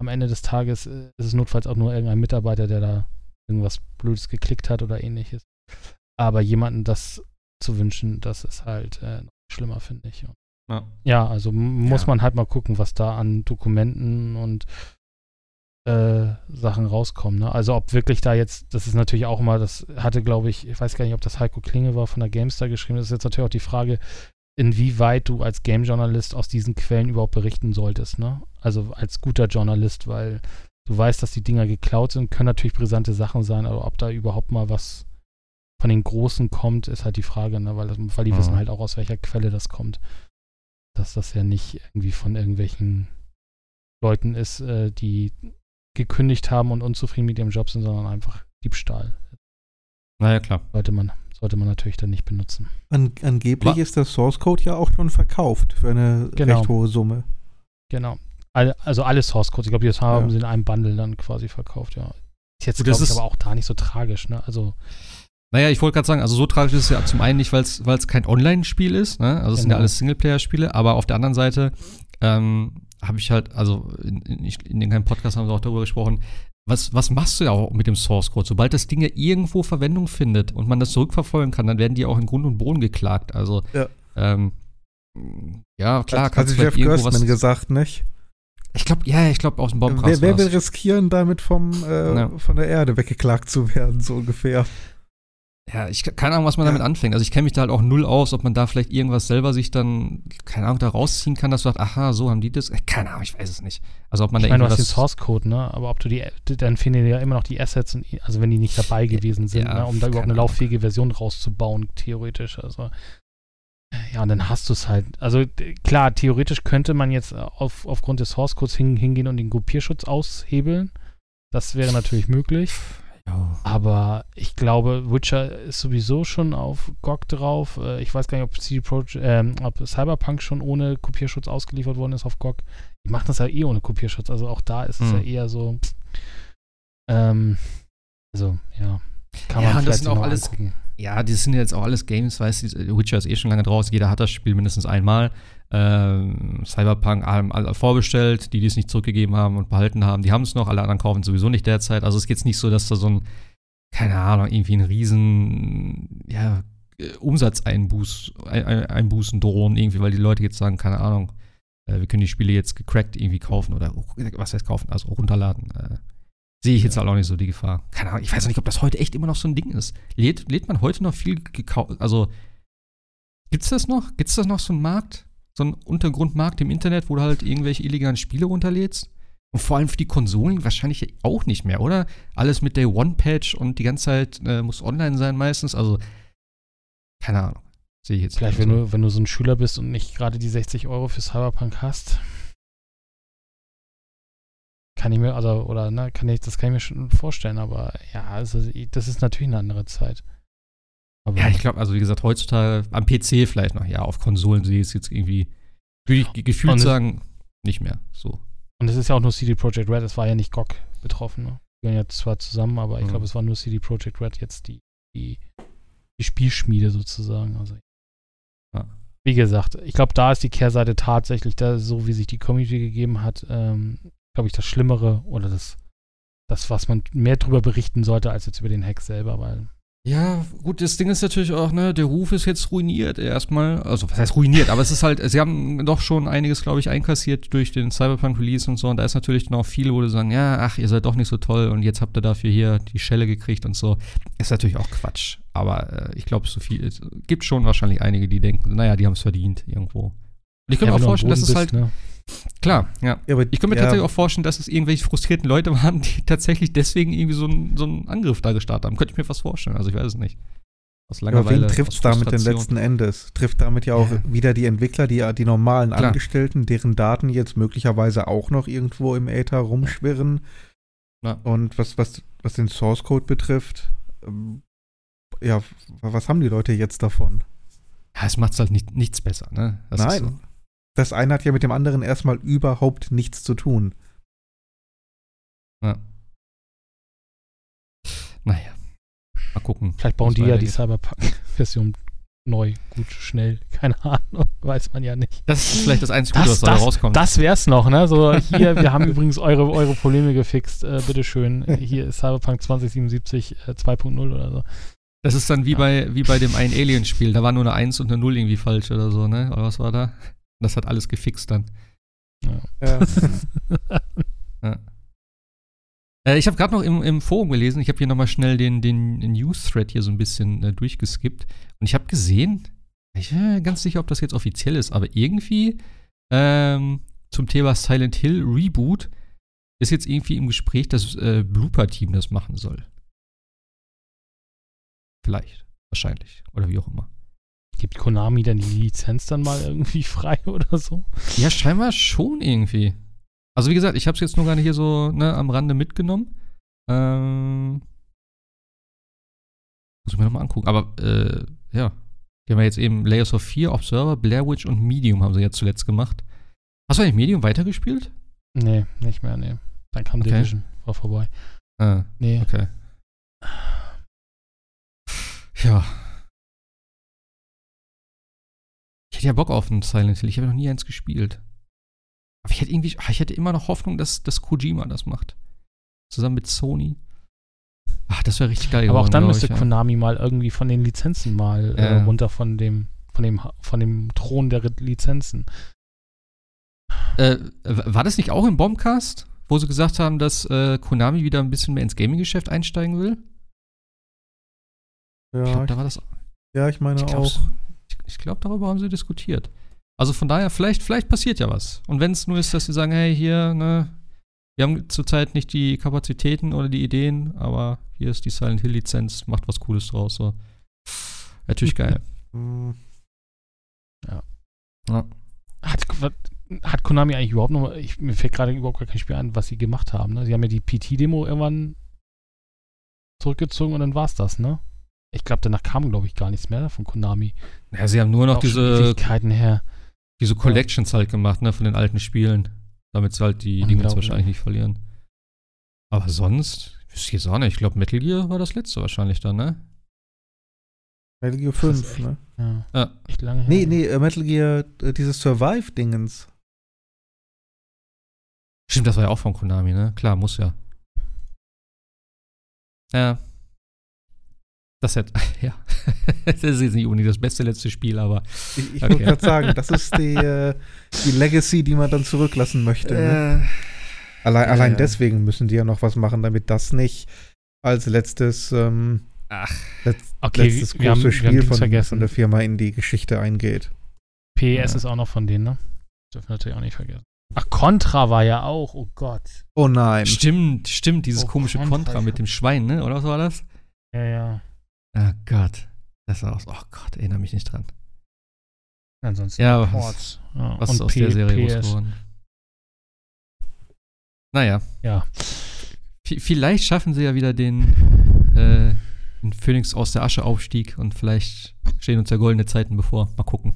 am Ende des Tages äh, ist es notfalls auch nur irgendein Mitarbeiter, der da irgendwas Blödes geklickt hat oder ähnliches. Aber jemanden das zu wünschen, das ist halt äh, noch schlimmer, finde ich. Ja. Ja, also muss Ja. man halt mal gucken, was da an Dokumenten und äh, Sachen rauskommen. Ne? Also ob wirklich da jetzt, das ist natürlich auch immer, das hatte, glaube ich, ich weiß gar nicht, ob das Heiko Klinge war von der GameStar geschrieben, das ist jetzt natürlich auch die Frage, inwieweit du als Game-Journalist aus diesen Quellen überhaupt berichten solltest. Ne? Also als guter Journalist, weil du weißt, dass die Dinger geklaut sind, können natürlich brisante Sachen sein, aber ob da überhaupt mal was von den Großen kommt, ist halt die Frage, ne? weil, weil die Mhm. wissen halt auch, aus welcher Quelle das kommt. Dass das ja nicht irgendwie von irgendwelchen Leuten ist, äh, die gekündigt haben und unzufrieden mit ihrem Job sind, sondern einfach Diebstahl. Naja, klar. Sollte man, sollte man natürlich dann nicht benutzen. An, angeblich Wa- ist der Source Code ja auch schon verkauft für eine Genau. recht hohe Summe. Genau. All, also alle Source Codes, ich glaube, das haben Ja. sie in einem Bundle dann quasi verkauft, ja. Ist jetzt, glaube ich, ist- aber auch da nicht so tragisch, ne? Also, Naja, ich wollte gerade sagen, also so tragisch ist es ja zum einen nicht, weil es kein Online-Spiel ist, ne? Also es sind ja Genau. alles Singleplayer-Spiele, aber auf der anderen Seite ähm, habe ich halt, also in, in, in dem kleinen Podcast haben wir auch darüber gesprochen, was, was machst du ja auch mit dem Source Code? Sobald das Ding ja irgendwo Verwendung findet und man das zurückverfolgen kann, dann werden die auch in Grund und Boden geklagt. Also Ja. ähm, ja, klar, Hat, kannst du Jeff irgendwo Gerstmann was. gesagt, nicht? Ich glaube, ja, ich glaube aus dem Bombcast Wer, wer will riskieren, damit vom, äh, Ja. von der Erde weggeklagt zu werden, so ungefähr? Ja, ich keine Ahnung, was man Ja. damit anfängt. Also ich kenne mich da halt auch null aus, ob man da vielleicht irgendwas selber sich dann, keine Ahnung, da rausziehen kann, dass du sagst, aha, so haben die das. Keine Ahnung, ich weiß es nicht. Also ob man ich da meine, du hast den. Source Code, ne? Aber ob du die, dann fehlen dir ja immer noch die Assets, und, also wenn die nicht dabei gewesen sind, Ja, ne? um da überhaupt eine Ahnung. lauffähige Version rauszubauen, theoretisch. Also, ja, und dann hast du es halt. Also, klar, theoretisch könnte man jetzt auf, aufgrund des Source Codes hin, hingehen und den Kopierschutz aushebeln. Das wäre natürlich möglich. Ja. Aber ich glaube, Witcher ist sowieso schon auf GOG drauf. Äh, Ich weiß gar nicht, ob, CD Projekt, ähm, ob Cyberpunk schon ohne Kopierschutz ausgeliefert worden ist auf GOG. Die machen das ja eh ohne Kopierschutz. Also auch da ist es Hm. ja eher so. Ähm, also, ja. Kann Ja, man das sind auch alles- angucken. ja, das sind ja jetzt auch alles Games, weißt du, Witcher ist eh schon lange draus, jeder hat das Spiel mindestens einmal. Ähm, Cyberpunk haben alle vorbestellt, die, die es nicht zurückgegeben haben und behalten haben, die haben es noch, alle anderen kaufen es sowieso nicht derzeit. Also es jetzt nicht so, dass da so ein, keine Ahnung, irgendwie ein riesen, ja, äh, Umsatzeinbuß, ein, ein, Einbußen drohen, irgendwie, weil die Leute jetzt sagen, keine Ahnung, äh, wir können die Spiele jetzt gecrackt irgendwie kaufen oder was heißt kaufen, also runterladen. Sehe ich jetzt halt auch nicht so die Gefahr. Keine Ahnung, ich weiß auch nicht, ob das heute echt immer noch so ein Ding ist. Lädt, lädt man heute noch viel gekauft? Also, gibt's das noch? Gibt's das noch so einen Markt? So einen Untergrundmarkt im Internet, wo du halt irgendwelche illegalen Spiele runterlädst? Und vor allem für die Konsolen wahrscheinlich auch nicht mehr, oder? Alles mit Day One Patch und die ganze Zeit äh, muss online sein meistens. Also, keine Ahnung. Sehe ich jetzt Vielleicht, nicht wenn so. du, wenn du so ein Schüler bist und nicht gerade die 60 Euro für Cyberpunk hast. Kann ich mir, also, oder, ne, kann ich, das kann ich mir schon vorstellen, aber ja, also, ich- das ist natürlich eine andere Zeit. Aber Ja, ich glaube, also wie gesagt, heutzutage am PC vielleicht noch, ja, auf Konsolen sehe ich es jetzt irgendwie, würde ich ge- gefühlt sagen, nicht mehr so. Und es ist ja auch nur CD Projekt Red, es war ja nicht GOG betroffen. Ne? Die gehören ja zwar zusammen, aber ich Mhm. glaube, es war nur CD Projekt Red jetzt die, die, die Spielschmiede sozusagen. Also, Ja. Wie gesagt, ich glaube, da ist die Kehrseite tatsächlich, da, so wie sich die Community gegeben hat, ähm, glaube ich, das Schlimmere oder das, das, was man mehr drüber berichten sollte, als jetzt über den Hack selber, weil Ja, gut, das Ding ist natürlich auch, ne, der Ruf ist jetzt ruiniert erstmal. Also, was heißt ruiniert? Aber es ist halt, sie haben doch schon einiges, glaube ich, einkassiert durch den Cyberpunk-Release und so. Und da ist natürlich noch viel, wo du sagen, ja, ach, ihr seid doch nicht so toll und jetzt habt ihr dafür hier die Schelle gekriegt und so. Ist natürlich auch Quatsch. Aber äh, ich glaube, so viel, es gibt schon wahrscheinlich einige, die denken, naja, die haben es verdient irgendwo. Und ich könnte Ja, mir auch vorstellen, dass es halt, ne? Klar, ja. Ja, aber, Ich könnte mir ja, tatsächlich auch vorstellen, dass es irgendwelche frustrierten Leute [LAUGHS] waren, die tatsächlich deswegen irgendwie so einen, so einen Angriff da gestartet haben. Könnte ich mir fast vorstellen. Also ich weiß es nicht. Aus Aber Langeweile. wen trifft es damit denn letzten Endes? Trifft damit ja auch Ja. wieder die Entwickler, die, die normalen Klar. Angestellten, deren Daten jetzt möglicherweise auch noch irgendwo im Äther rumschwirren. Ja. Und was, was, was den Source Code betrifft, ähm, ja, was haben die Leute jetzt davon? Ja, es macht halt nicht, nichts besser, ne? Das Nein. Das eine hat ja mit dem anderen erstmal überhaupt nichts zu tun. Ja. Naja. Mal gucken. Vielleicht bauen die ja die. Cyberpunk-Version neu, gut, schnell. [LAUGHS] Keine Ahnung, weiß man ja nicht. Das ist vielleicht das einzige Gute, Das, was da rauskommt. das wär's noch, ne? So, hier, wir haben [LAUGHS] übrigens eure, eure Probleme gefixt. Äh, bitteschön. Hier ist Cyberpunk 2077 äh, 2.0 oder so. Das ist dann wie, Ja. bei, wie bei dem einen Alien-Spiel. Da war nur eine 1 und eine 0 irgendwie falsch oder so, ne? Oder was war da? Das hat alles gefixt dann. Ja. [LAUGHS] Äh, ich habe gerade noch im, im Forum gelesen, ich habe hier nochmal schnell den, den News-Thread hier so ein bisschen äh, durchgeskippt. Und ich habe gesehen, ich bin mir ganz sicher, ob das jetzt offiziell ist, aber irgendwie ähm, zum Thema Silent Hill Reboot ist jetzt irgendwie im Gespräch, dass äh, Blooper-Team das machen soll. Vielleicht. Wahrscheinlich. Oder wie auch immer. Gibt Konami denn die Lizenz dann mal irgendwie [LAUGHS] frei oder so? Ja, scheinbar schon irgendwie. Also wie gesagt, ich habe es jetzt nur gar nicht hier so ne, am Rande mitgenommen. Ähm, muss ich mir nochmal angucken. Aber äh, ja, die haben ja jetzt eben Layers of Fear, Observer, Blair Witch und Medium haben sie jetzt zuletzt gemacht. Hast du eigentlich Medium weitergespielt? Nee, nicht mehr, nee. Dann kam Okay. Division, war vorbei. Ah, Nee. okay. Ja. Ich hätte ja Bock auf einen Silent Hill. Ich habe noch nie eins gespielt. Aber ich hätte irgendwie, ah, ich hätte immer noch Hoffnung, dass, dass Kojima das macht. Zusammen mit Sony. Ach, das wäre richtig geil Aber auch geworden, dann glaub müsste ich, ja. Konami mal irgendwie von den Lizenzen mal äh, Ja. runter von dem, von dem, von dem Thron der Lizenzen. Äh, war das nicht auch im Bombcast, wo sie gesagt haben, dass äh, Konami wieder ein bisschen mehr ins Gaming-Geschäft einsteigen will? Ich Ja, glaube, ich, da war das ja, ich meine Ich auch. Ich, ich glaub, darüber haben sie diskutiert. Also von daher, vielleicht, vielleicht passiert ja was. Und wenn es nur ist, dass sie sagen, hey, hier, ne, wir haben zurzeit nicht die Kapazitäten oder die Ideen, aber hier ist die Silent Hill Lizenz, macht was Cooles draus. So. Natürlich [LAUGHS] geil. Hm, Hat, was- hat Konami eigentlich überhaupt noch, mal- ich, mir fällt gerade überhaupt gar kein Spiel an, was sie gemacht haben. Ne? Sie haben ja die PT-Demo irgendwann zurückgezogen und dann war's das, ne? Ich glaube, danach kam, glaube ich, gar nichts mehr von Konami. Ja, sie haben nur noch diese, her. diese Collections halt gemacht, ne, von den alten Spielen. Damit sie halt die Dinge jetzt wahrscheinlich nicht verlieren. Aber sonst, wüsste ich jetzt auch nicht. Ich glaube, Metal Gear war das letzte wahrscheinlich dann, ne? Metal Gear Das ist 5, echt- ne? Ja, Ja. echt lange her. Nee, nee, äh, Metal Gear, äh, dieses Survive-Dingens. Stimmt, das war ja auch von Konami, ne? Klar, muss ja. Ja. Das hätte, [LAUGHS] ja. das ist jetzt nicht unbedingt das beste letzte Spiel, aber. Ich, ich Okay. wollte gerade sagen, das ist die, äh, die Legacy, die man dann zurücklassen möchte. Ne? Allein, ja, allein ja. deswegen müssen die ja noch was machen, damit das nicht als letztes, ähm, Ach. letz, Okay, letztes wir großes wir haben Spiel von, vergessen. von der Firma in die Geschichte eingeht. PES Ja. ist auch noch von denen, ne? Dürfen wir natürlich auch nicht vergessen. Ach, Contra war ja auch, oh Gott. Oh nein. Stimmt, stimmt, dieses Oh, komische Contra, Kontra ich mit dem Schwein, ne? Oder was war das? Ja, ja. Ah Gott. Das war aus. Oh Gott, erinnere mich nicht dran. Ansonsten Ja, was- Ports. Ja, Was und ist aus P- der Serie groß PS. geworden? Naja. Ja. V vielleicht schaffen sie ja wieder den, äh, den Phoenix aus der Asche Aufstieg und vielleicht stehen uns ja goldene Zeiten bevor. Mal gucken.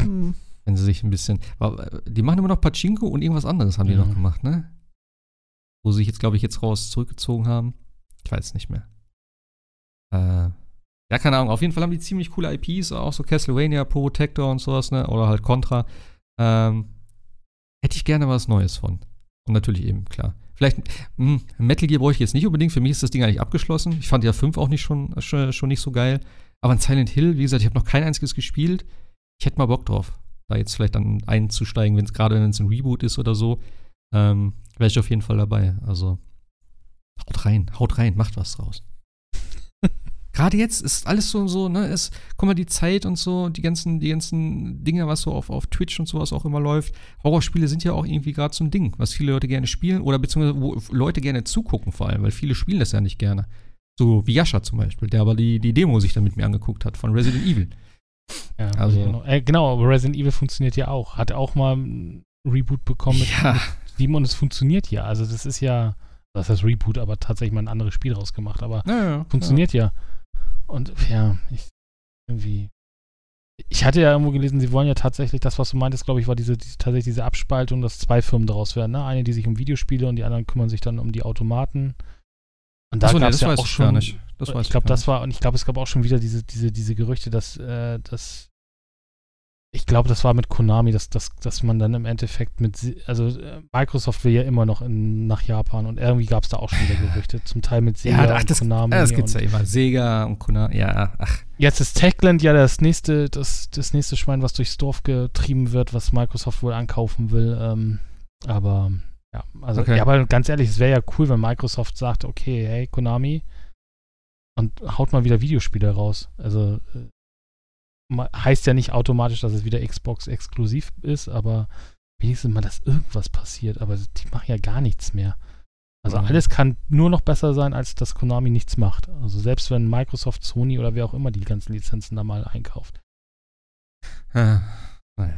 Hm. Wenn sie sich ein bisschen. aber, Die machen immer noch Pachinko und irgendwas anderes haben die Ja. noch gemacht, ne? Wo sie sich jetzt, glaube ich, jetzt raus zurückgezogen haben. Ich weiß es nicht mehr. Äh, ja, keine Ahnung. Auf jeden Fall haben die ziemlich coole IPs, auch so Castlevania, Protector und sowas, ne? Oder halt Contra. Ähm, hätte ich gerne was Neues von. Und natürlich eben, klar. Vielleicht mh, hm, Metal Gear brauche ich jetzt nicht unbedingt. Für mich ist das Ding eigentlich abgeschlossen. Ich fand ja 5 auch nicht schon, schon, schon nicht so geil. Aber in Silent Hill, wie gesagt, ich habe noch kein einziges gespielt. Ich hätte mal Bock drauf, da jetzt vielleicht dann einzusteigen, wenn es gerade wenn es ein Reboot ist oder so. Ähm, Wäre ich auf jeden Fall dabei. Also, haut rein, haut rein, macht was draus. Gerade jetzt ist alles so, so, ne, ist, guck mal, die Zeit und so, die ganzen, die ganzen Dinge, was so auf, auf Twitch und sowas auch immer läuft. Horrorspiele sind ja auch irgendwie gerade so ein Ding, was viele Leute gerne spielen oder beziehungsweise wo Leute gerne zugucken vor allem, weil viele spielen das ja nicht gerne. So wie Yasha zum Beispiel, der aber die, die Demo sich dann mit mir angeguckt hat von Resident Evil. Ja, also, genau. Äh, genau, aber Resident Evil funktioniert ja auch. Hat auch mal ein Reboot bekommen mit, ja. mit 7 und es funktioniert ja. Also das ist ja, das heißt Reboot, aber tatsächlich mal ein anderes Spiel rausgemacht. Aber ja, ja, funktioniert ja. Und ja, ich irgendwie. Ich hatte ja irgendwo gelesen, sie wollen ja tatsächlich, das, was du meintest, glaube ich, war diese, diese, tatsächlich diese Abspaltung, dass zwei Firmen daraus werden. Ne? Eine, die sich um Videospiele und die anderen kümmern sich dann um die Automaten. Und da Achso, nee, das ja weiß auch ich schon, gar nicht. Das weiß ich glaube, das war, und ich glaube, es gab auch schon wieder diese, diese, diese Gerüchte, dass, äh, dass ich glaube, das war mit Konami, dass, dass, dass man dann im Endeffekt mit, also äh, Microsoft will ja immer noch in, nach Japan und irgendwie gab es da auch schon wieder Gerüchte, zum Teil mit Sega ja, ach, und das, Konami. Ja, das gibt's ja immer, Sega und Konami, ja, ach. Jetzt ist Techland ja das nächste, das, das nächste Schwein, was durchs Dorf getrieben wird, was Microsoft wohl ankaufen will, ähm, aber ja, also, okay. ja, aber ganz ehrlich, es wäre ja cool, wenn Microsoft sagt, okay, hey, Konami, und haut mal wieder Videospiele raus. Also, äh, heißt ja nicht automatisch, dass es wieder Xbox exklusiv ist, aber wenigstens mal, dass irgendwas passiert. Aber die machen ja gar nichts mehr. Also mhm. alles kann nur noch besser sein, als dass Konami nichts macht. Also selbst wenn Microsoft, Sony oder wer auch immer die ganzen Lizenzen da mal einkauft. Ah, naja.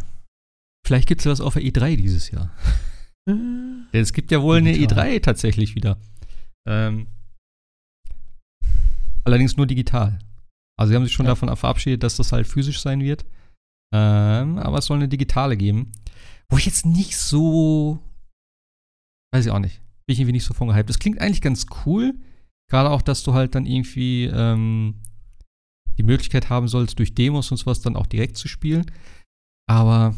Vielleicht gibt es was auf der E3 dieses Jahr. [LAUGHS] Es gibt ja wohl digital. eine E3 tatsächlich wieder. Ähm, allerdings nur digital. Also sie haben sich schon ja. davon verabschiedet, dass das halt physisch sein wird. Ähm, aber es soll eine digitale geben. Wo ich jetzt nicht so. Weiß ich auch nicht. Bin ich irgendwie nicht so von gehypt. Das klingt eigentlich ganz cool. Gerade auch, dass du halt dann irgendwie ähm, die Möglichkeit haben sollst, durch Demos und sowas dann auch direkt zu spielen. Aber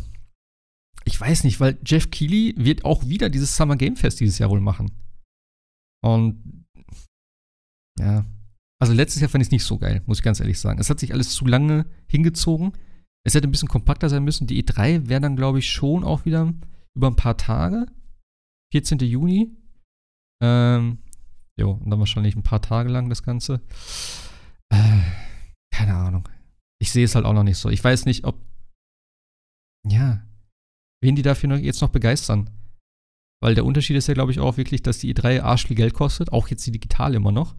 ich weiß nicht, weil Jeff Keighley wird auch wieder dieses Summer Game Fest dieses Jahr wohl machen. Und ja, also letztes Jahr fand ich es nicht so geil, muss ich ganz ehrlich sagen. Es hat sich alles zu lange hingezogen. Es hätte ein bisschen kompakter sein müssen. Die E3 wäre dann, glaube ich, schon auch wieder über ein paar Tage. 14. Juni. Ähm, jo, und dann wahrscheinlich ein paar Tage lang das Ganze. Äh, keine Ahnung. Ich sehe es halt auch noch nicht so. Ich weiß nicht, ob. Ja. Wen die dafür noch, jetzt noch begeistern. Weil der Unterschied ist ja, glaube ich, auch wirklich, dass die E3 arsch viel Geld kostet. Auch jetzt die digitale immer noch.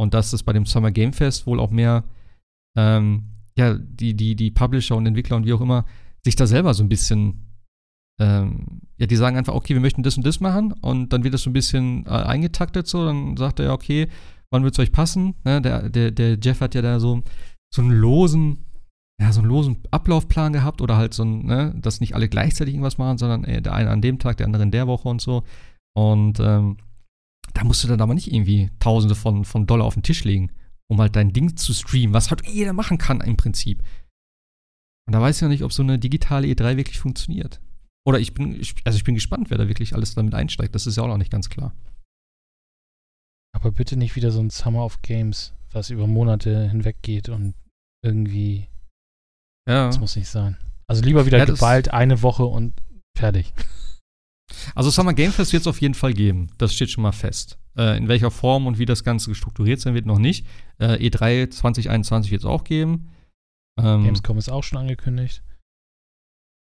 Und dass es bei dem Summer Game Fest wohl auch mehr, ähm, ja, die, die, die Publisher und Entwickler und wie auch immer sich da selber so ein bisschen, ähm, ja, die sagen einfach, okay, wir möchten das und das machen und dann wird das so ein bisschen äh, eingetaktet so, dann sagt er ja, okay, wann wird es euch passen? Ne? Der, der, der Jeff hat ja da so, so einen losen, ja, so einen losen Ablaufplan gehabt oder halt so ein, ne, dass nicht alle gleichzeitig irgendwas machen, sondern äh, der eine an dem Tag, der andere in der Woche und so. Und ähm, da musst du dann aber nicht irgendwie Tausende von, von Dollar auf den Tisch legen, um halt dein Ding zu streamen, was halt jeder machen kann im Prinzip. Und da weiß ich ja nicht, ob so eine digitale E3 wirklich funktioniert. Oder ich bin, also ich bin gespannt, wer da wirklich alles damit einsteigt. Das ist ja auch noch nicht ganz klar. Aber bitte nicht wieder so ein Summer of Games, was über Monate hinweg geht und irgendwie. Ja. Das muss nicht sein. Also lieber wieder ja, geballt eine Woche und fertig. Also Summer Game Fest wird es auf jeden Fall geben. Das steht schon mal fest. Äh, in welcher Form und wie das Ganze strukturiert sein wird, noch nicht. Äh, E3 2021 wird es auch geben. Ähm, Gamescom ist auch schon angekündigt.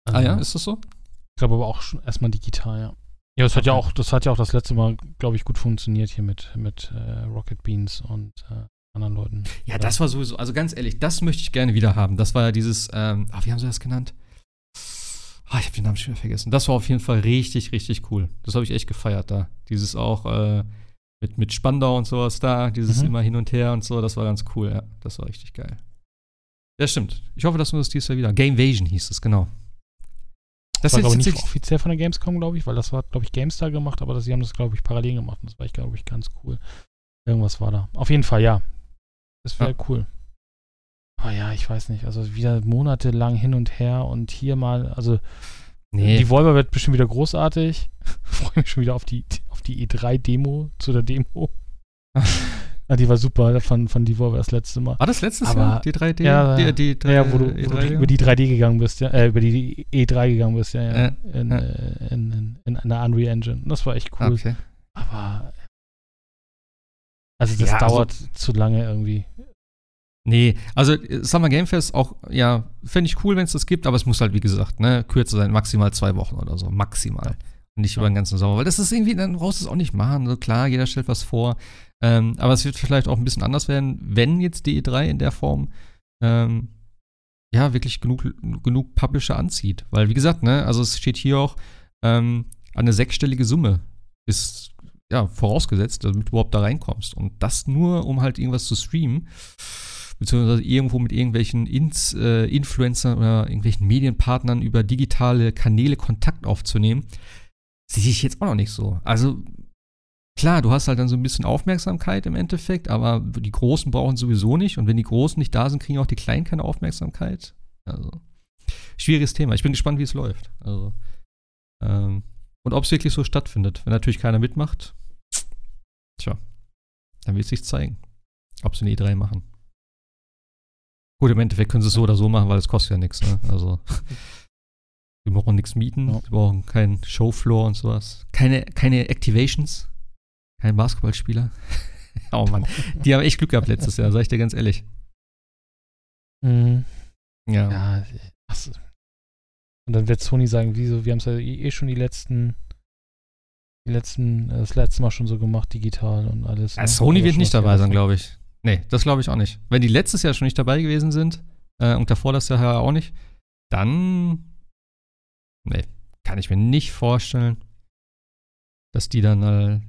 Also, ah ja, ist das so? Ich glaube aber auch schon erstmal digital, ja. Ja, das hat ja auch, das hat ja auch das letzte Mal, glaube ich, gut funktioniert hier mit, mit äh, Rocket Beans und äh, anderen Leuten. Ja, Oder? das war sowieso, also ganz ehrlich, das möchte ich gerne wieder haben. Das war ja dieses, ähm, ach, wie haben sie das genannt? Ah, ich habe den Namen schon wieder vergessen. Das war auf jeden Fall richtig, richtig cool. Das habe ich echt gefeiert da. Dieses auch äh, mit, mit Spandau und sowas da, dieses mhm. immer hin und her und so, das war ganz cool, ja. Das war richtig geil. Ja, stimmt. Ich hoffe, dass wir das dieses Jahr wieder. Gamevasion hieß es, genau. Das, das war, glaube ich, nicht offiziell von der Gamescom, glaube ich, weil das war, glaube ich, GameStar gemacht, aber das, sie haben das, glaube ich, parallel gemacht und das war, ich glaube ich, ganz cool. Irgendwas war da. Auf jeden Fall, ja. Das wäre ja. cool. Oh ja, ich weiß nicht. Also wieder monatelang hin und her und hier mal, also nee. die Volver wird bestimmt wieder großartig. [LAUGHS] Freue mich schon wieder auf die, auf die E3-Demo zu der Demo. ja, [LAUGHS] die war super von, von Devolver das letzte Mal. War das letztes Aber- Jahr? Die 3D? Ja, die, die, die, ja, wo du, wo E3 du über die 3D gegangen bist, ja, äh, über die E3 gegangen bist, ja, ja. Ja, in, ja. Äh, in, in, in einer Unreal Engine. Das war echt cool. Okay. Aber also das Ja, also- dauert zu lange irgendwie. Nee, also äh, Summer Game Fest auch, ja, fände ich cool, wenn es das gibt, aber es muss halt, wie gesagt, ne, kürzer sein, maximal zwei Wochen oder so, maximal. Und nicht Ja. über den ganzen Sommer, weil das ist irgendwie, dann brauchst du es auch nicht machen. So klar, jeder stellt was vor. Ähm, aber es wird vielleicht auch ein bisschen anders werden, wenn jetzt die E3 in der Form ähm, ja wirklich genug, genug Publisher anzieht. Weil, wie gesagt, ne, also es steht hier auch, ähm, eine sechsstellige Summe ist ja vorausgesetzt, damit du überhaupt da reinkommst. Und das nur, um halt irgendwas zu streamen beziehungsweise irgendwo mit irgendwelchen Ins, äh, Influencern oder irgendwelchen Medienpartnern über digitale Kanäle Kontakt aufzunehmen, sehe ich jetzt auch noch nicht so. Also klar, du hast halt dann so ein bisschen Aufmerksamkeit im Endeffekt, aber die Großen brauchen sowieso nicht und wenn die Großen nicht da sind, kriegen auch die Kleinen keine Aufmerksamkeit. Also schwieriges Thema. Ich bin gespannt, wie es läuft. Also ähm, und ob es wirklich so stattfindet. Wenn natürlich keiner mitmacht, tja, dann wird es sich zeigen, ob sie eine E3 machen. Gut, im Endeffekt können sie es so oder so machen, weil es kostet ja nichts. Ne? Also, [LAUGHS] wir brauchen nichts mieten, Ja. wir brauchen keinen Showfloor und sowas. Keine, keine Activations, kein Basketballspieler. [LAUGHS] oh Mann, die haben echt Glück gehabt letztes Jahr, sag ich dir ganz ehrlich. Mhm. Ja. Ja, ach, und dann wird Sony sagen, wieso, wir haben es ja eh schon die letzten, die letzten, äh, das letzte Mal schon so gemacht, digital und alles. Ne? Sony wird nicht dabei sein, glaube ich. Nee, das glaube ich auch nicht. Wenn die letztes Jahr schon nicht dabei gewesen sind äh, und davor das Jahr auch nicht, dann. Nee, kann ich mir nicht vorstellen, dass die dann äh,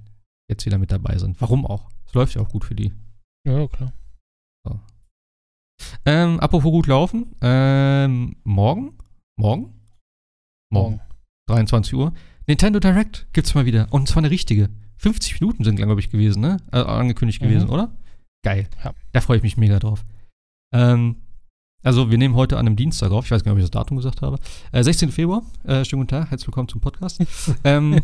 jetzt wieder mit dabei sind. Warum auch? Es läuft ja auch gut für die. Ja, klar. Ähm, apropos gut laufen, ähm, morgen? Morgen? Morgen. 23 Uhr. Nintendo Direct gibt's mal wieder. Und zwar eine richtige. 50 Minuten sind, glaube ich, gewesen, ne? Äh, angekündigt Mhm. gewesen, oder? Geil. Ja. Da freue ich mich mega drauf. Ähm, also, wir nehmen heute an einem Dienstag auf. Ich weiß gar nicht, ob ich das Datum gesagt habe. Äh, 16. Februar. Äh, schönen guten Tag. Herzlich willkommen zum Podcast. [LAUGHS] ähm,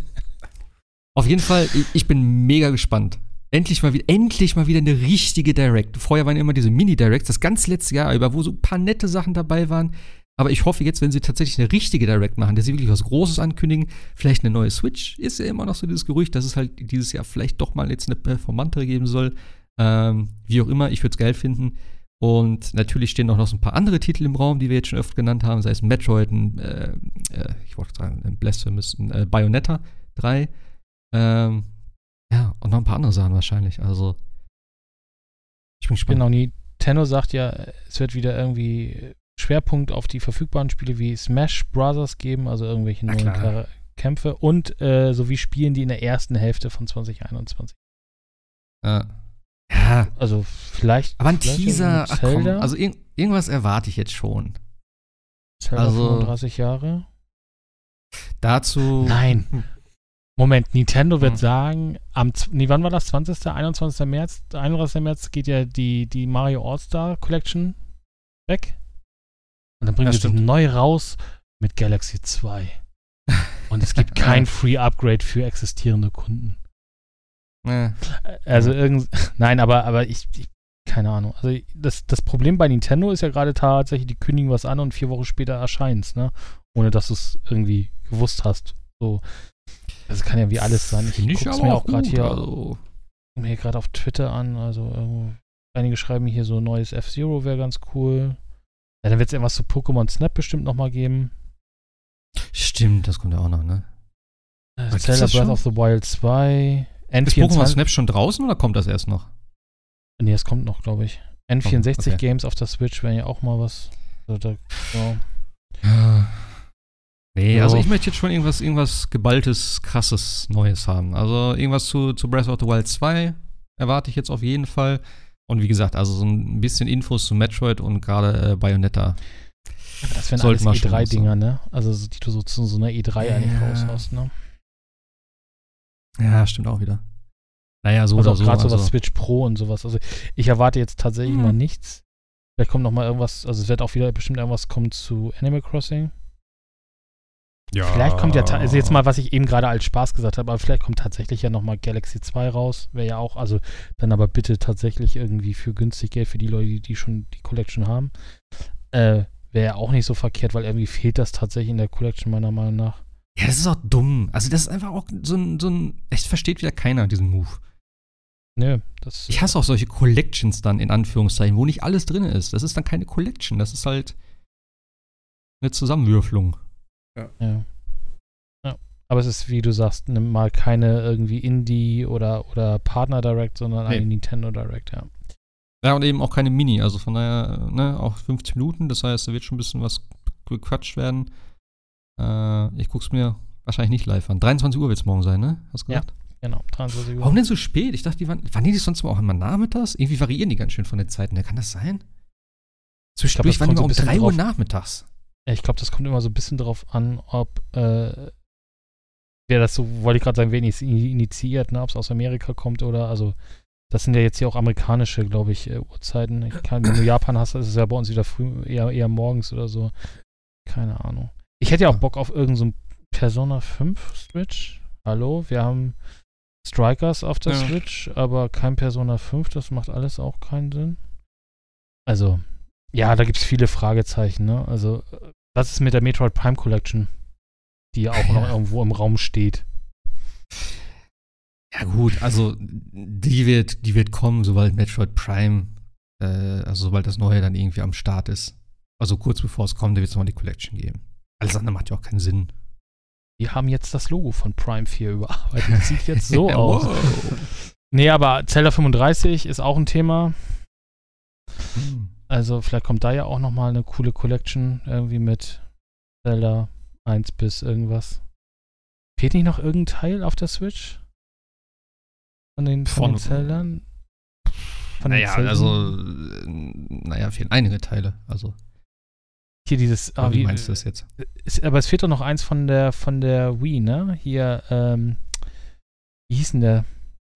auf jeden Fall, ich, ich bin mega gespannt. Endlich mal wieder, endlich mal wieder eine richtige Direct. Vorher waren immer diese Mini-Directs, das ganze letzte Jahr über, wo so ein paar nette Sachen dabei waren. Aber ich hoffe jetzt, wenn sie tatsächlich eine richtige Direct machen, dass sie wirklich was Großes ankündigen, vielleicht eine neue Switch, ist ja immer noch so dieses Gerücht, dass es halt dieses Jahr vielleicht doch mal jetzt eine performantere geben soll. Ähm, wie auch immer, ich würde es geil finden. Und natürlich stehen auch noch so ein paar andere Titel im Raum, die wir jetzt schon öfter genannt haben, sei es Metroid, ein, äh, äh, ich wollte sagen, ein Blasphemous, ein äh, Bayonetta 3. Ähm, ja, und noch ein paar andere Sachen wahrscheinlich. Also, ich bin gespannt. Genau, Nintendo sagt ja, es wird wieder irgendwie Schwerpunkt auf die verfügbaren Spiele wie Smash Brothers geben, also irgendwelche neuen. Char- Kämpfe und äh, sowie Spielen, die in der ersten Hälfte von 2021. Ja. Ja, Also vielleicht. aber ein vielleicht Teaser, ach komm, also irg irgendwas erwarte ich jetzt schon. Zelda also- 35 Jahre. Dazu. Nein. Moment, Nintendo wird Hm. sagen, am, nee, wann war das? 20. 21. März? 31. März geht ja die, die Mario All-Star Collection weg. Und dann bringen sie stimmt. neu raus mit Galaxy 2. [LAUGHS] Und es gibt kein Free Upgrade für existierende Kunden. Äh, Also irgend, [LAUGHS] nein, aber, aber ich, ich, keine Ahnung. Also das, das Problem bei Nintendo ist ja gerade tatsächlich, die kündigen was an und vier Wochen später erscheint's, ne? Ohne dass du es irgendwie gewusst hast. So. Das kann ja wie alles sein. Ich ich guck's mir auch gerade hier, also. mir gerade auf Twitter an. Also irgendwo, einige schreiben hier so neues F-Zero wäre ganz cool. Ja, dann wird es irgendwas zu Pokémon Snap bestimmt nochmal geben. Stimmt, das kommt ja auch noch, ne? Äh, Zelda Breath of the Wild 2. Ist Pokémon N24. Snap schon draußen oder kommt das erst noch? Nee, es kommt noch, glaube ich. N64 okay. Games auf der Switch wären ja auch mal was. Also da, ja. [SIGHS] Nee, also ich möchte jetzt schon irgendwas, irgendwas geballtes, krasses Neues haben. Also irgendwas zu, zu Breath of the Wild 2 erwarte ich jetzt auf jeden Fall. Und wie gesagt, also so ein bisschen Infos zu Metroid und gerade äh, Bayonetta. Aber das wären Sollten alles wir schon E3-Dinger, ne? Also so- die du so zu so einer E3 eigentlich Ja. raushaust, ne? Ja, stimmt auch wieder. Naja, so also oder auch so. gerade Also, sowas Switch Pro und sowas. Also ich erwarte jetzt tatsächlich Hm. mal nichts. Vielleicht kommt noch mal irgendwas, also es wird auch wieder bestimmt irgendwas kommen zu Animal Crossing. Ja. Vielleicht kommt ja, also jetzt mal, was ich eben gerade als Spaß gesagt habe, aber vielleicht kommt tatsächlich ja nochmal Galaxy 2 raus. Wäre ja auch, also dann aber bitte tatsächlich irgendwie für günstig Geld für die Leute, die, die schon die Collection haben. Äh, Wäre ja auch nicht so verkehrt, weil irgendwie fehlt das tatsächlich in der Collection meiner Meinung nach. Ja, das ist auch dumm. Also das ist einfach auch so ein, so ein, echt versteht wieder keiner diesen Move. Nö, das. Ich hasse auch solche Collections dann, in Anführungszeichen, wo nicht alles drin ist. Das ist dann keine Collection, das ist halt eine Zusammenwürfelung. Ja. ja. ja. Aber es ist, wie du sagst, mal keine irgendwie Indie oder, oder Partner Direct, sondern nee. eine Nintendo Direct, ja. Ja, und eben auch keine Mini, also von daher, ne, auch 50 Minuten, das heißt, da wird schon ein bisschen was gequatscht werden. Äh, ich guck's mir wahrscheinlich nicht live an. 23 Uhr wird es morgen sein, ne? Hast du gesagt? Ja, genau, 23 Uhr. Warum denn so spät? Ich dachte, die waren, waren die sonst mal auch immer nachmittags? Irgendwie variieren die ganz schön von den Zeiten. Kann das sein? Zwischendurch waren die mal um 3 Uhr nachmittags. Ich glaube, das kommt immer so ein bisschen darauf an, ob äh, wer das so, wollte ich gerade sagen, es initiiert, ne, ob es aus Amerika kommt oder, also, das sind ja jetzt hier auch amerikanische, glaube ich, äh, Uhrzeiten. Ich kann, wenn du Japan hast, ist es ja bei uns wieder früh, eher, eher morgens oder so. Keine Ahnung. Ich hätte ja auch Bock auf irgendein so Persona 5 Switch. Hallo, wir haben Strikers auf der ja. Switch, aber kein Persona 5, das macht alles auch keinen Sinn. Also, ja, da gibt es viele Fragezeichen, ne? Also, was ist mit der Metroid Prime Collection, die ja auch noch irgendwo im Raum steht? Ja, gut, also die wird, die wird kommen, sobald Metroid Prime, äh, also sobald das Neue dann irgendwie am Start ist. Also kurz bevor es kommt, da wird es nochmal die Collection geben. Alles andere macht ja auch keinen Sinn. Wir haben jetzt das Logo von Prime 4 überarbeitet. Das sieht jetzt so [LAUGHS] aus. Nee, aber Zelda 35 ist auch ein Thema. Hm. Also vielleicht kommt da ja auch nochmal eine coole Collection irgendwie mit Zelda 1 bis irgendwas. Fehlt nicht noch irgendein Teil auf der Switch? Von den, von, von den Zeldern? Von naja, den also, naja, fehlen einige Teile. Also. Hier dieses. Ah, wie, wie meinst du das jetzt? Ist, aber es fehlt doch noch eins von der von der Wii, ne? Hier, ähm, wie hieß denn der?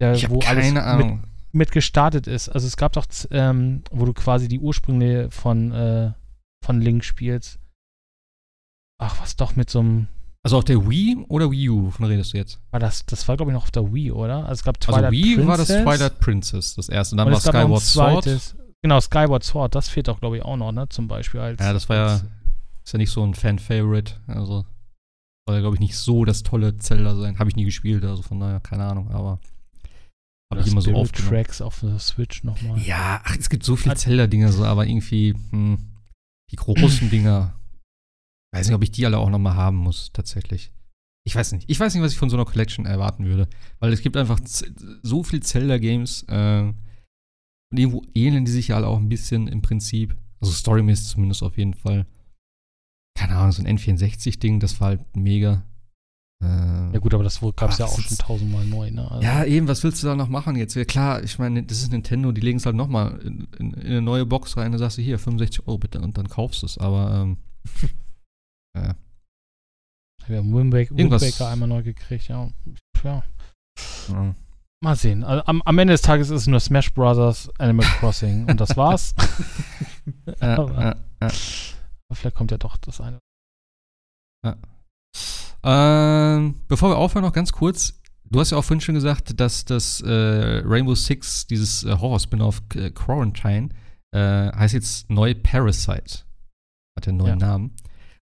der ich wo keine alles Ahnung. Mit, mit gestartet ist. Also es gab doch, ähm, wo du quasi die Ursprünge von, äh, von Link spielst. Ach, was doch mit so einem. Also auf der Wii oder Wii U, wovon redest du jetzt? War das, das war glaube ich noch auf der Wii, oder? Also es gab Twilight also Wii Princess. war das Twilight Princess, das erste. Dann und war Skyward Sword. Genau, Skyward Sword, das fehlt auch glaube ich auch noch, ne? Zum Beispiel als. Ja, das war ja, ist ja nicht so ein Fan-Favorite. Also soll ja glaube ich nicht so das tolle Zelda sein. Habe ich nie gespielt, also von daher keine Ahnung, aber. Habe ich immer so oft Tracks auf der Switch nochmal. Ja, ach, es gibt so viele Zelda-Dinger, so, aber irgendwie hm, die großen [CLEARS THROAT] Dinger. Weiß nicht, ob ich die alle auch nochmal haben muss, tatsächlich. Ich weiß nicht. Ich weiß nicht, was ich von so einer Collection erwarten würde. Weil es gibt einfach so viel Zelda-Games. Äh, und irgendwo ähneln die sich ja alle auch ein bisschen im Prinzip. Also storymäßig zumindest auf jeden Fall. Keine Ahnung, so ein N64-Ding, das war halt mega. Äh, ja gut, aber das gab es ja auch schon tausendmal neu, ne? Also ja, eben, was willst du da noch machen jetzt? Ja, klar, ich meine, das ist Nintendo, die legen es halt nochmal in, in, in, eine neue Box rein, dann sagst du hier, 65 Euro bitte und dann kaufst du es, aber ähm, [LAUGHS] äh, Wir haben Wind Waker einmal neu gekriegt, ja. ja. ja. Mal sehen. Also, am, am, Ende des Tages ist es nur Smash Brothers Animal Crossing und das war's. [LAUGHS] [LAUGHS] aber, vielleicht kommt ja doch das eine. Ähm, bevor wir aufhören, noch ganz kurz. Du hast ja auch vorhin schon gesagt, dass das äh, Rainbow Six, dieses äh, Horror-Spin-off äh, Quarantine, äh, heißt jetzt neu Parasite. Hat den neuen ja. Namen.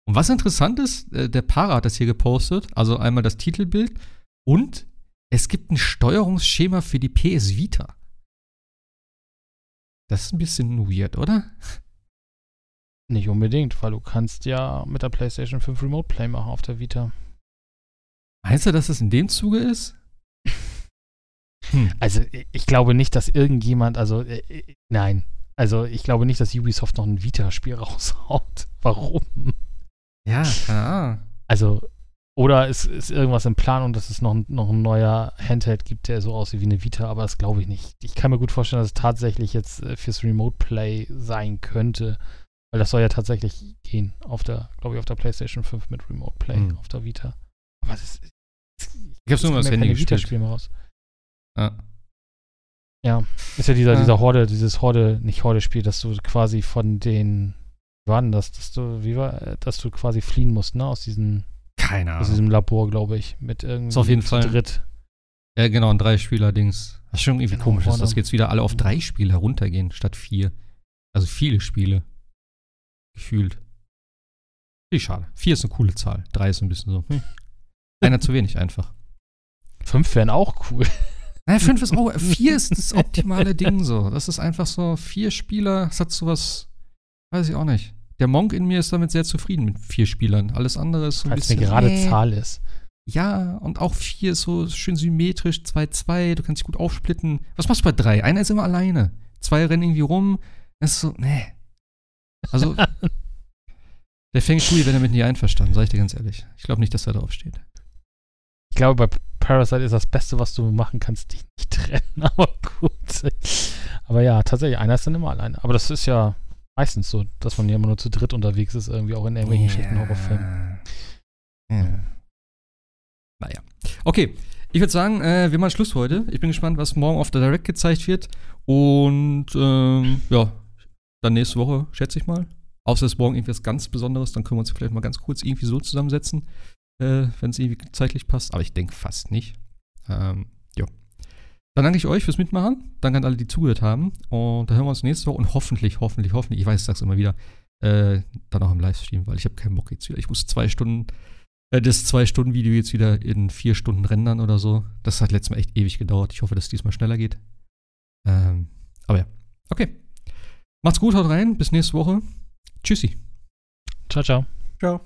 Und was interessant ist, äh, der Para hat das hier gepostet, also einmal das Titelbild und es gibt ein Steuerungsschema für die PS Vita. Das ist ein bisschen weird, oder? Nicht unbedingt, weil du kannst ja mit der PlayStation 5 Remote Play machen auf der Vita. Meinst du, dass das in dem Zuge ist? [LAUGHS] Hm. Also, ich glaube nicht, dass irgendjemand, also, äh, nein. Also, ich glaube nicht, dass Ubisoft noch ein Vita-Spiel [LAUGHS] raushaut. Warum? Ja, keine Ahnung. Also, oder es ist irgendwas in Planung, dass es noch, noch ein neuer Handheld gibt, der so aussieht wie eine Vita, aber das glaube ich nicht. Ich kann mir gut vorstellen, dass es tatsächlich jetzt äh, fürs Remote Play sein könnte. Weil das soll ja tatsächlich gehen auf der, glaube ich, auf der PlayStation 5 mit Remote Play mhm. auf der Vita. Aber es ist, ich hab's nur mal das Handy gespielt. Spiel mal raus. Ja. Ja, ist ja dieser, ja. dieser Horde, dieses Horde, nicht Horde-Spiel, dass du quasi von den, wie war denn das, dass du, wie war, dass du quasi fliehen musst, ne, aus diesen Keine Ahnung. Aus diesem Labor, glaube ich. Mit irgendwie Ist auf jeden Fall- dritt. Ja, genau, ein Drei-Spieler-Dings. Was schon irgendwie Genau, komisch ist, dass jetzt wieder alle auf drei Spiele heruntergehen, statt vier. Also viele Spiele. Gefühlt. Wie schade. Vier ist eine coole Zahl. Drei ist ein bisschen so. Hm. Einer zu wenig einfach. Fünf wären auch cool. Naja, fünf ist auch. Vier ist das [LAUGHS] optimale Ding so. Das ist einfach so. Vier Spieler, das hat sowas. Weiß ich auch nicht. Der Monk in mir ist damit sehr zufrieden mit vier Spielern. Alles andere ist so ein eine bisschen. gerade nee. Zahl ist. Ja, und auch vier ist so schön symmetrisch, 2-2, du kannst dich gut aufsplitten. Was machst du bei drei? Einer ist immer alleine. Zwei rennen irgendwie rum. Das ist so, nee. Also, [LAUGHS] der Feng Shui wäre damit nie einverstanden, sag ich dir ganz ehrlich. Ich glaube nicht, dass er drauf steht. Ich glaube, bei Parasite ist das Beste, was du machen kannst, dich nicht trennen. [LAUGHS] Aber gut. Aber ja, tatsächlich, einer ist dann immer alleine. Aber das ist ja meistens so, dass man ja immer nur zu dritt unterwegs ist, irgendwie auch in irgendwelchen schlechten Horrorfilmen. Ja. Naja. Okay, ich würde sagen, äh, wir machen Schluss heute. Ich bin gespannt, was morgen auf der Direct gezeigt wird. Und ähm, ja, dann nächste Woche, schätze ich mal. Außer es ist morgen irgendwas ganz Besonderes, dann können wir uns vielleicht mal ganz kurz irgendwie so zusammensetzen, äh, wenn es irgendwie zeitlich passt. Aber ich denke fast nicht. Ähm. Dann danke ich euch fürs Mitmachen. Danke an alle, die zugehört haben. Und dann hören wir uns nächste Woche und hoffentlich, hoffentlich, hoffentlich, ich weiß, ich sag's immer wieder, äh, dann auch im Livestream, weil ich habe keinen Bock jetzt wieder. Ich muss zwei Stunden, äh, das Zwei-Stunden-Video jetzt wieder in vier Stunden rendern oder so. Das hat letztes Mal echt ewig gedauert. Ich hoffe, dass es diesmal schneller geht. Ähm, aber ja. Okay. Macht's gut, haut rein. Bis nächste Woche. Tschüssi. Ciao, ciao. Ciao.